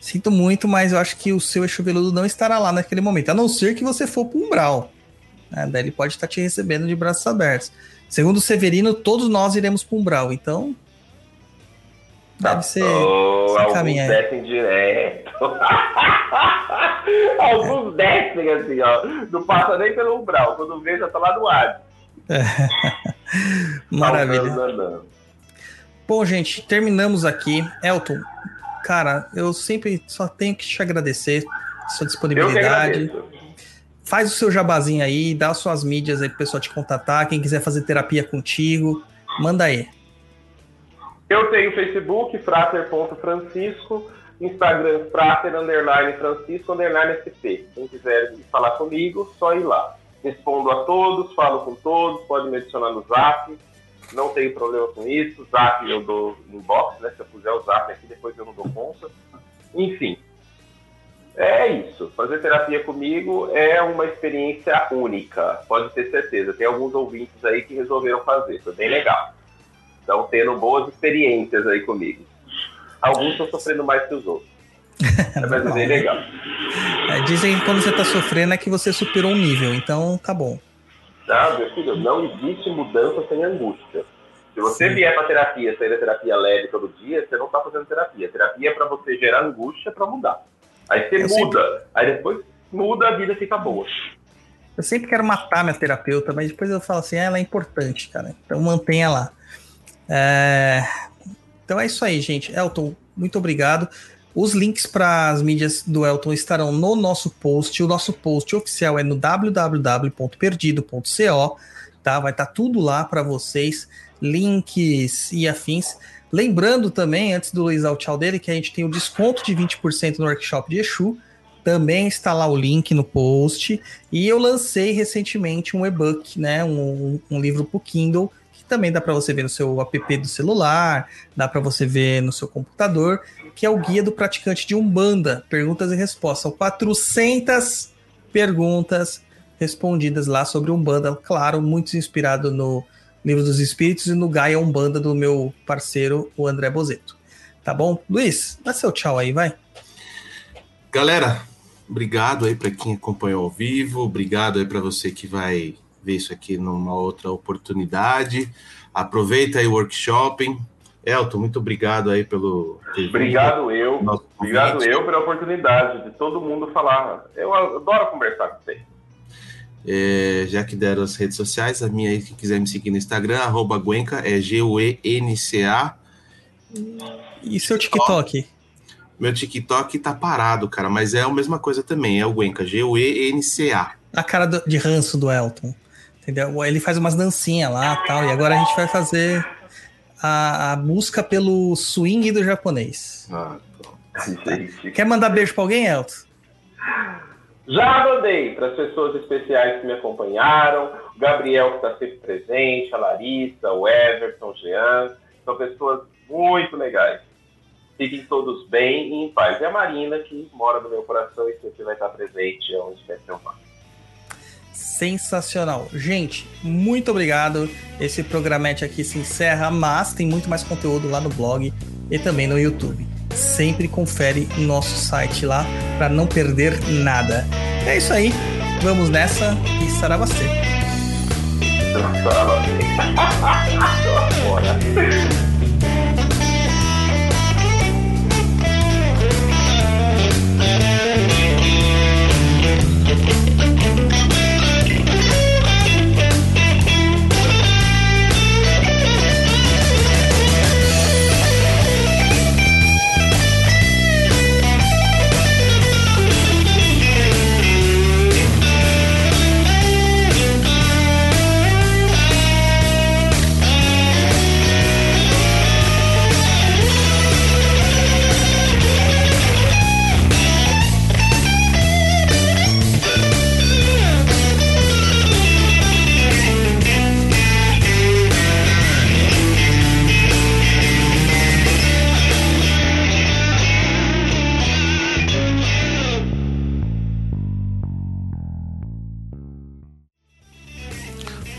sinto muito, mas eu acho que o seu Exu Veludo não estará lá naquele momento, a não ser que você for para Umbral. Né? Daí ele pode estar te recebendo de braços abertos. Segundo o Severino, todos nós iremos para Umbral, então deve ser Oh, alguns encaminhar. descem direto. alguns descem assim, ó. Não passa nem pelo umbral. Quando vê, já tá lá no ar. Maravilha. Saltando, andando. Bom, gente, terminamos aqui. Elton, cara, eu sempre só tenho que te agradecer sua disponibilidade. Faz o seu jabazinho aí, dá as suas mídias aí pro pessoal te contatar. Quem quiser fazer terapia contigo, manda aí. Eu tenho Facebook, frater.francisco, Instagram, frater, underline, francisco, underline, sp. Quem quiser falar comigo, só ir lá. Respondo a todos, falo com todos, pode me adicionar no zap. Não tenho problema com isso. Zap eu dou inbox, né? Se eu puser o zap aqui, depois eu não dou conta. Enfim. É isso. Fazer terapia comigo é uma experiência única. Pode ter certeza. Tem alguns ouvintes aí que resolveram fazer. Foi bem legal. Estão tendo boas experiências aí comigo. Alguns estão sofrendo mais que os outros. Mas é bem legal. É, dizem que quando você tá sofrendo é que você superou um nível, então tá bom. Meu filho, não existe mudança sem angústia. Se você Sim. vier para terapia, sair da terapia leve todo dia, você não está fazendo terapia. Terapia é para você gerar angústia para mudar. Aí você Eu muda, aí depois muda, a vida fica boa. Eu sempre quero matar minha terapeuta, mas depois eu falo assim, ah, ela é importante, cara. Então mantenha lá. É, Então é isso aí, gente. Elton, muito obrigado. Os links para as mídias do Elton estarão no nosso post. O nosso post oficial é no www.perdido.co, tá? Vai estar tudo lá para vocês, links e afins. Lembrando também, antes do Luiz dar o tchau dele, que a gente tem o desconto de 20% no workshop de Exu. Também está lá o link no post. E eu lancei recentemente um e-book, né? Um, um livro para o Kindle, que também dá para você ver no seu app do celular, dá para você ver no seu computador, que é o Guia do Praticante de Umbanda. Perguntas e respostas. São 400 perguntas respondidas lá sobre Umbanda. Claro, muito inspirado no Livro dos Espíritos e no Gaia Umbanda do meu parceiro, o André Bozeto. Tá bom? Luiz, dá seu tchau aí, vai. Galera, obrigado aí para quem acompanhou ao vivo, obrigado aí para você que vai ver isso aqui numa outra oportunidade. Aproveita aí o workshop. Elton, muito obrigado aí pelo. Obrigado eu. Obrigado eu pela oportunidade de todo mundo falar. Eu adoro conversar com você. É, já que deram as redes sociais, a minha aí, quem quiser me seguir no Instagram, arroba Guenca, é G-U-E-N-C-A. E seu TikTok? Meu TikTok tá parado, cara, mas é a mesma coisa também, é o Guenca, G-U-E-N-C-A. A cara do- de ranço do Elton. Entendeu? Ele faz umas dancinhas lá tal. E agora a gente vai fazer a, a busca pelo swing do japonês. Ah. Gente. Quer mandar beijo pra alguém, Elton? Já mandei para as pessoas especiais que me acompanharam, o Gabriel que está sempre presente, a Larissa, o Everton, o Jean, são pessoas muito legais. Fiquem todos bem e em paz. E a Marina, que mora no meu coração e sempre vai estar presente onde quer que eu vá. Sensacional. Gente, muito obrigado. Esse programete aqui se encerra, mas tem muito mais conteúdo lá no blog e também no YouTube. Sempre confere nosso site lá para não perder nada. É isso aí. Vamos nessa e saravastê. Bora.